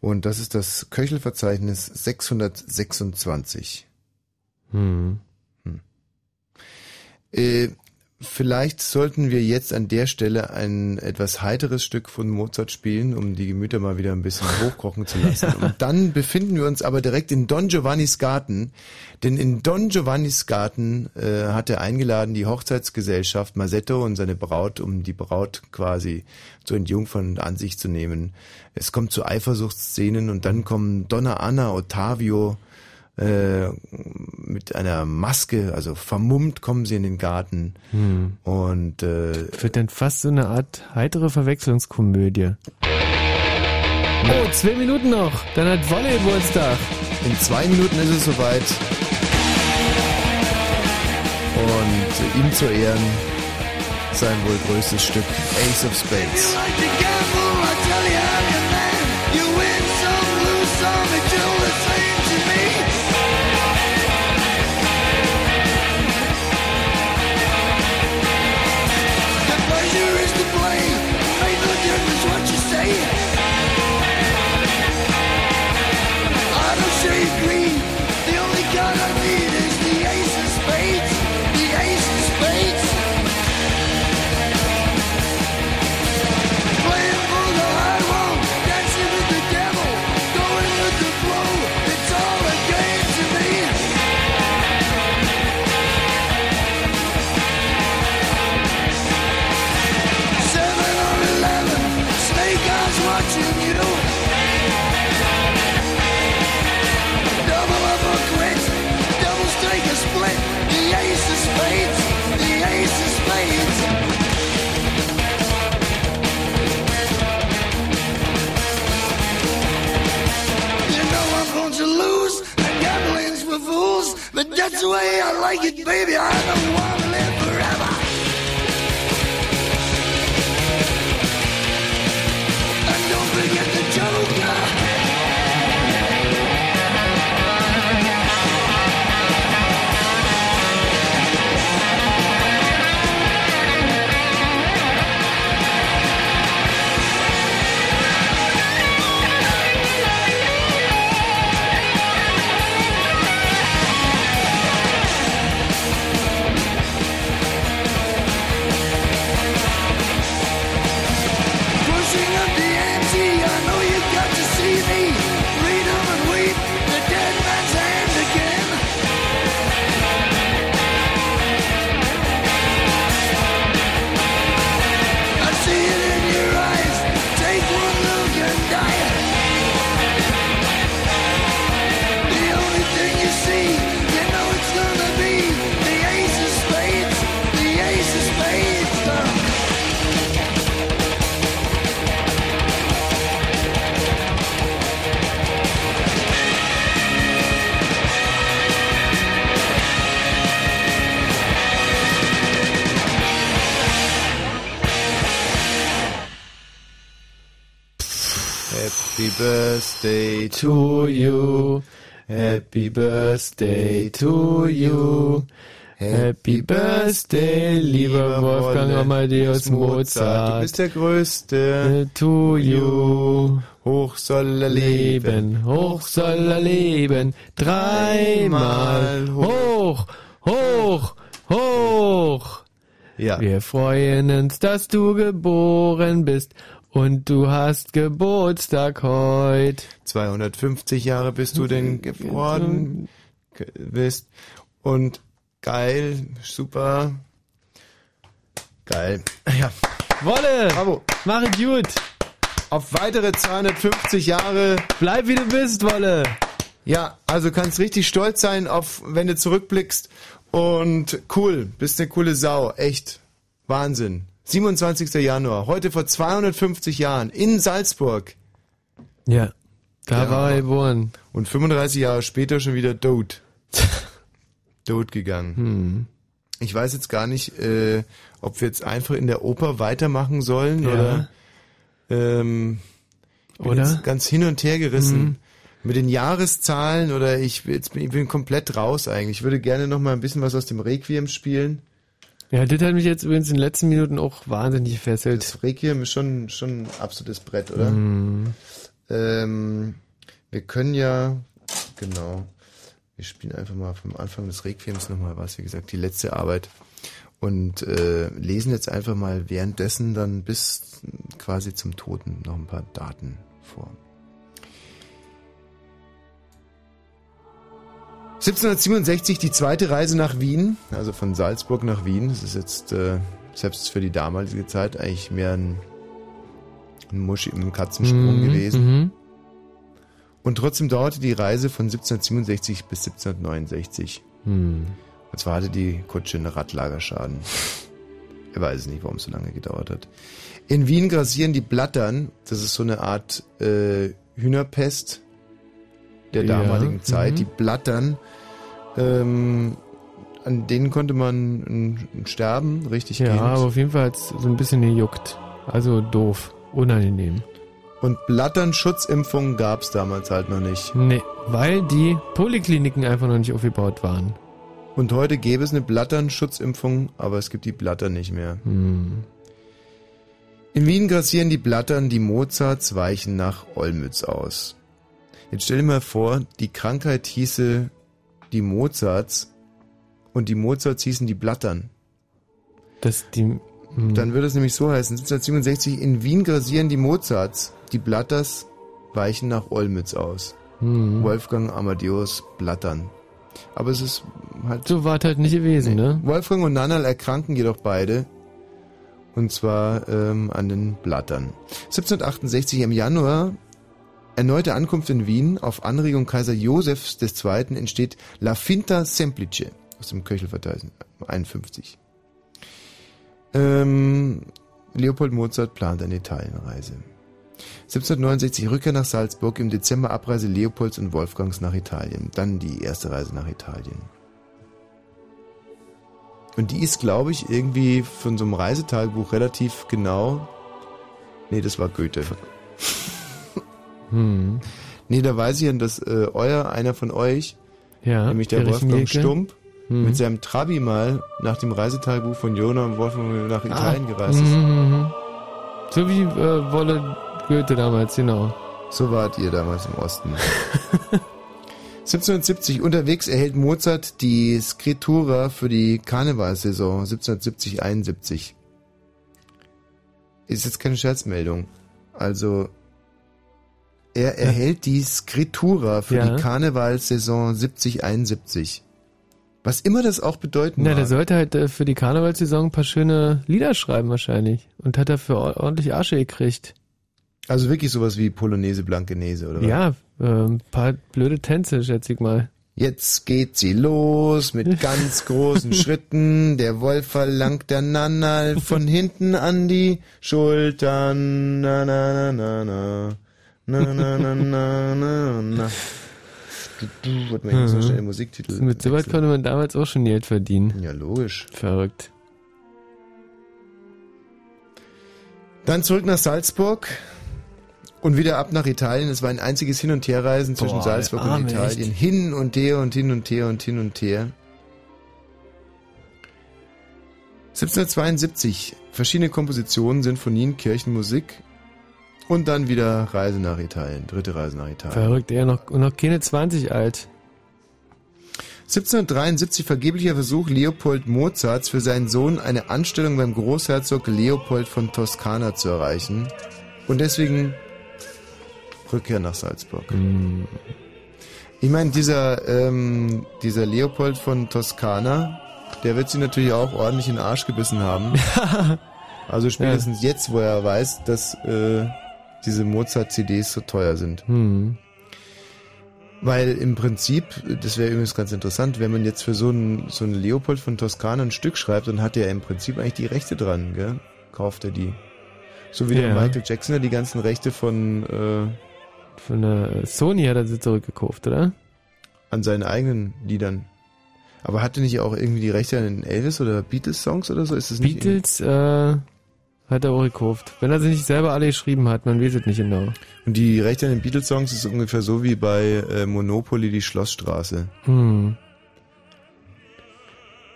Und das ist das Köchelverzeichnis 626. Hm. Äh, vielleicht sollten wir jetzt an der Stelle ein etwas heiteres Stück von Mozart spielen, um die Gemüter mal wieder ein bisschen <laughs> hochkochen zu lassen. Und dann befinden wir uns aber direkt in Don Giovannis Garten, denn in Don Giovannis Garten äh, hat er eingeladen die Hochzeitsgesellschaft Masetto und seine Braut, um die Braut quasi zu entjungfern und an sich zu nehmen. Es kommt zu Eifersuchtsszenen und dann kommen Donna Anna, Ottavio, äh, mit einer Maske, also vermummt kommen sie in den Garten Hm. und äh, Wird dann fast so eine Art heitere Verwechslungskomödie. Oh, zwei Minuten noch. Dann hat Wolle Geburtstag. in zwei Minuten ist es soweit und ihm zu Ehren sein wohl größtes Stück Ace of Spades. To lose, and gambling's for fools. But that's the way I like it, baby. I don't want to live forever. And don't forget Happy Birthday To you. Happy birthday to you. Happy birthday, lieber Wolfgang Amadeus Mozart. Du bist der Größte. Äh, To you. Hoch soll er leben. Leben, hoch soll er leben. Dreimal hoch, hoch, hoch. Ja. Wir freuen uns, dass du geboren bist und du hast Geburtstag heute. 250 Jahre bist du denn geworden ge- bist. Und geil, super. Geil. Ja. Wolle! Bravo. Mach es gut! Auf weitere 250 Jahre. Bleib wie du bist, Wolle! Ja, also kannst richtig stolz sein, auf, wenn du zurückblickst. Und cool, bist eine coole Sau, echt. Wahnsinn. 27. Januar, heute vor 250 Jahren in Salzburg. Ja, da Ja. war er geboren. Und 35 Jahre später schon wieder tot. <laughs> tot gegangen. Hm. Ich weiß jetzt gar nicht, äh, ob wir jetzt einfach in der Oper weitermachen sollen Ja. oder ähm, ich bin Oder? jetzt ganz hin und her gerissen. Mhm. Mit den Jahreszahlen oder ich, jetzt bin, ich bin komplett raus eigentlich. Ich würde gerne noch mal ein bisschen was aus dem Requiem spielen. Ja, das hat mich jetzt übrigens in den letzten Minuten auch wahnsinnig gefesselt. Das Requiem ist schon, schon ein absolutes Brett, oder? Mhm. Ähm, wir können ja, genau, wir spielen einfach mal vom Anfang des Requiems nochmal was, wie gesagt, die letzte Arbeit. Und äh, lesen jetzt einfach mal währenddessen dann bis quasi zum Toten noch ein paar Daten vor. 1767 die zweite Reise nach Wien, also von Salzburg nach Wien. Das ist jetzt äh, selbst für die damalige Zeit eigentlich mehr ein, ein Muschi, ein Katzensprung Mhm, gewesen. mhm. Und trotzdem dauerte die Reise von 1767 bis 1769. Hm. Und zwar hatte die Kutsche einen Radlagerschaden. Er weiß nicht, warum es so lange gedauert hat. In Wien grassieren die Blattern, das ist so eine Art äh, Hühnerpest der Ja, damaligen Zeit. mhm. Die Blattern, ähm, an denen konnte man sterben, richtig Ja, gehend. aber auf jeden Fall hat es so ein bisschen gejuckt. Also doof. Unangenehm. Und Blatternschutzimpfungen gab es damals halt noch nicht. Nee, weil die Polikliniken einfach noch nicht aufgebaut waren. Und heute gäbe es eine Blatternschutzimpfung, aber es gibt die Blattern nicht mehr. Hm. In Wien grassieren die Blattern, die Mozarts weichen nach Olmütz aus. Jetzt stell dir mal vor, die Krankheit hieße die Mozarts und die Mozarts hießen die Blattern. Das die. hm. Dann würde es nämlich so heißen, 1767 in Wien grassieren die Mozarts, die Blatters weichen nach Olmütz aus. Hm. Wolfgang Amadeus Blattern. Aber es ist halt... So war es halt nicht gewesen, ne? Wolfgang und Nannal erkranken jedoch beide. Und zwar ähm, an den Blattern. 1768 im Januar, erneute Ankunft in Wien. Auf Anregung Kaiser Josefs II. entsteht La Finta Semplice aus dem Köchelverteilung 51. Ähm, Leopold Mozart plant eine Italienreise. 1769 Rückkehr nach Salzburg, im Dezember Abreise Leopolds und Wolfgangs nach Italien. Dann die erste Reise nach Italien. Und die ist, glaube ich, irgendwie von so einem Reisetagebuch relativ genau. Nee, das war Goethe. <laughs> Hm. Nee, da weiß ich ja, dass äh, euer, einer von euch, Ja, nämlich der Wolfgang. Stump, Hm. mit seinem Trabi mal nach dem Reisetagebuch von Jona und Wolfgang nach Italien Ah. gereist ist. Mhm, mhm. So wie äh, Wolle Goethe damals, genau. So wart ihr damals im Osten. <laughs> 1770 unterwegs erhält Mozart die Skritura für die Karnevalsaison 1770-71. Ist jetzt keine Scherzmeldung. Also er erhält die Skritura für Ja. die Karnevalsaison 70-71. Was immer das auch bedeuten Na, mag. der sollte halt äh, für die Karnevalssaison ein paar schöne Lieder schreiben wahrscheinlich. Und hat dafür or- ordentlich Asche gekriegt. Also wirklich sowas wie Polonaise Blankenese, oder was? Ja, äh, ein paar blöde Tänze, schätze ich mal. Jetzt geht sie los mit <laughs> ganz großen Schritten. Der Wolf verlangt der Nannal von hinten an die Schultern. Na, na, na, na, na. Na, na, na, na, na, na. Du, du, mal, ich muss mal schnell Musiktitel. Mit so weit wechseln. konnte man damals auch schon Geld verdienen. Ja, logisch. Verrückt. Dann zurück nach Salzburg und wieder ab nach Italien. Es war ein einziges Hin- und Herreisen zwischen Boah, Salzburg der und Arme, Italien. echt. Hin und her und hin und her und hin und her. 1772 verschiedene Kompositionen, Sinfonien, Kirchenmusik und dann wieder Reise nach Italien, dritte Reise nach Italien. Verrückt, er noch, noch keine 20 alt. 1773 vergeblicher Versuch Leopold Mozarts für seinen Sohn eine Anstellung beim Großherzog Leopold von Toskana zu erreichen und deswegen Rückkehr nach Salzburg. Ich meine, dieser, ähm, dieser Leopold von Toskana, der wird sie natürlich auch ordentlich in den Arsch gebissen haben. <laughs> also spätestens jetzt, wo er weiß, dass äh, diese Mozart-CDs so teuer sind. Hm. Weil im Prinzip, das wäre übrigens ganz interessant, wenn man jetzt für so einen, so einen Leopold von Toskana ein Stück schreibt, dann hat er im Prinzip eigentlich die Rechte dran, gell? Kauft er die. So wie der Ja. Michael Jackson ja die ganzen Rechte von, äh, Von der Sony hat er sie zurückgekauft, oder? an seinen eigenen Liedern. Aber hatte nicht auch irgendwie die Rechte an den Elvis oder Beatles-Songs oder so? Ist das nicht Beatles, äh, Hat er auch gekauft. Wenn er sie nicht selber alle geschrieben hat, man weiß es nicht genau. Und die Rechte an den Beatles-Songs ist ungefähr so wie bei äh, Monopoly die Schlossstraße. Hm.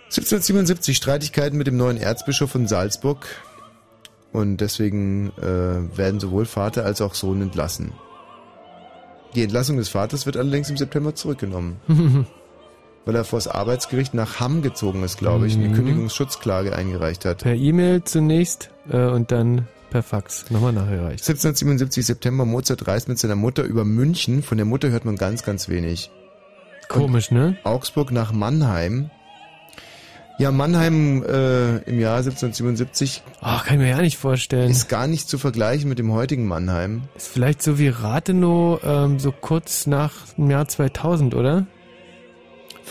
1777 Streitigkeiten mit dem neuen Erzbischof von Salzburg. Und deswegen äh, werden sowohl Vater als auch Sohn entlassen. Die Entlassung des Vaters wird allerdings im September zurückgenommen. <laughs> weil er vor das Arbeitsgericht nach Hamm gezogen ist, glaube ich, und Mhm. eine Kündigungsschutzklage eingereicht hat. Per E-Mail zunächst äh, und dann per Fax nochmal nachgereicht. 1777 September, Mozart reist mit seiner Mutter über München. Von der Mutter hört man ganz, ganz wenig. Komisch, ne? Augsburg nach Mannheim. Ja, Mannheim äh, im Jahr 1777 Ach, kann ich mir ja nicht vorstellen. ist gar nicht zu vergleichen mit dem heutigen Mannheim. Ist vielleicht so wie Rathenow ähm, so kurz nach dem Jahr 2000, oder?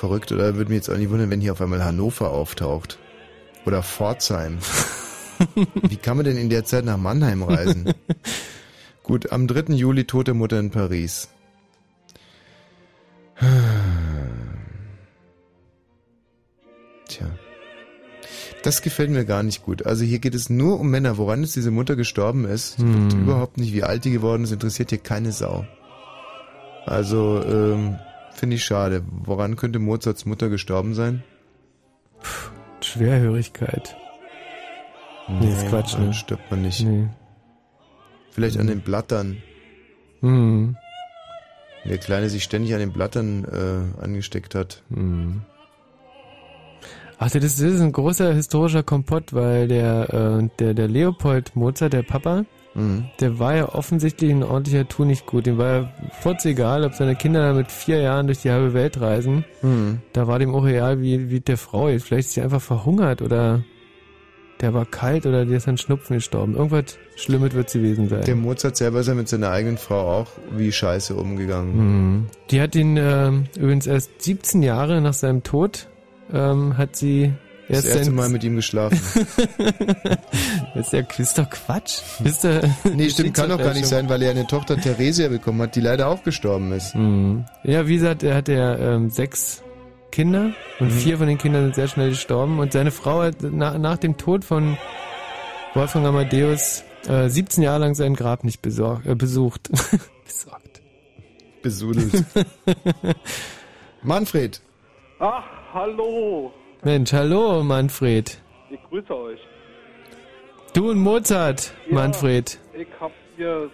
Verrückt, oder? Würde mich jetzt auch nicht wundern, wenn hier auf einmal Hannover auftaucht. Oder Pforzheim. <laughs> Wie kann man denn in der Zeit nach Mannheim reisen? <laughs> Gut, am 3. Juli tote Mutter in Paris. <sighs> Tja. Das gefällt mir gar nicht gut. Also hier geht es nur um Männer. Woran jetzt diese Mutter gestorben ist, Hm. überhaupt nicht, wie alt die geworden ist, interessiert hier keine Sau. Also, ähm, finde ich schade. Woran könnte Mozarts Mutter gestorben sein? Schwerhörigkeit. Nee, ist Quatsch, ne? stirbt man nicht. Nee. Vielleicht an den Blattern. Hm. Wenn der Kleine sich ständig an den Blattern äh, angesteckt hat. Hm. Ach, das ist, das ist ein großer historischer Kompott, weil der, äh, der, der Leopold Mozart, der Papa, Mhm. der war ja offensichtlich ein ordentlicher Tu nicht gut. Dem war ja egal, ob seine Kinder mit vier Jahren durch die halbe Welt reisen. Mhm. Da war dem auch egal, wie, wie der Frau ist. Vielleicht ist sie einfach verhungert oder der war kalt oder der ist an Schnupfen gestorben. Irgendwas Schlimmes wird es gewesen sein. Der Mozart selber ist ja mit seiner eigenen Frau auch wie scheiße umgegangen. Mhm. Die hat ihn ähm, übrigens erst 17 Jahre nach seinem Tod ähm, hat sie Das erst erste sein- Mal mit ihm geschlafen. das <laughs> ist ja ist doch Quatsch. Ist der <laughs> nee, stimmt, kann doch gar nicht sein, weil er eine Tochter Theresia bekommen hat, die leider auch gestorben ist. Mhm. Ja, wie gesagt, er hatte ja ähm, sechs Kinder und Mhm. vier von den Kindern sind sehr schnell gestorben und seine Frau hat na, nach dem Tod von Wolfgang Amadeus äh, 17 Jahre lang sein Grab nicht besorg, äh, besucht. <laughs> Besorgt. Besudelt. Manfred. Ach, hallo. Mensch, hallo Manfred. Ich grüße euch. Du und Mozart, Ja, Manfred. Ich habe hier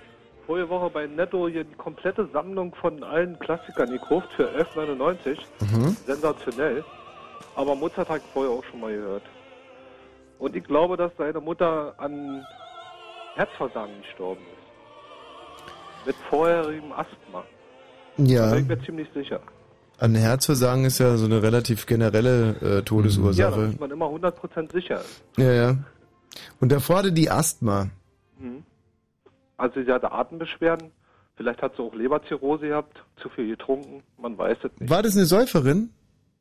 vorige Woche bei Netto hier die komplette Sammlung von allen Klassikern gekauft für 11,99. Mhm. Sensationell. Aber Mozart ich vorher auch schon mal gehört. Und ich glaube, dass seine Mutter an Herzversagen gestorben ist. Mit vorherigem Asthma. Ja. Da bin ich mir ziemlich sicher. An Herzversagen ist ja so eine relativ generelle äh, Ja, Todesursache. ist man immer 100% sicher. Ja, ja. Und davor hatte die Asthma. Mhm. Also sie hatte Atembeschwerden. Vielleicht hat sie auch Leberzirrhose gehabt, zu viel getrunken, man weiß es nicht. War das eine Säuferin?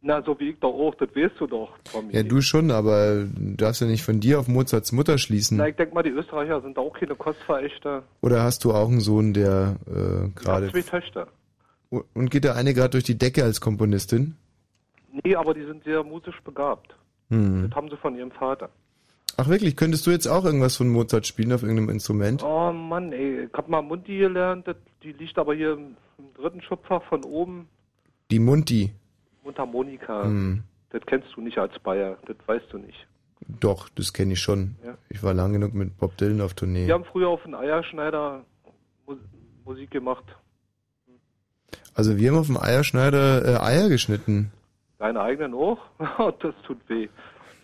Na, so wie ich doch auch, das weißt du doch von mir. Ja, du schon, aber du darfst ja nicht von dir auf Mozarts Mutter schließen. Na, ich denke mal, die Österreicher sind da auch keine Kostverächter. Oder hast du auch einen Sohn, der äh, Ich habe gerade... zwei Töchter. Und geht der eine gerade durch die Decke als Komponistin? Nee, aber die sind sehr musisch begabt. Hm. Das haben sie von ihrem Vater. Ach wirklich, könntest du jetzt auch irgendwas von Mozart spielen auf irgendeinem Instrument? Oh Mann, ey, ich hab mal Mundi gelernt, das, die liegt aber hier im, im dritten Schubfach von oben. Die Munti. Mundharmonika. Hm. Das kennst du nicht als Bayer, das weißt du nicht. Doch, das kenne ich schon. Ja. Ich war lang genug mit Bob Dylan auf Tournee. Wir haben früher auf den Eierschneider Mu Musik gemacht. Also wir haben auf dem Eierschneider äh, Eier geschnitten. Deine eigenen auch? <laughs> das tut weh.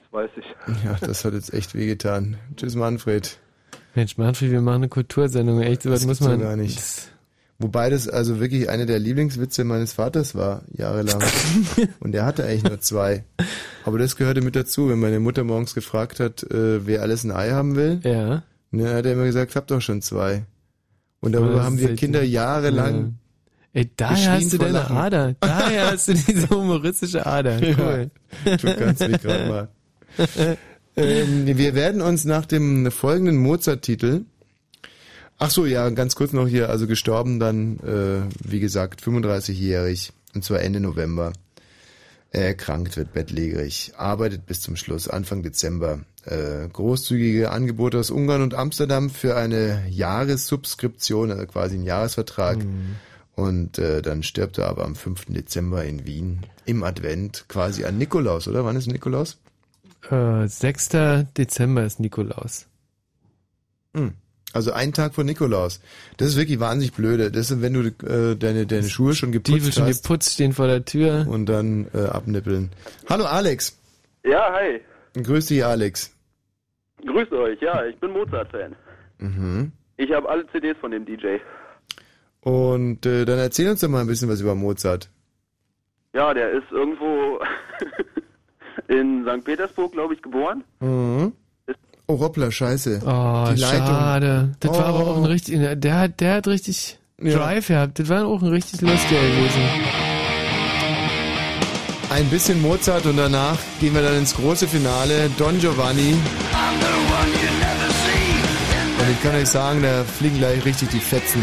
Das weiß ich. Ja, das hat jetzt echt wehgetan. Tschüss Manfred. Mensch, Manfred, wir machen eine Kultursendung. Echt, sowas muss man... gar nicht. Wobei das also wirklich eine der Lieblingswitze meines Vaters war, jahrelang. <laughs> Und er hatte eigentlich nur zwei. Aber das gehörte mit dazu, wenn meine Mutter morgens gefragt hat, äh, wer alles ein Ei haben will. Ja. Ne, hat er immer gesagt, hab doch schon zwei. Und darüber haben wir. Kinder jahrelang. Ey, daher hast du deine Lachen. Ader. Daher <laughs> hast du diese humoristische Ader. Cool. Ja, du kannst mich gerade mal. ähm, wir werden uns nach dem folgenden Mozart-Titel. Ach so, ja, ganz kurz noch hier, also gestorben dann, äh, wie gesagt, 35-jährig, und zwar Ende November. Er erkrankt, wird bettlägerig, arbeitet bis zum Schluss, Anfang Dezember. Äh, großzügige Angebote aus Ungarn und Amsterdam für eine Jahressubskription, also quasi ein Jahresvertrag. Mhm. Und äh, dann stirbt er aber am 5. Dezember in Wien im Advent, quasi an Nikolaus, oder? Wann ist Nikolaus? Äh, 6. Dezember ist Nikolaus. Hm. Also ein Tag vor Nikolaus. Das ist wirklich wahnsinnig blöde. Das ist, wenn du äh, deine, deine Schuhe schon Die geputzt schon hast geputzt stehen vor der Tür. und dann äh, abnippeln. Hallo Alex. Ja, hi. Grüß dich Alex. Grüßt euch. Ja, ich bin Mozart-Fan. Mhm. Ich habe alle CDs von dem DJ. Und äh, dann erzähl uns doch mal ein bisschen was über Mozart. Ja, der ist irgendwo <laughs> in St. Petersburg, glaube ich, geboren. Mhm. Oh, hoppla, scheiße. Oh, Die Leitung. schade. Das war aber Oh. auch ein richtig, der hat, der hat richtig Ja. Drive gehabt. Das war auch ein richtig lustiger gewesen. Ein bisschen Mozart und danach gehen wir dann ins große Finale. Don Giovanni. Und ich kann euch sagen, da fliegen gleich richtig die Fetzen.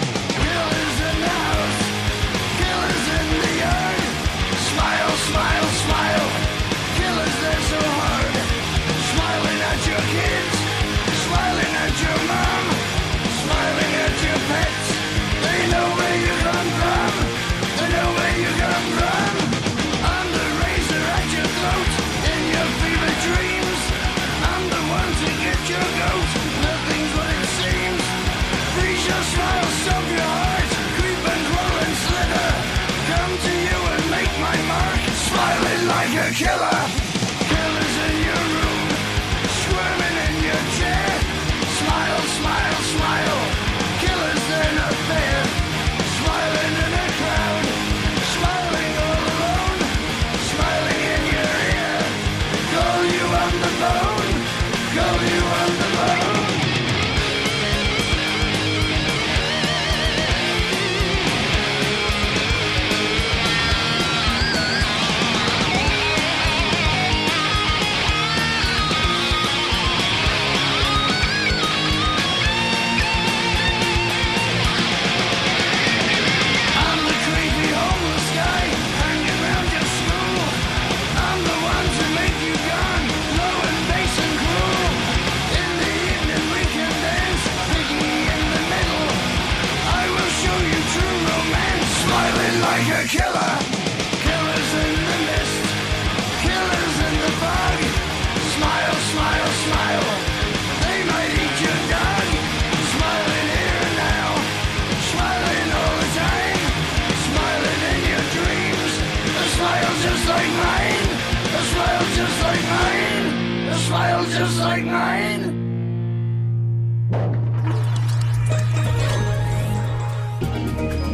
like mine.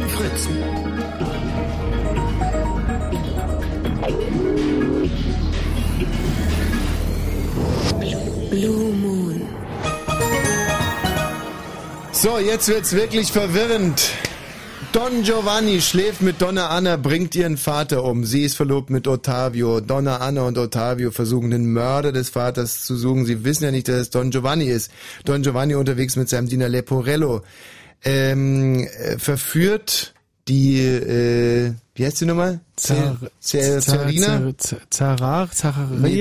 Fritz. Blue Moon. So, jetzt wird's wirklich verwirrend. Don Giovanni schläft mit Donna Anna, bringt ihren Vater um. Sie ist verlobt mit Ottavio. Donna Anna und Ottavio versuchen den Mörder des Vaters zu suchen. Sie wissen ja nicht, dass es Don Giovanni ist. Don Giovanni unterwegs mit seinem Diener Leporello. Ähm, äh, verführt die, äh, wie heißt die nochmal? Zar- Zer- Zerlina? Zar- Zarar.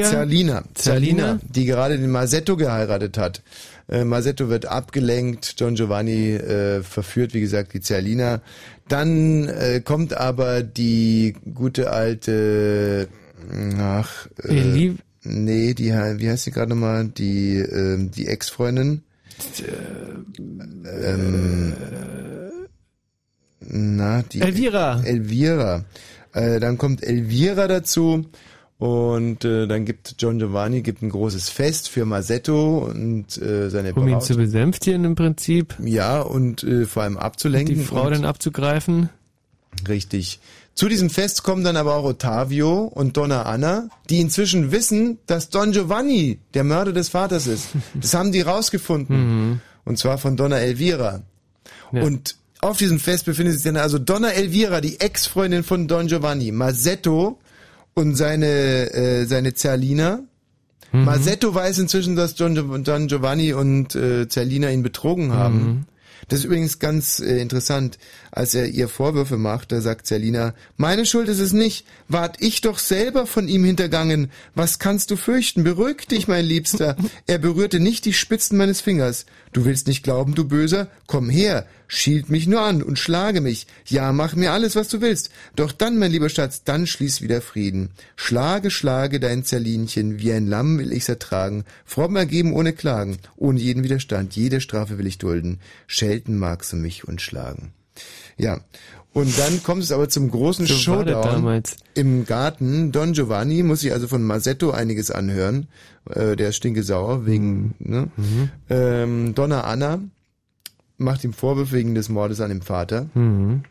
Zerlina? Zerlina, die gerade den Masetto geheiratet hat. Äh, Masetto wird abgelenkt, Don Giovanni äh, verführt, wie gesagt, die Zerlina. Dann äh, kommt aber die gute alte, ach, äh, nee, die, wie heißt sie gerade nochmal? Die, ähm, die Ex-Freundin? Ähm, na, die Elvira. Elvira. Äh, dann kommt Elvira dazu und äh, dann gibt John Giovanni gibt ein großes Fest für Masetto und äh, seine Um ihn zu besänftigen im Prinzip. Ja, und äh, vor allem abzulenken. Die Frau und dann abzugreifen. Richtig. Zu diesem Fest kommen dann aber auch Ottavio und Donna Anna, die inzwischen wissen, dass Don Giovanni der Mörder des Vaters ist. <laughs> Das haben die rausgefunden. Und zwar von Donna Elvira. Und auf diesem Fest befindet sich dann also Donna Elvira, die Ex-Freundin von Don Giovanni, Masetto und seine, äh, seine Zerlina. Masetto weiß inzwischen, dass Don, Don Giovanni und äh, Zerlina ihn betrogen haben. Das ist übrigens ganz äh, interessant, als er ihr Vorwürfe macht, da sagt Zerlina, meine Schuld ist es nicht, ward ich doch selber von ihm hintergangen. Was kannst du fürchten? Beruhig dich, mein Liebster. <laughs> Er berührte nicht die Spitzen meines Fingers. Du willst nicht glauben, du Böser? Komm her, schielt mich nur an und schlage mich. Ja, mach mir alles, was du willst. Doch dann, mein lieber Schatz, dann schließ wieder Frieden. Schlage, schlage dein Zerlinchen, wie ein Lamm will ich's ertragen. Fromm ergeben ohne Klagen, ohne jeden Widerstand, jede Strafe will ich dulden. Schelten magst du mich und schlagen. Ja. Und dann kommt es aber zum großen So Showdown im Garten. Don Giovanni muss sich also von Masetto einiges anhören. Äh, der ist stinkesauer wegen, ne? Ähm, Donna Anna macht ihm Vorwürfe wegen des Mordes an dem Vater. Mhm.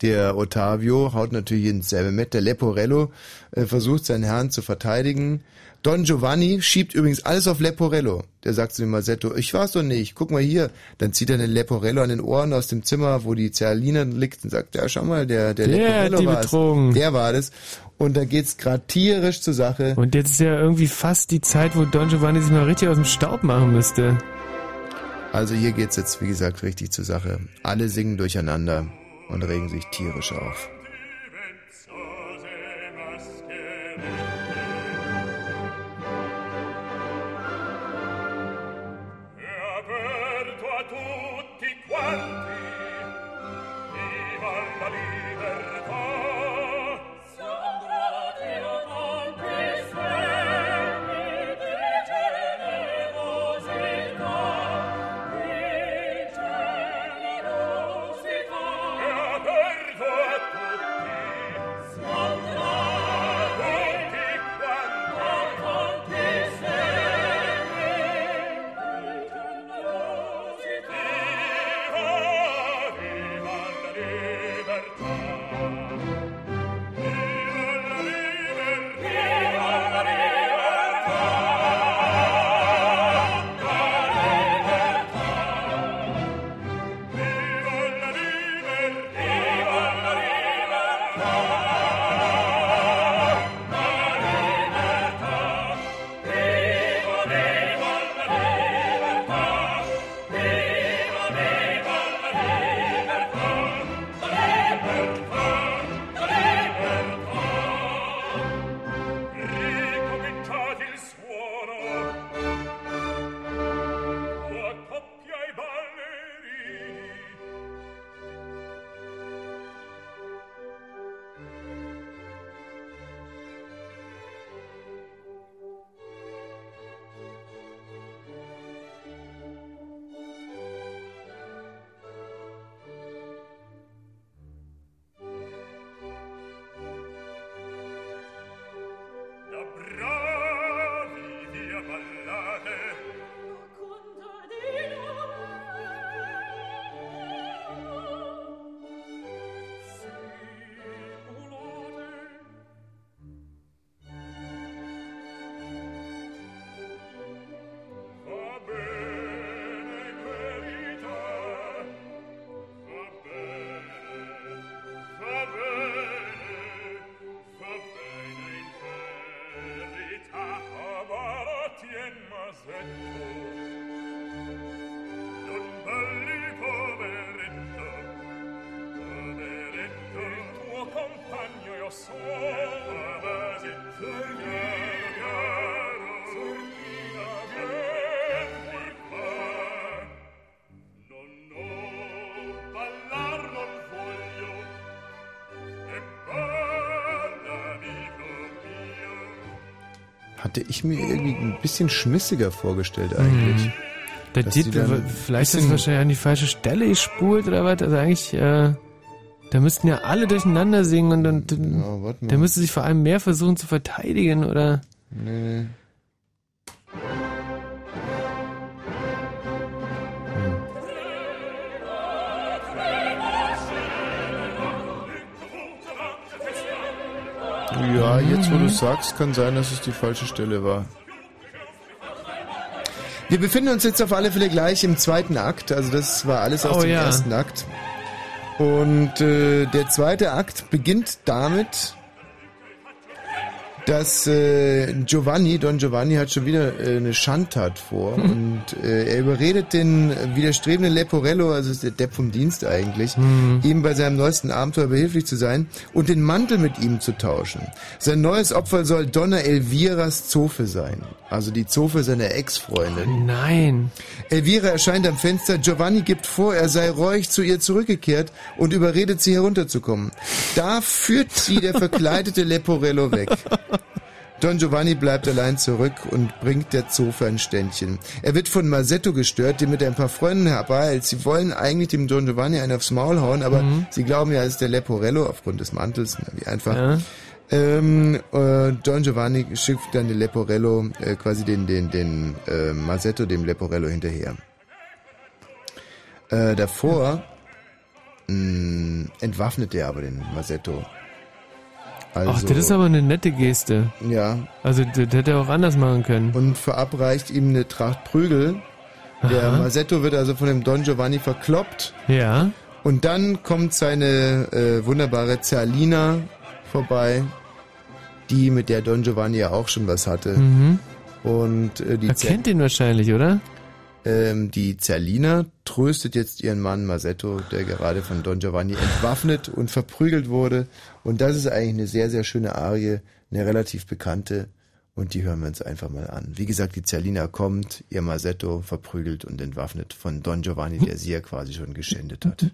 Der Ottavio haut natürlich ins selbe mit. Der Leporello äh, versucht seinen Herrn zu verteidigen. Don Giovanni schiebt übrigens alles auf Leporello. Der sagt zu dem Masetto, ich war's doch nicht, guck mal hier. Dann zieht er den Leporello an den Ohren aus dem Zimmer, wo die Zerlina liegt und sagt, ja, schau mal, der, der, Der Leporello war's. betrogen. Der war das. Und da geht's grad tierisch zur Sache. Und jetzt ist ja irgendwie fast die Zeit, wo Don Giovanni sich mal richtig aus dem Staub machen müsste. Also hier geht's jetzt, wie gesagt, richtig zur Sache. Alle singen durcheinander und regen sich tierisch auf. aperto Hatte ich mir irgendwie ein bisschen schmissiger vorgestellt eigentlich. Mhm. Der Dass Titel, vielleicht ist wahrscheinlich an die falsche Stelle gespult oder was. Also eigentlich, äh, da müssten ja alle durcheinander singen und, und mal. der müsste sich vor allem mehr versuchen zu verteidigen oder. Nee. Jetzt wo du sagst, kann sein, dass es die falsche Stelle war. Wir befinden uns jetzt auf alle Fälle gleich im zweiten Akt, also das war alles aus Oh dem ja. ersten Akt. Und äh, der zweite Akt beginnt damit, dass äh, Giovanni, Don Giovanni hat schon wieder äh, eine Schandtat vor und äh, er überredet den widerstrebenden Leporello, also ist der Depp vom Dienst eigentlich, ihm bei seinem neuesten Abenteuer behilflich zu sein und den Mantel mit ihm zu tauschen. Sein neues Opfer soll Donna Elviras Zofe sein, also die Zofe seiner Ex-Freundin. Nein. Elvira erscheint am Fenster, Giovanni gibt vor, er sei reuig zu ihr zurückgekehrt und überredet sie herunterzukommen. Da führt sie der verkleidete Leporello weg. <laughs> Don Giovanni bleibt allein zurück und bringt der Zofe ein Ständchen. Er wird von Masetto gestört, die mit ein paar Freunden herbeilt. Sie wollen eigentlich dem Don Giovanni einen aufs Maul hauen, aber sie glauben ja, es ist der Leporello aufgrund des Mantels, na, wie einfach. Ja. Ähm, äh, Don Giovanni schickt dann den Leporello, äh, quasi den, den, den äh, Masetto, dem Leporello hinterher. Äh, davor mh, entwaffnet er aber den Masetto. Also, Ach, das ist aber eine nette Geste. Ja. Also, das hätte er auch anders machen können. Und verabreicht ihm eine Tracht Prügel. Der Aha. Masetto wird also von dem Don Giovanni verkloppt. Ja. Und dann kommt seine äh, wunderbare Zerlina vorbei, die mit der Don Giovanni ja auch schon was hatte. Mhm. Und äh, die Er kennt ihn wahrscheinlich, oder? ähm, die Zerlina tröstet jetzt ihren Mann Masetto, der gerade von Don Giovanni entwaffnet und verprügelt wurde. Und das ist eigentlich eine sehr, sehr schöne Arie, eine relativ bekannte. Und die hören wir uns einfach mal an. Wie gesagt, die Zerlina kommt, ihr Masetto verprügelt und entwaffnet von Don Giovanni, der sie ja quasi schon geschändet hat.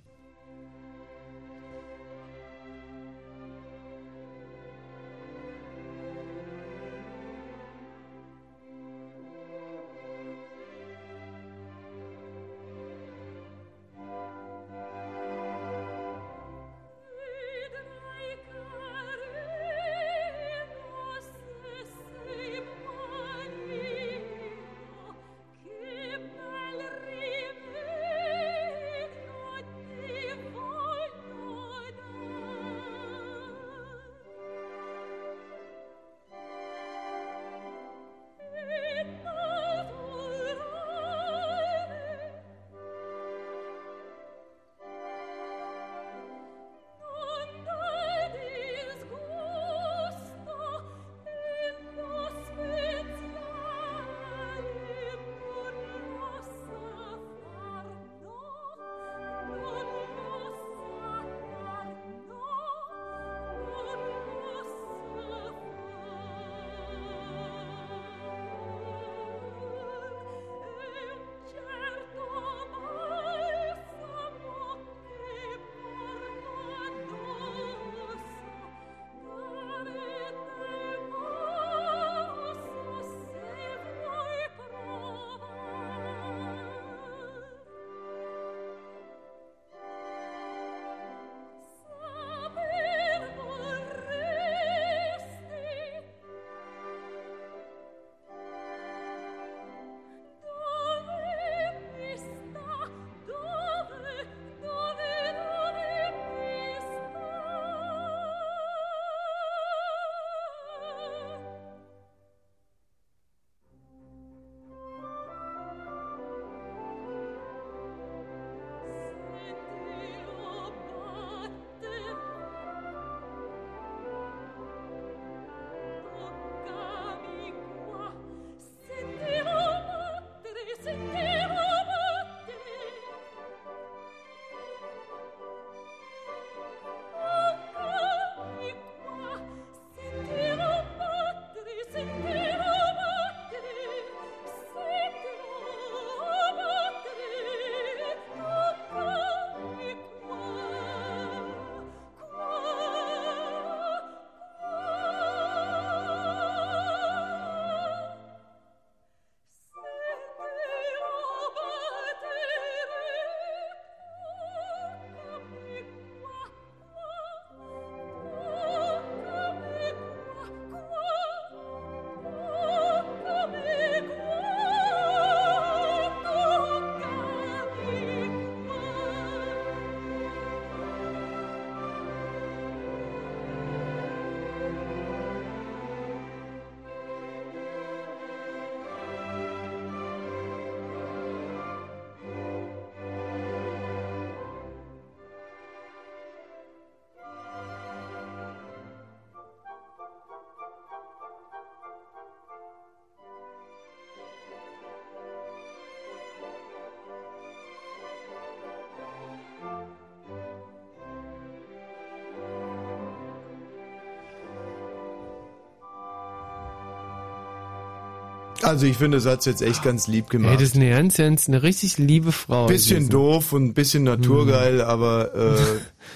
Also ich finde, das hat jetzt echt ganz lieb gemacht. Ey, das ist eine ganz, ganz, eine richtig liebe Frau. Bisschen gewesen. doof und ein bisschen naturgeil, aber <laughs> äh,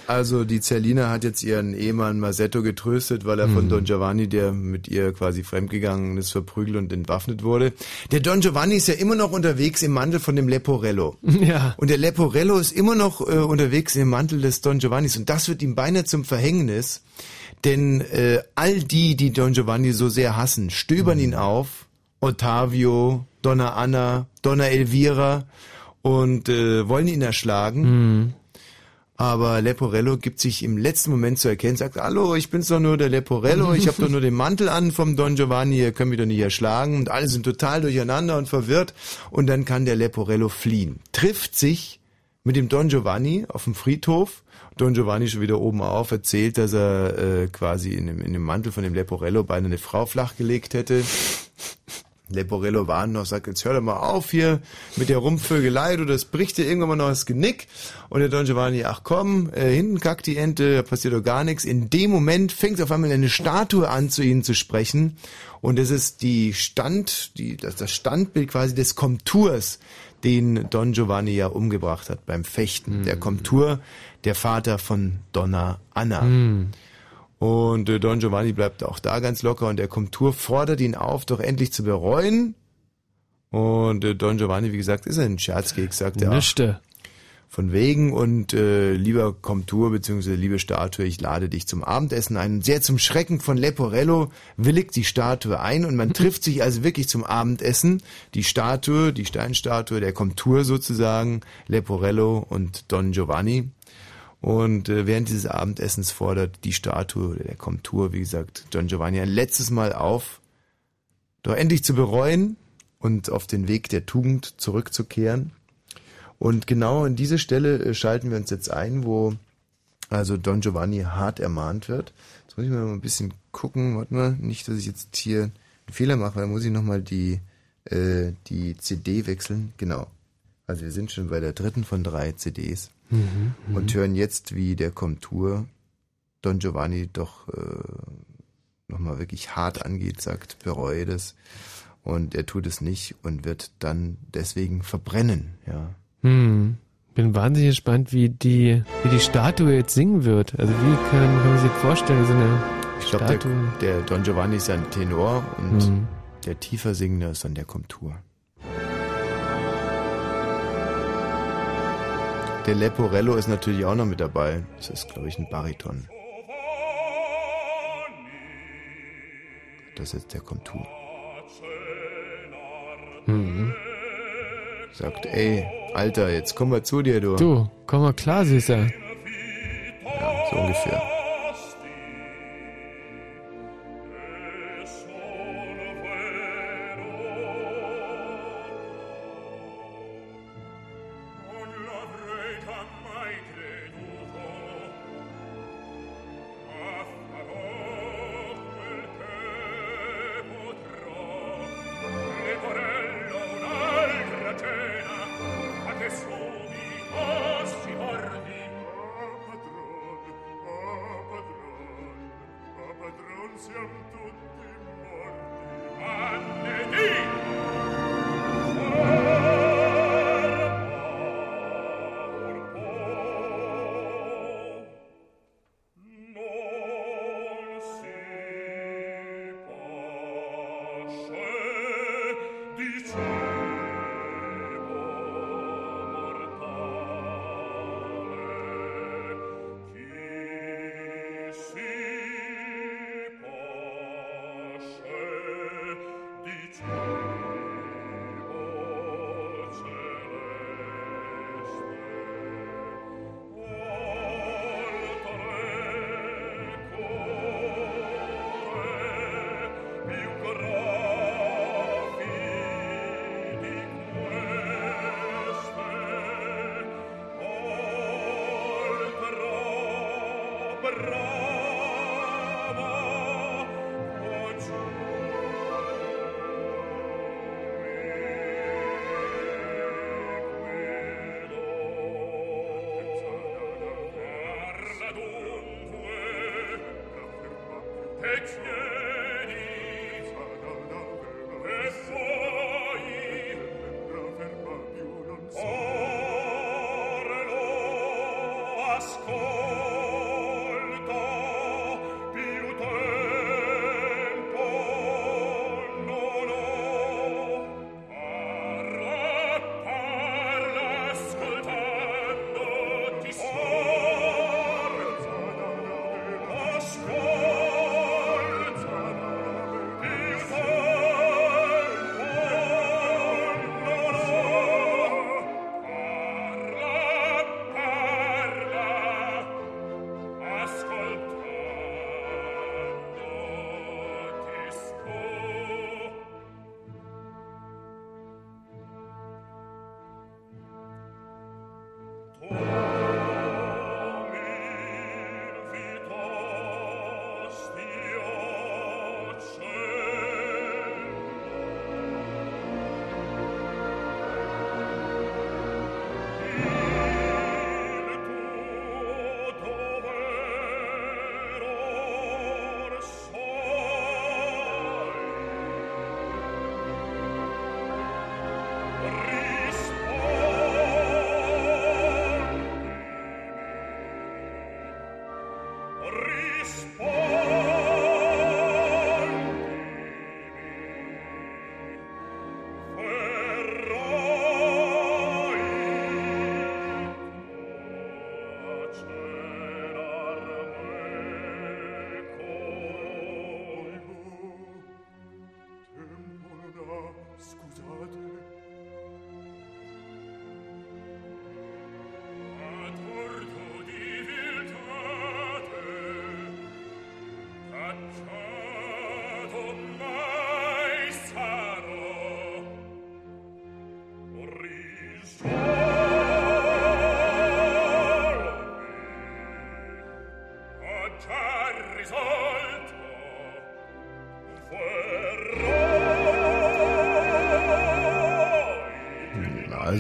also die Zerlina hat jetzt ihren Ehemann Masetto getröstet, weil er von Mhm. Don Giovanni, der mit ihr quasi fremdgegangen ist, verprügelt und entwaffnet wurde. Der Don Giovanni ist ja immer noch unterwegs im Mantel von dem Leporello. <laughs> Ja. Und der Leporello ist immer noch äh, unterwegs im Mantel des Don Giovannis und das wird ihm beinahe zum Verhängnis, denn äh, all die, die Don Giovanni so sehr hassen, stöbern ihn auf. Ottavio, Donna Anna, Donna Elvira und äh, wollen ihn erschlagen. Mhm. Aber Leporello gibt sich im letzten Moment zu erkennen, sagt, hallo, ich bin's doch nur der Leporello, ich habe doch nur den Mantel an vom Don Giovanni, ihr könnt mich doch nicht erschlagen. Und alle sind total durcheinander und verwirrt. Und dann kann der Leporello fliehen. Trifft sich mit dem Don Giovanni auf dem Friedhof. Don Giovanni schon wieder oben auf, erzählt, dass er äh, quasi in dem, in dem Mantel von dem Leporello beinahe eine Frau flachgelegt hätte. Leporello warnt noch, sagt, jetzt hör doch mal auf hier mit der Rumpvögelei, du, das bricht dir irgendwann mal noch das Genick. Und der Don Giovanni, ach komm, äh, hinten kackt die Ente, da passiert doch gar nichts. In dem Moment fängt auf einmal eine Statue an, zu ihnen zu sprechen. Und es ist die Stand, die, das, das Standbild quasi des Komturs, den Don Giovanni ja umgebracht hat beim Fechten. Der Komtur, der Vater von Donna Anna. Mhm. Und äh, Don Giovanni bleibt auch da ganz locker und der Komtur fordert ihn auf, doch endlich zu bereuen. Und äh, Don Giovanni, wie gesagt, ist ein Scherzkeks, sagt er. Nischte. Von wegen und äh, lieber Komtur bzw. liebe Statue, ich lade dich zum Abendessen ein. Und sehr zum Schrecken von Leporello willigt die Statue ein und man <laughs> trifft sich also wirklich zum Abendessen. Die Statue, die Steinstatue, der Komtur sozusagen, Leporello und Don Giovanni. Und äh, während dieses Abendessens fordert die Statue, der Komtur, wie gesagt, Don Giovanni ein letztes Mal auf, doch endlich zu bereuen und auf den Weg der Tugend zurückzukehren. Und genau an diese Stelle äh, schalten wir uns jetzt ein, wo also Don Giovanni hart ermahnt wird. Jetzt muss ich mal ein bisschen gucken, warte mal, nicht, dass ich jetzt hier einen Fehler mache, weil da muss ich nochmal die, äh, die CD wechseln. Genau. Also wir sind schon bei der dritten von drei CDs Mhm, mhm. und hören jetzt, wie der Komtur Don Giovanni doch äh, nochmal wirklich hart angeht, sagt, bereue das. Und er tut es nicht und wird dann deswegen verbrennen, ja. Hm. Bin wahnsinnig gespannt, wie die, wie die Statue jetzt singen wird. Also wie kann, kann man sich vorstellen, so eine Ich glaube, der, der Don Giovanni ist ein Tenor und Mhm. der tiefer singende ist dann der Komtur. Der Leporello ist natürlich auch noch mit dabei. Das ist, glaube ich, ein Bariton. Das ist jetzt der Komtur. Mhm. Sagt, ey, Alter, jetzt komm mal zu dir, du. Du, komm mal klar, Süßer. Ja, so ungefähr.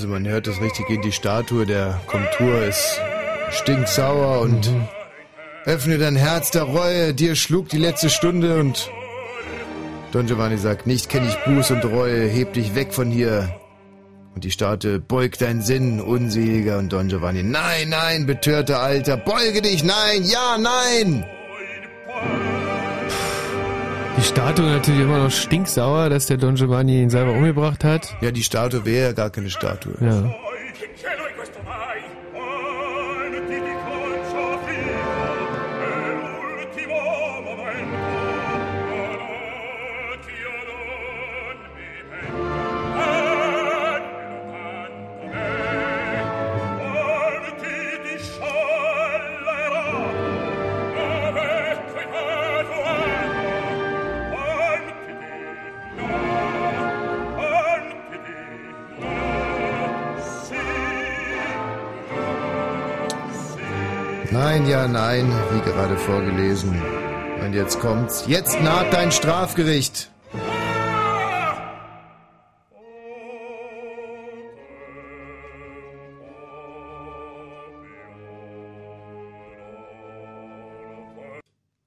Also man hört das richtig in die Statue, der Komtur ist stinksauer und Mhm. öffne dein Herz der Reue, dir schlug die letzte Stunde und Don Giovanni sagt, nicht kenn ich Buß und Reue, heb dich weg von hier. Und die Statue, beug deinen Sinn, unseliger und Don Giovanni, nein, nein, betörter Alter, beuge dich, nein, ja, nein! Die Statue natürlich immer noch stinksauer, dass der Don Giovanni ihn selber umgebracht hat. Ja, die Statue wäre ja gar keine Statue. Ja. Nein, wie gerade vorgelesen. Und jetzt kommt's. Jetzt naht dein Strafgericht.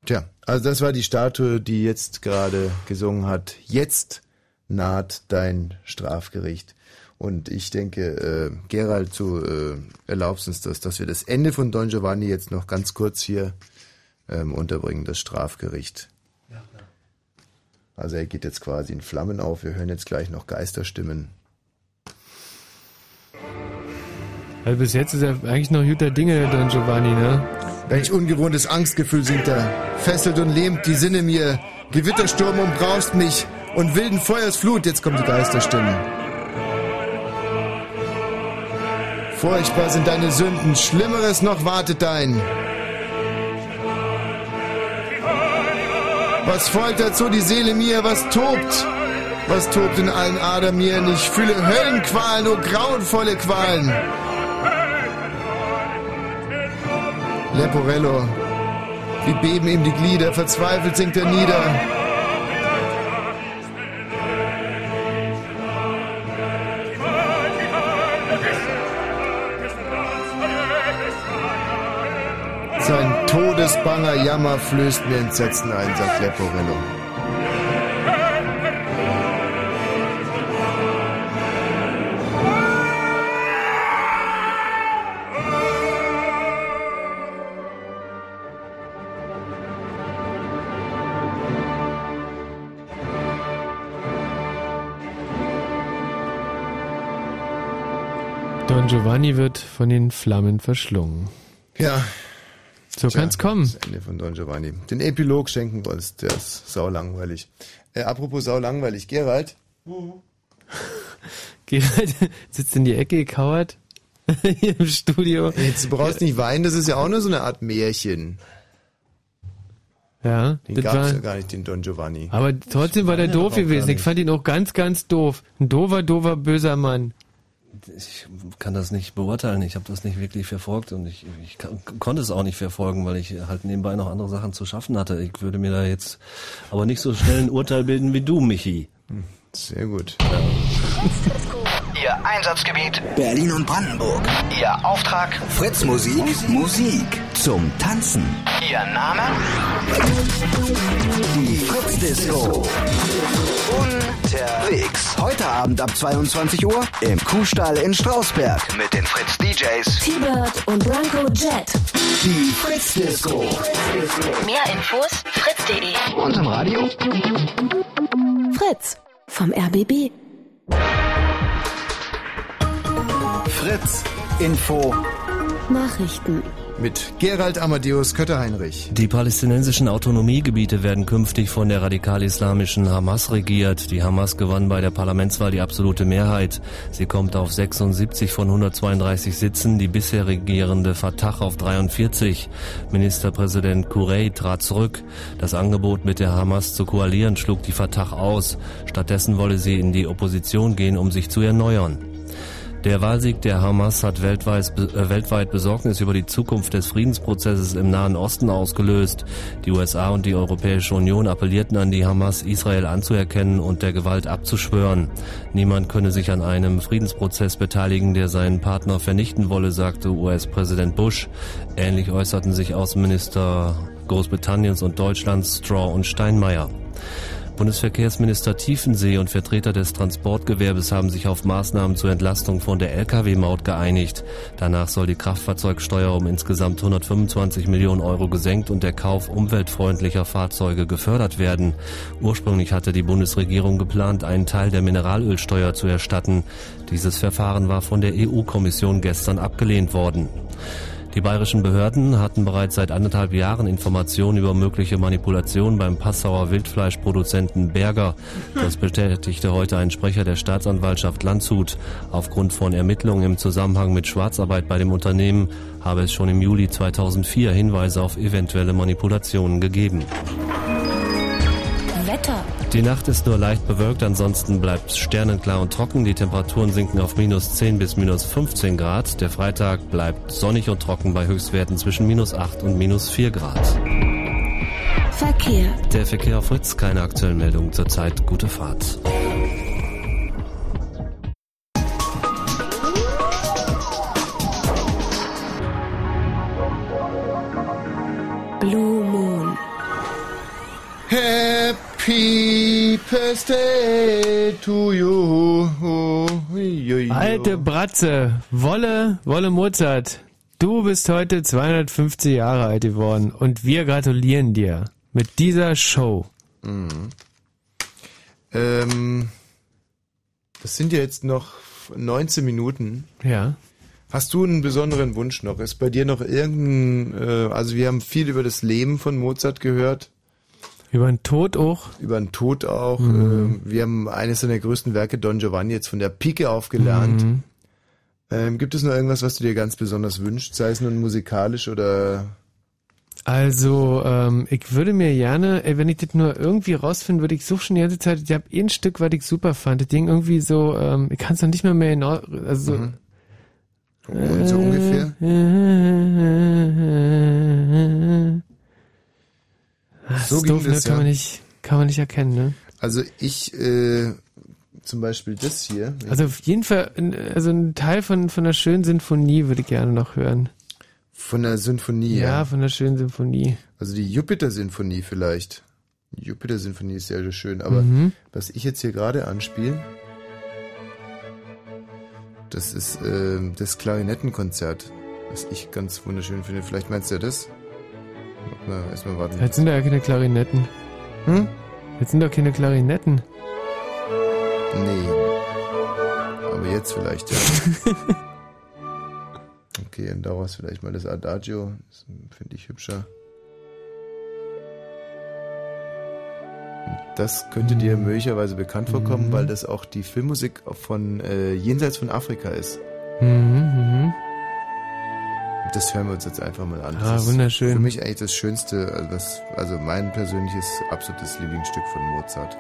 Tja, also das war die Statue, die jetzt gerade gesungen hat. Jetzt naht dein Strafgericht. Und ich denke, äh, Gerald, du äh, erlaubst uns das, dass wir das Ende von Don Giovanni jetzt noch ganz kurz hier ähm, unterbringen, das Strafgericht. Also er geht jetzt quasi in Flammen auf. Wir hören jetzt gleich noch Geisterstimmen. Also bis jetzt ist er eigentlich noch guter Dinge, der Don Giovanni, ne? Welch ungewohntes Angstgefühl singt da. Fesselt und lähmt die Sinne mir. Gewittersturm umbraust mich und wilden Feuers Flut. Jetzt kommt die Geisterstimmen. Furchtbar sind deine Sünden, Schlimmeres noch wartet dein. Was foltert so die Seele mir, was tobt? Was tobt in allen Adern mir? Ich fühle Höllenqualen, oh grauenvolle Qualen. Leporello, wie beben ihm die Glieder, verzweifelt sinkt er nieder. Sein todesbanger Jammer flößt mir Entsetzen ein, sagt Leporello. Don Giovanni wird von den Flammen verschlungen. Ja. So Tja, kann's kommen. Das Ende von Don Giovanni. Den Epilog schenken wir uns, der ist saulangweilig. Äh, apropos saulangweilig, Gerald. <laughs> Gerald sitzt in die Ecke gekauert. <laughs> Hier im Studio. Jetzt du brauchst nicht weinen, das ist ja auch nur so eine Art Märchen. Ja, Den gab's war- ja gar nicht, den Don Giovanni. Aber trotzdem war der doof gewesen. Ich fand ihn auch ganz, ganz doof. Ein doofer, doofer, böser Mann. Ich kann das nicht beurteilen. Ich habe das nicht wirklich verfolgt und ich, ich kann, konnte es auch nicht verfolgen, weil ich halt nebenbei noch andere Sachen zu schaffen hatte. Ich würde mir da jetzt aber nicht so schnell ein Urteil bilden wie du, Michi. Sehr gut. Ihr Einsatzgebiet Berlin und Brandenburg. Ihr Auftrag Fritz Musik, Musik zum Tanzen. Ihr Name? Die Fritz Disco. Unterwegs. Heute Abend ab 22 Uhr im Kuhstall in Strausberg mit den Fritz DJs. T-Bird und Blanco Jet. Die Fritz Disco. Mehr Infos fritz.de. Und im Radio? Fritz vom RBB. Fritz Info. Nachrichten. Mit Gerald Amadeus Kötter-Heinrich. Die palästinensischen Autonomiegebiete werden künftig von der radikal-islamischen Hamas regiert. Die Hamas gewann bei der Parlamentswahl die absolute Mehrheit. Sie kommt auf 76 von 132 Sitzen, die bisher regierende Fatah auf 43. Ministerpräsident Kurey trat zurück. Das Angebot mit der Hamas zu koalieren schlug die Fatah aus. Stattdessen wolle sie in die Opposition gehen, um sich zu erneuern. Der Wahlsieg der Hamas hat weltweit, äh, weltweit Besorgnis über die Zukunft des Friedensprozesses im Nahen Osten ausgelöst. Die USA und die Europäische Union appellierten an die Hamas, Israel anzuerkennen und der Gewalt abzuschwören. Niemand könne sich an einem Friedensprozess beteiligen, der seinen Partner vernichten wolle, sagte US-Präsident Bush. Ähnlich äußerten sich Außenminister Großbritanniens und Deutschlands Straw und Steinmeier. Bundesverkehrsminister Tiefensee und Vertreter des Transportgewerbes haben sich auf Maßnahmen zur Entlastung von der Lkw-Maut geeinigt. Danach soll die Kraftfahrzeugsteuer um insgesamt 125 Millionen Euro gesenkt und der Kauf umweltfreundlicher Fahrzeuge gefördert werden. Ursprünglich hatte die Bundesregierung geplant, einen Teil der Mineralölsteuer zu erstatten. Dieses Verfahren war von der EU-Kommission gestern abgelehnt worden. Die bayerischen Behörden hatten bereits seit anderthalb Jahren Informationen über mögliche Manipulationen beim Passauer Wildfleischproduzenten Berger. Das bestätigte heute ein Sprecher der Staatsanwaltschaft Landshut. Aufgrund von Ermittlungen im Zusammenhang mit Schwarzarbeit bei dem Unternehmen habe es schon im Juli 2004 Hinweise auf eventuelle Manipulationen gegeben. Die Nacht ist nur leicht bewölkt, ansonsten bleibt es sternenklar und trocken. Die Temperaturen sinken auf minus 10 bis minus 15 Grad. Der Freitag bleibt sonnig und trocken bei Höchstwerten zwischen minus 8 und minus 4 Grad. Verkehr. Der Verkehr auf Fritz, keine aktuellen Meldungen zurzeit. Gute Fahrt. Birthday to you. Alte Bratze, Wolle, Wolle Mozart, du bist heute 250 Jahre alt geworden und wir gratulieren dir mit dieser Show. Mhm. Ähm, das sind ja jetzt noch 19 Minuten. Ja. Hast du einen besonderen Wunsch noch? Ist bei dir noch irgendein, äh, also wir haben viel über das Leben von Mozart gehört. Über den Tod auch. Über den Tod auch. Mhm. Äh, wir haben eines seiner größten Werke, Don Giovanni, jetzt von der Pike auf gelernt. Mhm. Ähm, gibt es noch irgendwas, was du dir ganz besonders wünschst? Sei es nun musikalisch oder... Also, ähm, ich würde mir gerne, ey, wenn ich das nur irgendwie rausfinden würde, ich suche schon die ganze Zeit, ich habe eh ein Stück, was ich super fand. Das Ding irgendwie so, ähm, ich kann es noch nicht mal mehr genau, also so, Mhm. Und so ungefähr? Das So ging doof, ne? das, kann ja. man nicht, kann man nicht erkennen, ne? Also ich, äh, zum Beispiel das hier. Also auf jeden Fall, ein- also ein Teil von, von der schönen Sinfonie würde ich gerne noch hören. Von der Sinfonie, Ja, ja. von der schönen Sinfonie. Also die Jupiter-Sinfonie vielleicht. Die Jupiter-Sinfonie ist sehr, sehr schön. Aber Mhm. was ich jetzt hier gerade anspiele, das ist äh, das Klarinettenkonzert, was ich ganz wunderschön finde. Vielleicht meinst du ja das? Mal, erstmal warten. Jetzt sind da ja keine Klarinetten. Hm? Jetzt sind doch keine Klarinetten. Nee. Aber jetzt vielleicht, ja. <laughs> okay, und daraus vielleicht mal das Adagio. Das finde ich hübscher. Das könnte dir möglicherweise bekannt vorkommen, Mhm. weil das auch die Filmmusik von äh, Jenseits von Afrika ist. Mhm, mhm. Das hören wir uns jetzt einfach mal an. Das Ah, ist wunderschön. Für mich eigentlich das Schönste, also, was, also mein persönliches absolutes Lieblingsstück von Mozart.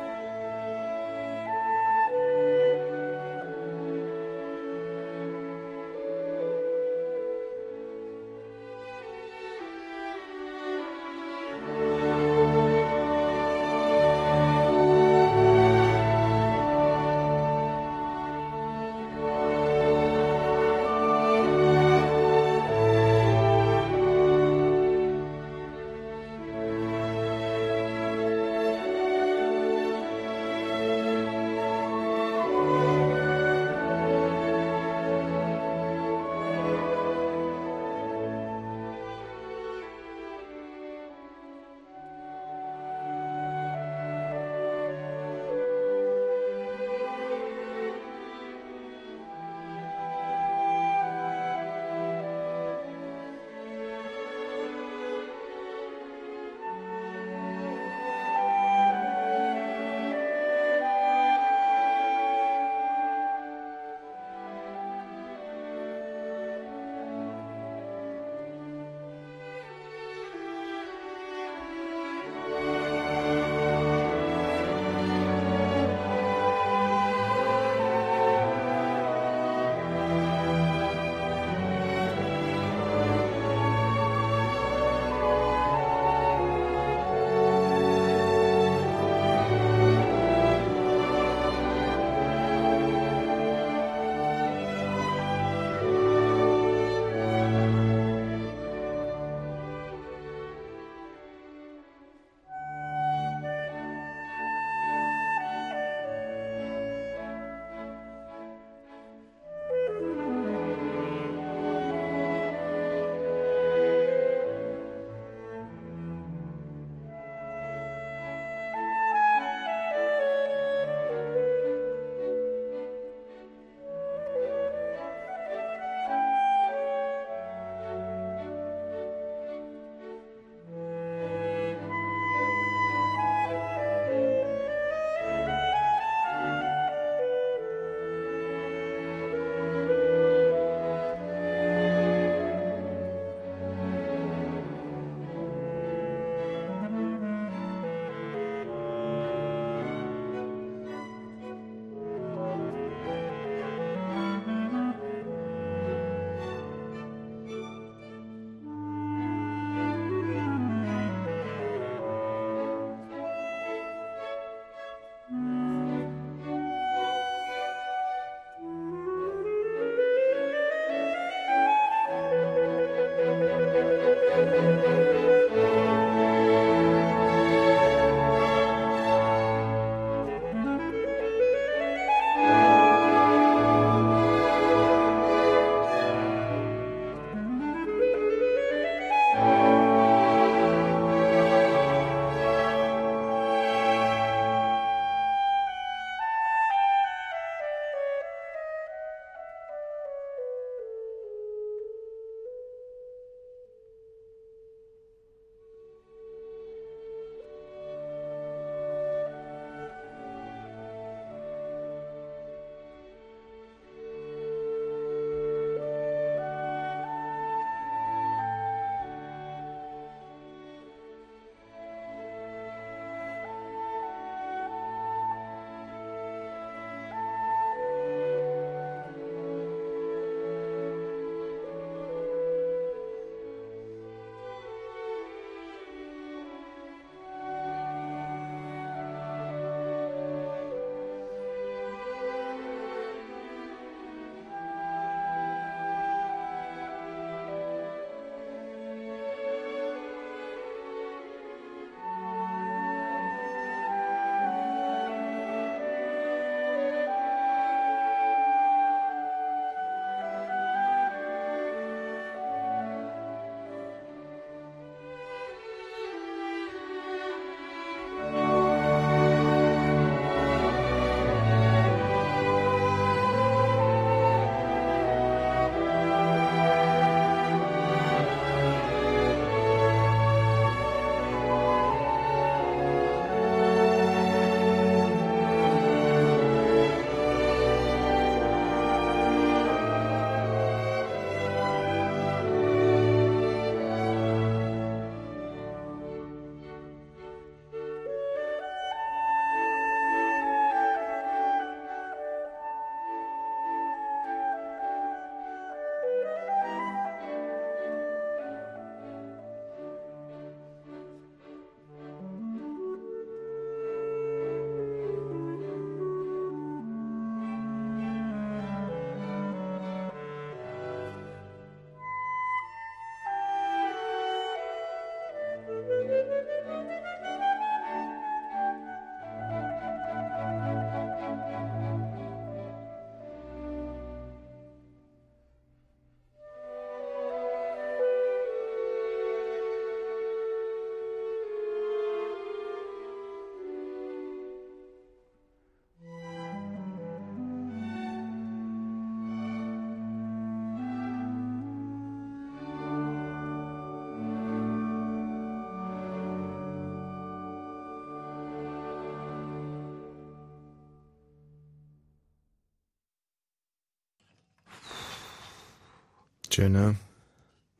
Schön, ne?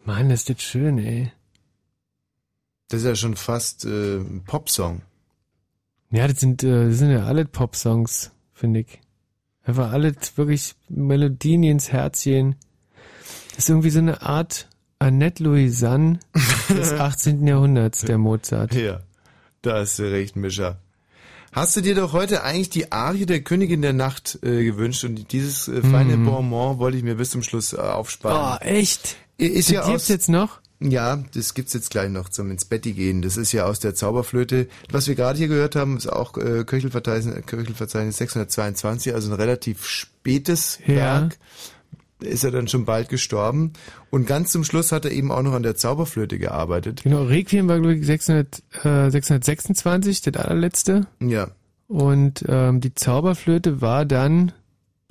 Mann, ist das schön, ey. Das ist ja schon fast äh, ein Popsong. Ja, das sind, äh, das sind ja alle Pop-Songs, finde ich. Einfach alle wirklich Melodien die ins Herz gehen. Das ist irgendwie so eine Art Annette Louisanne des <laughs> 18. Jahrhunderts, der Mozart. Ja, da hast du recht, Mischa. Hast du dir doch heute eigentlich die Arie der Königin der Nacht äh, gewünscht und dieses äh, feine Mhm. Bonbon wollte ich mir bis zum Schluss äh, aufsparen. Oh, echt? Ist Das ja gibt's aus, jetzt noch? Ja, das gibt's jetzt gleich noch zum ins Betti gehen. Das ist ja aus der Zauberflöte. Was wir gerade hier gehört haben, ist auch äh, Köchelverzeichnis, Köchelverzeichnis 622, also ein relativ spätes Ja. Werk. Ist er dann schon bald gestorben. Und ganz zum Schluss hat er eben auch noch an der Zauberflöte gearbeitet. Genau, Requiem war, glaube ich, 600, äh, 626, das allerletzte. Ja. Und ähm, die Zauberflöte war dann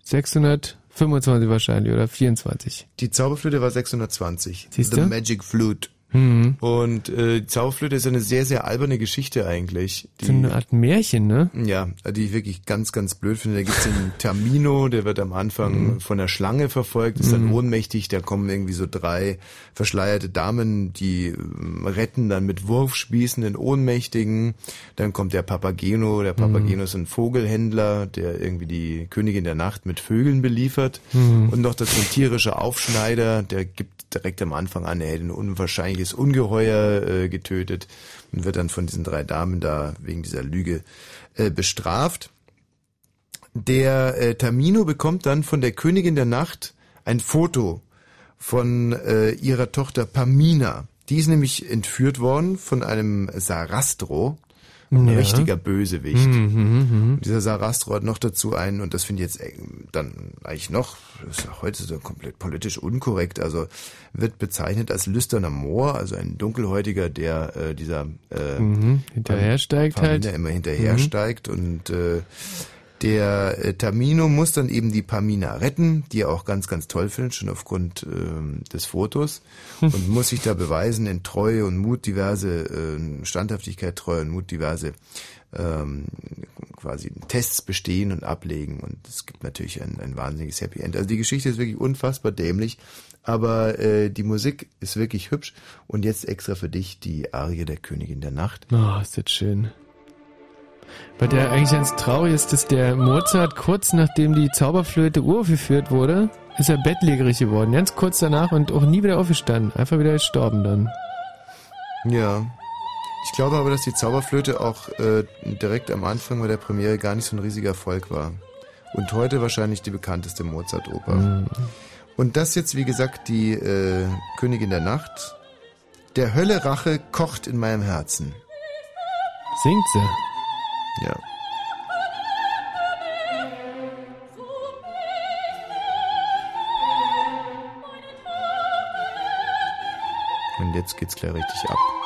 625 wahrscheinlich oder 24. Die Zauberflöte war 620. Siehst The du? Magic Flute. Mhm. Und äh, die Zauberflöte ist eine sehr, sehr alberne Geschichte eigentlich. Die, So eine Art Märchen, ne? Ja, die ich wirklich ganz, ganz blöd finde. Da gibt's den Termino, der wird am Anfang Mhm. von der Schlange verfolgt, ist dann Mhm. ohnmächtig, da kommen irgendwie so drei verschleierte Damen, die ähm, retten dann mit Wurfspießen den Ohnmächtigen. Dann kommt der Papageno, der Papageno Mhm. ist ein Vogelhändler, der irgendwie die Königin der Nacht mit Vögeln beliefert. Mhm. Und noch dazu ein tierischer Aufschneider, der gibt direkt am Anfang an, er hätte ein unwahrscheinliches Ungeheuer äh, getötet und wird dann von diesen drei Damen da wegen dieser Lüge äh, bestraft. Der äh, Tamino bekommt dann von der Königin der Nacht ein Foto von äh, ihrer Tochter Pamina. Die ist nämlich entführt worden von einem Sarastro, ein Ja. richtiger Bösewicht. Mhm, mhm, mhm. Dieser Sarastro hat noch dazu einen, und das finde ich jetzt dann eigentlich noch, das ist ja heute so komplett politisch unkorrekt, also wird bezeichnet als lüsterner Moor, also ein Dunkelhäutiger, der äh, dieser äh, Mhm, hinterhersteigt halt. immer hinterhersteigt und äh, der äh, Tamino muss dann eben die Pamina retten, die er auch ganz, ganz toll findet, schon aufgrund ähm, des Fotos und muss sich da beweisen in Treue und Mut diverse, äh, Standhaftigkeit, Treue und Mut diverse ähm, quasi Tests bestehen und ablegen und es gibt natürlich ein, ein wahnsinniges Happy End. Also die Geschichte ist wirklich unfassbar dämlich, aber äh, die Musik ist wirklich hübsch und jetzt extra für dich die Arie der Königin der Nacht. Oh, ist das schön. Weil der eigentlich ganz traurig ist, dass der Mozart kurz nachdem die Zauberflöte uraufgeführt wurde, ist er bettlägerig geworden. Ganz kurz danach und auch nie wieder aufgestanden. Einfach wieder gestorben dann. Ja. Ich glaube aber, dass die Zauberflöte auch äh, direkt am Anfang bei der Premiere gar nicht so ein riesiger Erfolg war. Und heute wahrscheinlich die bekannteste Mozart-Oper. Mhm. Und das jetzt, wie gesagt, die äh, Königin der Nacht. Der Hölle Rache kocht in meinem Herzen. Singt sie. Ja. Und jetzt geht's gleich richtig ab.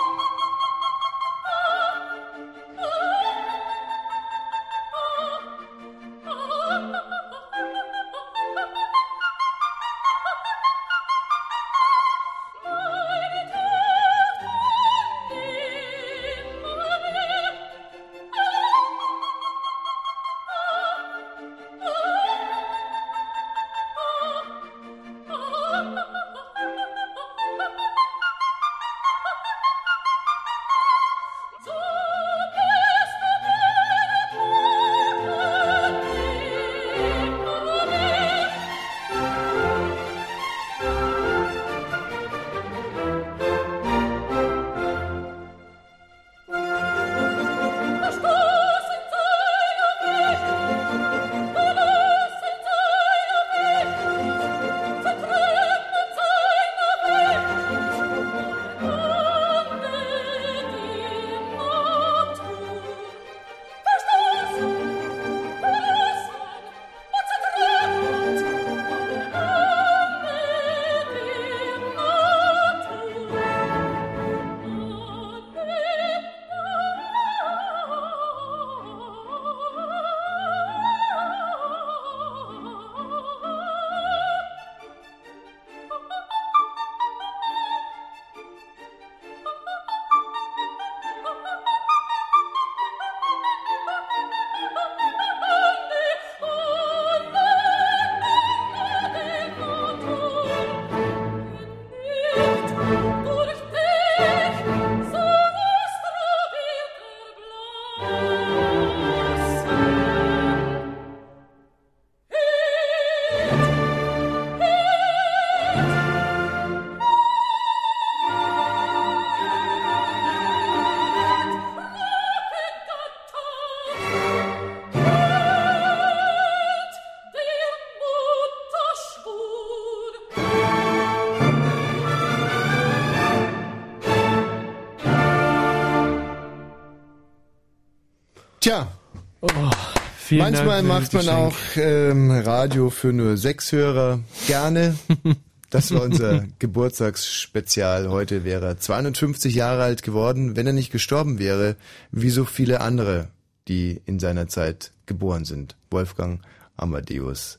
Manchmal Dank macht man Geschenk. auch ähm, Radio für nur sechs Hörer. Gerne. <laughs> Das war unser Geburtstagsspezial. Heute wäre er 250 Jahre alt geworden, wenn er nicht gestorben wäre, wie so viele andere, die in seiner Zeit geboren sind. Wolfgang Amadeus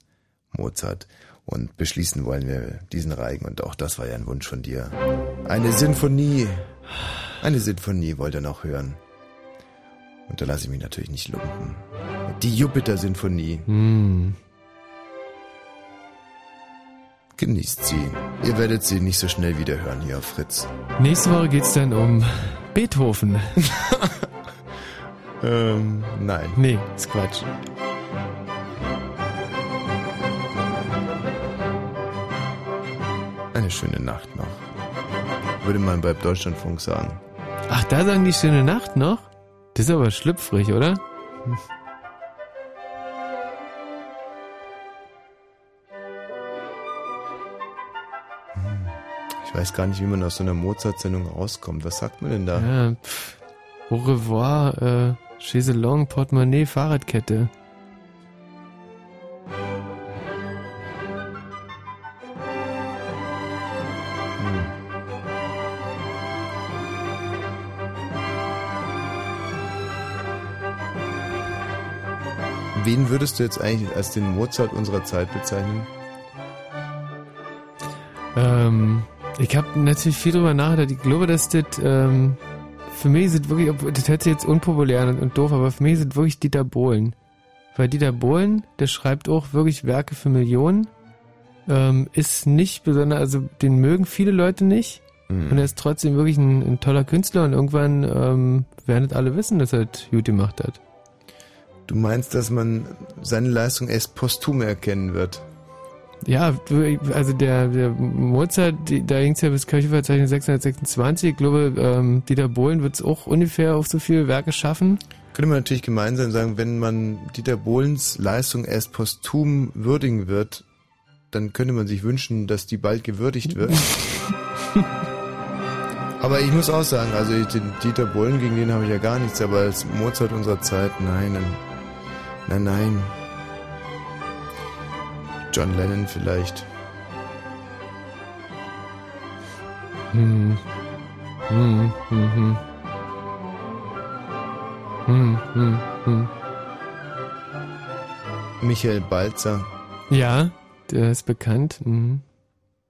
Mozart. Und beschließen wollen wir diesen Reigen, und auch das war ja ein Wunsch von dir. Eine Sinfonie. Eine Sinfonie wollt ihr noch hören. Und da lasse ich mich natürlich nicht lumpen. Die Jupiter-Sinfonie. Hm. Genießt sie. Ihr werdet sie nicht so schnell wieder hören hier auf Fritz. Nächste Woche geht's dann um Beethoven. <laughs> ähm, nein. Nee, ist Quatsch. Eine schöne Nacht noch. Würde man bei Deutschlandfunk sagen. Ach, da sagen die schöne Nacht noch? Das ist aber schlüpfrig, oder? <laughs> Ich weiß gar nicht, wie man aus so einer Mozart-Sendung rauskommt. Was sagt man denn da? Ja, pff. Au revoir, äh, Chaiselong, Portemonnaie, Fahrradkette. Wen würdest du jetzt eigentlich als den Mozart unserer Zeit bezeichnen? Ähm, ich habe natürlich viel drüber nachgedacht. Ich glaube, dass das, ähm, für mich sind wirklich, das hört sich jetzt unpopulär und, und doof, aber für mich sind wirklich Dieter Bohlen. Weil Dieter Bohlen, der schreibt auch wirklich Werke für Millionen, ähm, ist nicht besonders, also den mögen viele Leute nicht. Mhm. Und er ist trotzdem wirklich ein, ein toller Künstler und irgendwann ähm, werden das alle wissen, dass er das gut gemacht hat. Du meinst, dass man seine Leistung erst posthum erkennen wird? Ja, also der, der Mozart, die, da ging es ja bis Kirchenverzeichnis 626. Ich glaube, ähm, Dieter Bohlen wird es auch ungefähr auf so viele Werke schaffen. Könnte man natürlich gemeinsam sagen, wenn man Dieter Bohlens Leistung erst posthum würdigen wird, dann könnte man sich wünschen, dass die bald gewürdigt wird. <laughs> aber ich muss auch sagen, also ich, den Dieter Bohlen, gegen den habe ich ja gar nichts, aber als Mozart unserer Zeit, nein, nein, nein. John Lennon vielleicht. Hm. Hm, hm, hm. Hm, hm, hm. Michael Balzer. Ja, der ist bekannt. Mhm.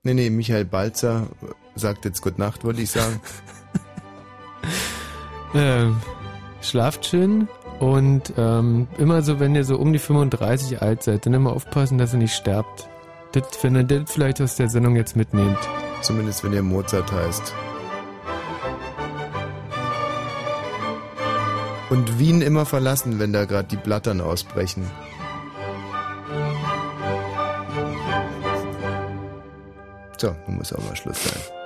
Nee, nee, Michael Balzer sagt jetzt Gute Nacht, wollte ich sagen. <laughs> Ähm, schlaft schön und ähm, immer so, wenn ihr so um die 35 alt seid, dann immer aufpassen, dass ihr nicht sterbt. Das, wenn ihr das vielleicht aus der Sendung jetzt mitnehmt. Zumindest wenn ihr Mozart heißt. Und Wien immer verlassen, wenn da gerade die Blattern ausbrechen. So, nun muss auch mal Schluss sein.